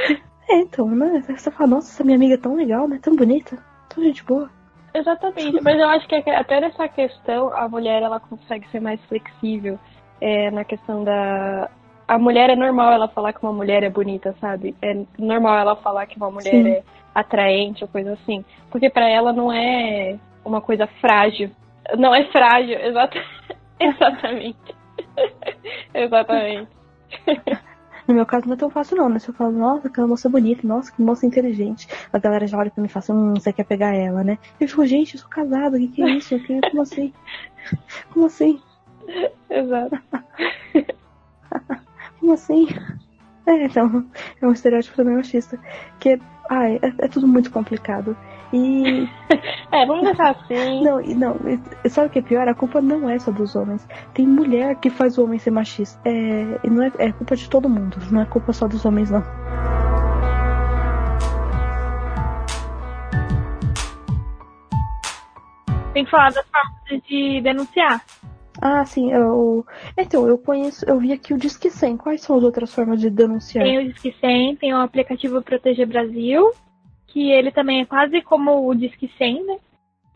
É, então, né? Você fala, nossa, essa minha amiga é tão legal, né? Tão bonita, tão gente boa. Exatamente, mas eu acho que até nessa questão a mulher ela consegue ser mais flexível é, na questão da. A mulher é normal ela falar que uma mulher é bonita, sabe? É normal ela falar que uma mulher Sim. é atraente ou coisa assim. Porque pra ela não é uma coisa frágil. Não é frágil, exata... exatamente. exatamente. No meu caso não é tão fácil não, né? Se eu falo, nossa, aquela moça bonita, nossa, que moça inteligente. A galera já olha pra mim e fala assim, hum, você quer pegar ela, né? Eu fico, gente, eu sou casada, o que, que é isso? Que- Como assim? Como assim? Exato. Como assim? É, então, é um estereótipo também machista. Que, ai, é, é tudo muito complicado. E É, vamos deixar assim. Não, não, sabe o que é pior? A culpa não é só dos homens. Tem mulher que faz o homem ser machista. É, e não é, é culpa de todo mundo, não é culpa só dos homens, não. Tem que falar das formas de denunciar. Ah, sim, eu. Então, eu conheço, eu vi aqui o Disque 100. Quais são as outras formas de denunciar? Tem o Disque 100, tem o aplicativo Proteger Brasil, que ele também é quase como o Disque 100, né?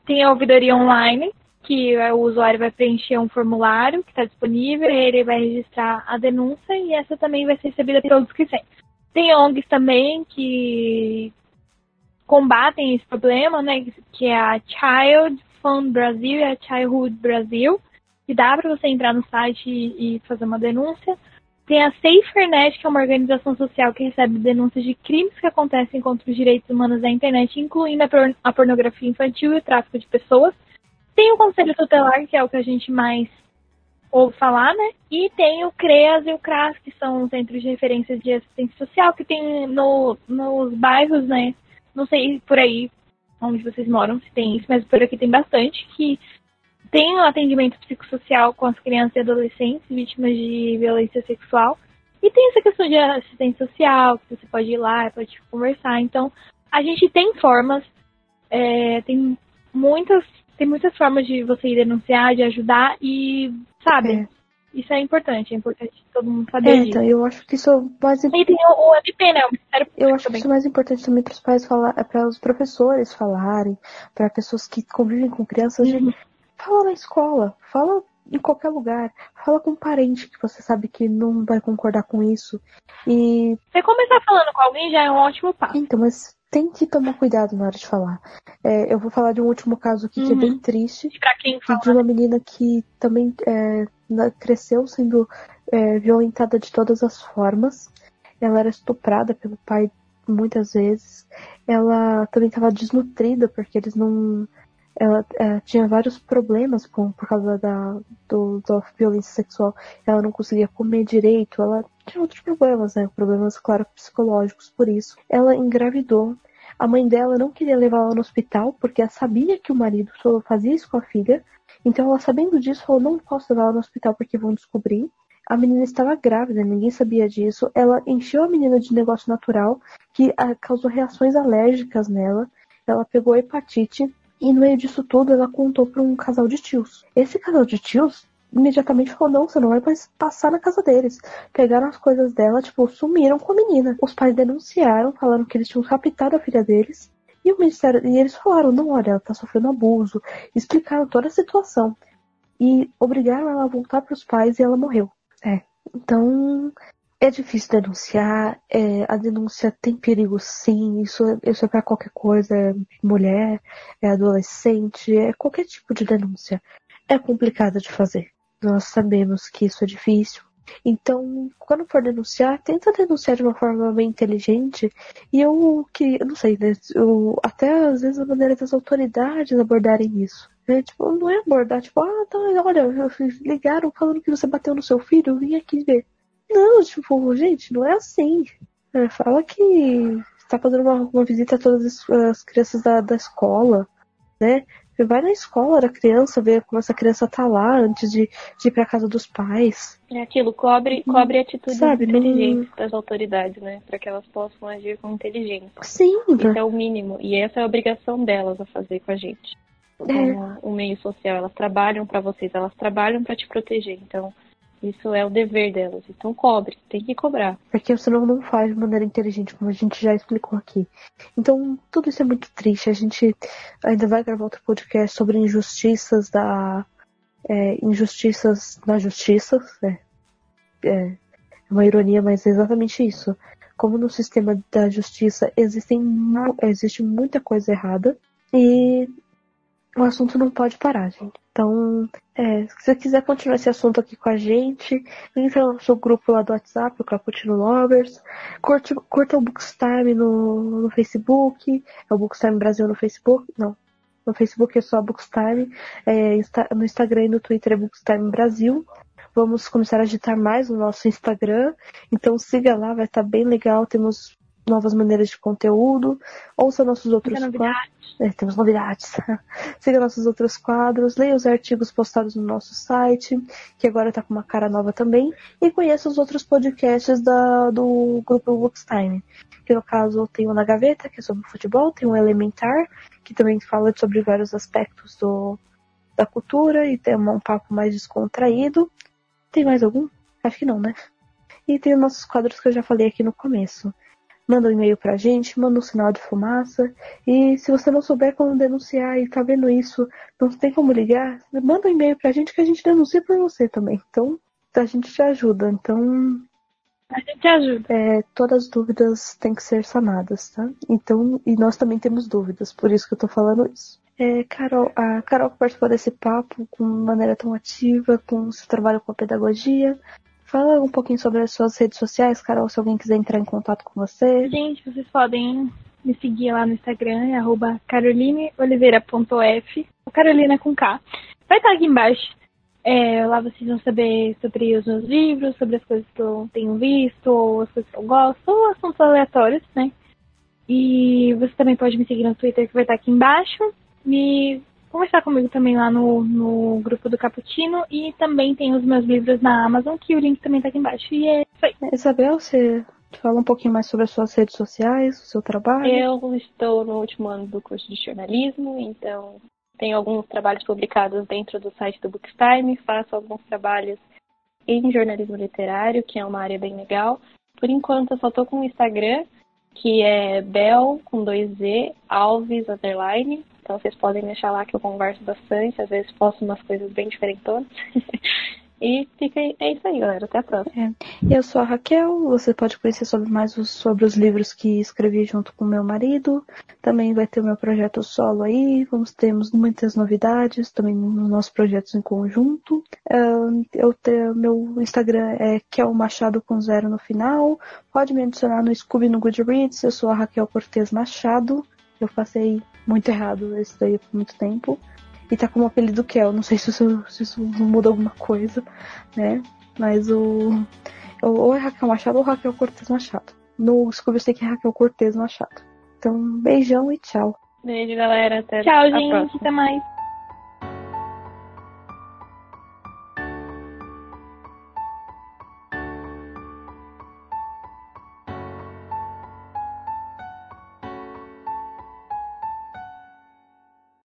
Tem a ouvidoria online, que é, o usuário vai preencher um formulário que está disponível, ele vai registrar a denúncia e essa também vai ser recebida pelo Disque 100. Tem ONGs também que combatem esse problema, né? Que é a Child Fund Brasil e a Childhood Brasil, que dá para você entrar no site e, e fazer uma denúncia. Tem a SaferNet, que é uma organização social que recebe denúncias de crimes que acontecem contra os direitos humanos na internet, incluindo a, por- a pornografia infantil e o tráfico de pessoas. Tem o Conselho Tutelar, que é o que a gente mais ouve falar, né? E tem o CREAS e o CRAS, que são os centros de referência de assistência social, que tem no, nos bairros, né? Não sei por aí onde vocês moram se tem isso, mas por aqui tem bastante, que tem um atendimento psicossocial com as crianças e adolescentes vítimas de violência sexual. E tem essa questão de assistência social, que você pode ir lá, pode conversar. Então, a gente tem formas, é, tem muitas, tem muitas formas de você ir denunciar, de ajudar e, sabe, É. isso é importante, é importante todo mundo saber É, disso. então, eu acho que isso é o mais E tem o, o MP, né? O Ministério Eu acho que isso é mais importante também para os pais falar, para os professores falarem, para pessoas que convivem com crianças, de, Uhum. Fala na escola, fala em qualquer lugar, fala com um parente que você sabe que não vai concordar com isso. E Você começar falando com alguém já é um ótimo passo. então, mas tem que tomar cuidado na hora de falar. É, eu vou falar de um último caso aqui que é Uhum. bem triste, E pra quem que fala, de uma menina que também é, cresceu sendo é, violentada de todas as formas. Ela era estuprada pelo pai muitas vezes. Ela também estava desnutrida porque eles não. Ela é, tinha vários problemas com, por causa da, do, da violência sexual. Ela não conseguia comer direito. Ela tinha outros problemas, né? Problemas, claro, psicológicos por isso. Ela engravidou. A mãe dela não queria levar ela no hospital porque ela sabia que o marido só fazia isso com a filha. Então ela sabendo disso falou, não posso levar ela no hospital porque vão descobrir. A menina estava grávida, ninguém sabia disso. Ela encheu a menina de negócio natural que ah, causou reações alérgicas nela. Ela pegou hepatite e no meio disso tudo ela contou para um casal de tios. Esse casal de tios imediatamente falou: não, você não vai passar na casa deles. Pegaram as coisas dela, tipo, sumiram com a menina. Os pais denunciaram, falaram que eles tinham raptado a filha deles. E o Ministério. E eles falaram, não, olha, ela tá sofrendo abuso. Explicaram toda a situação. E obrigaram ela a voltar pros pais e ela morreu. É. Então. É difícil denunciar, é, a denúncia tem perigo sim, isso, é- isso é pra qualquer coisa, é mulher, é adolescente, é qualquer tipo de denúncia. É complicada de fazer. Nós sabemos que isso é difícil. Então, quando for denunciar, tenta denunciar de uma forma bem inteligente. E eu que, eu não sei, né? Eu, até às vezes a maneira das autoridades abordarem isso. Né? Tipo, não é abordar, tipo, ah, tá, olha, ligaram falando que você bateu no seu filho, eu vim aqui ver. Não, tipo, gente, não é assim. É, fala que está fazendo uma, uma, visita a todas as, as crianças da, da escola, né? Você vai na escola da criança, ver como essa criança tá lá antes de, de ir pra casa dos pais. É aquilo, cobre, cobre atitudes Sabe, inteligentes não... das autoridades, né? Para que elas possam agir com inteligência. Sim. Isso é o mínimo. E essa é a obrigação delas a fazer com a gente. Como é. um meio social. Elas trabalham para vocês, elas trabalham para te proteger. Então, isso é o dever delas. Então cobre, tem que cobrar. Porque senão não faz de maneira inteligente, como a gente já explicou aqui. Então, tudo isso é muito triste. A gente ainda vai gravar outro podcast sobre injustiças da. É, injustiças na justiça. É, é uma ironia, mas é exatamente isso. Como no sistema da justiça existem, existe muita coisa errada. E o assunto não pode parar, gente. Então, é, se você quiser continuar esse assunto aqui com a gente, entra no nosso grupo lá do WhatsApp, o Cappuccino Lovers. Curte, curta o Bookstime no, no Facebook. É o Bookstime Brasil no Facebook. Não. No Facebook é só Bookstime. É, no Instagram e no Twitter é Bookstime Brasil. Vamos começar a agitar mais no nosso Instagram. Então siga lá, vai estar bem legal. Temos novas maneiras de conteúdo. Ouça nossos outros quadros. É, temos novidades. Siga nossos outros quadros, leia os artigos postados no nosso site, que agora está com uma cara nova também, e conheça os outros podcasts da, do grupo Bookstime. Que no caso tem o Na Gaveta, que é sobre futebol, tem o Elementar, que também fala sobre vários aspectos do, da cultura e tem um papo mais descontraído. Tem mais algum? Acho que não, né? E tem os nossos quadros que eu já falei aqui no começo manda um e-mail pra gente, manda um sinal de fumaça. E se você não souber como denunciar e tá vendo isso, não tem como ligar, manda um e-mail pra gente que a gente denuncia por você também. Então, a gente te ajuda. Então. A gente ajuda. É, todas as dúvidas têm que ser sanadas, tá? Então, e nós também temos dúvidas, por isso que eu tô falando isso. É, Carol, a Carol que participou desse papo com maneira tão ativa, com seu trabalho com a pedagogia, Fala um pouquinho sobre as suas redes sociais, Carol, se alguém quiser entrar em contato com você. Gente, vocês podem me seguir lá no Instagram, é carolineoliveira.f, Carolina com K. Vai estar aqui embaixo. É, lá vocês vão saber sobre os meus livros, sobre as coisas que eu tenho visto, ou as coisas que eu gosto, ou assuntos aleatórios, né? E você também pode me seguir no Twitter, que vai estar aqui embaixo. Me conversar comigo também lá no, no grupo do Caputino e também tem os meus livros na Amazon, que o link também tá aqui embaixo. E é isso aí. Isabel, você fala um pouquinho mais sobre as suas redes sociais, o seu trabalho? Eu estou no último ano do curso de jornalismo, então tenho alguns trabalhos publicados dentro do site do Bookstime, faço alguns trabalhos em jornalismo literário, que é uma área bem legal. Por enquanto eu só estou com o Instagram, que é Bel com dois Z, Alves Underline. Então vocês podem me achar lá que eu converso bastante, às vezes posto umas coisas bem diferentonas. E fica aí, é isso aí, galera. Até a próxima. É. Eu sou a Raquel. Você pode conhecer sobre mais os, sobre os livros que escrevi junto com meu marido. Também vai ter o meu projeto solo aí. Vamos termos muitas novidades também nos nossos projetos em conjunto. Uh, eu tenho, meu Instagram é Kel Machado com zero no final. Pode me adicionar no Scooby no Goodreads. Eu sou a Raquel Cortez Machado. Eu passei muito errado esse daí por muito tempo e tá como apelido Kel. Não sei se isso, se isso muda alguma coisa, né? Mas o. Ou é Raquel Machado ou Raquel Cortez Machado. No Scooby eu sei que é Raquel Cortez Machado. Então, beijão e tchau. Beijo, galera. Até Tchau, gente. Próxima. Até mais.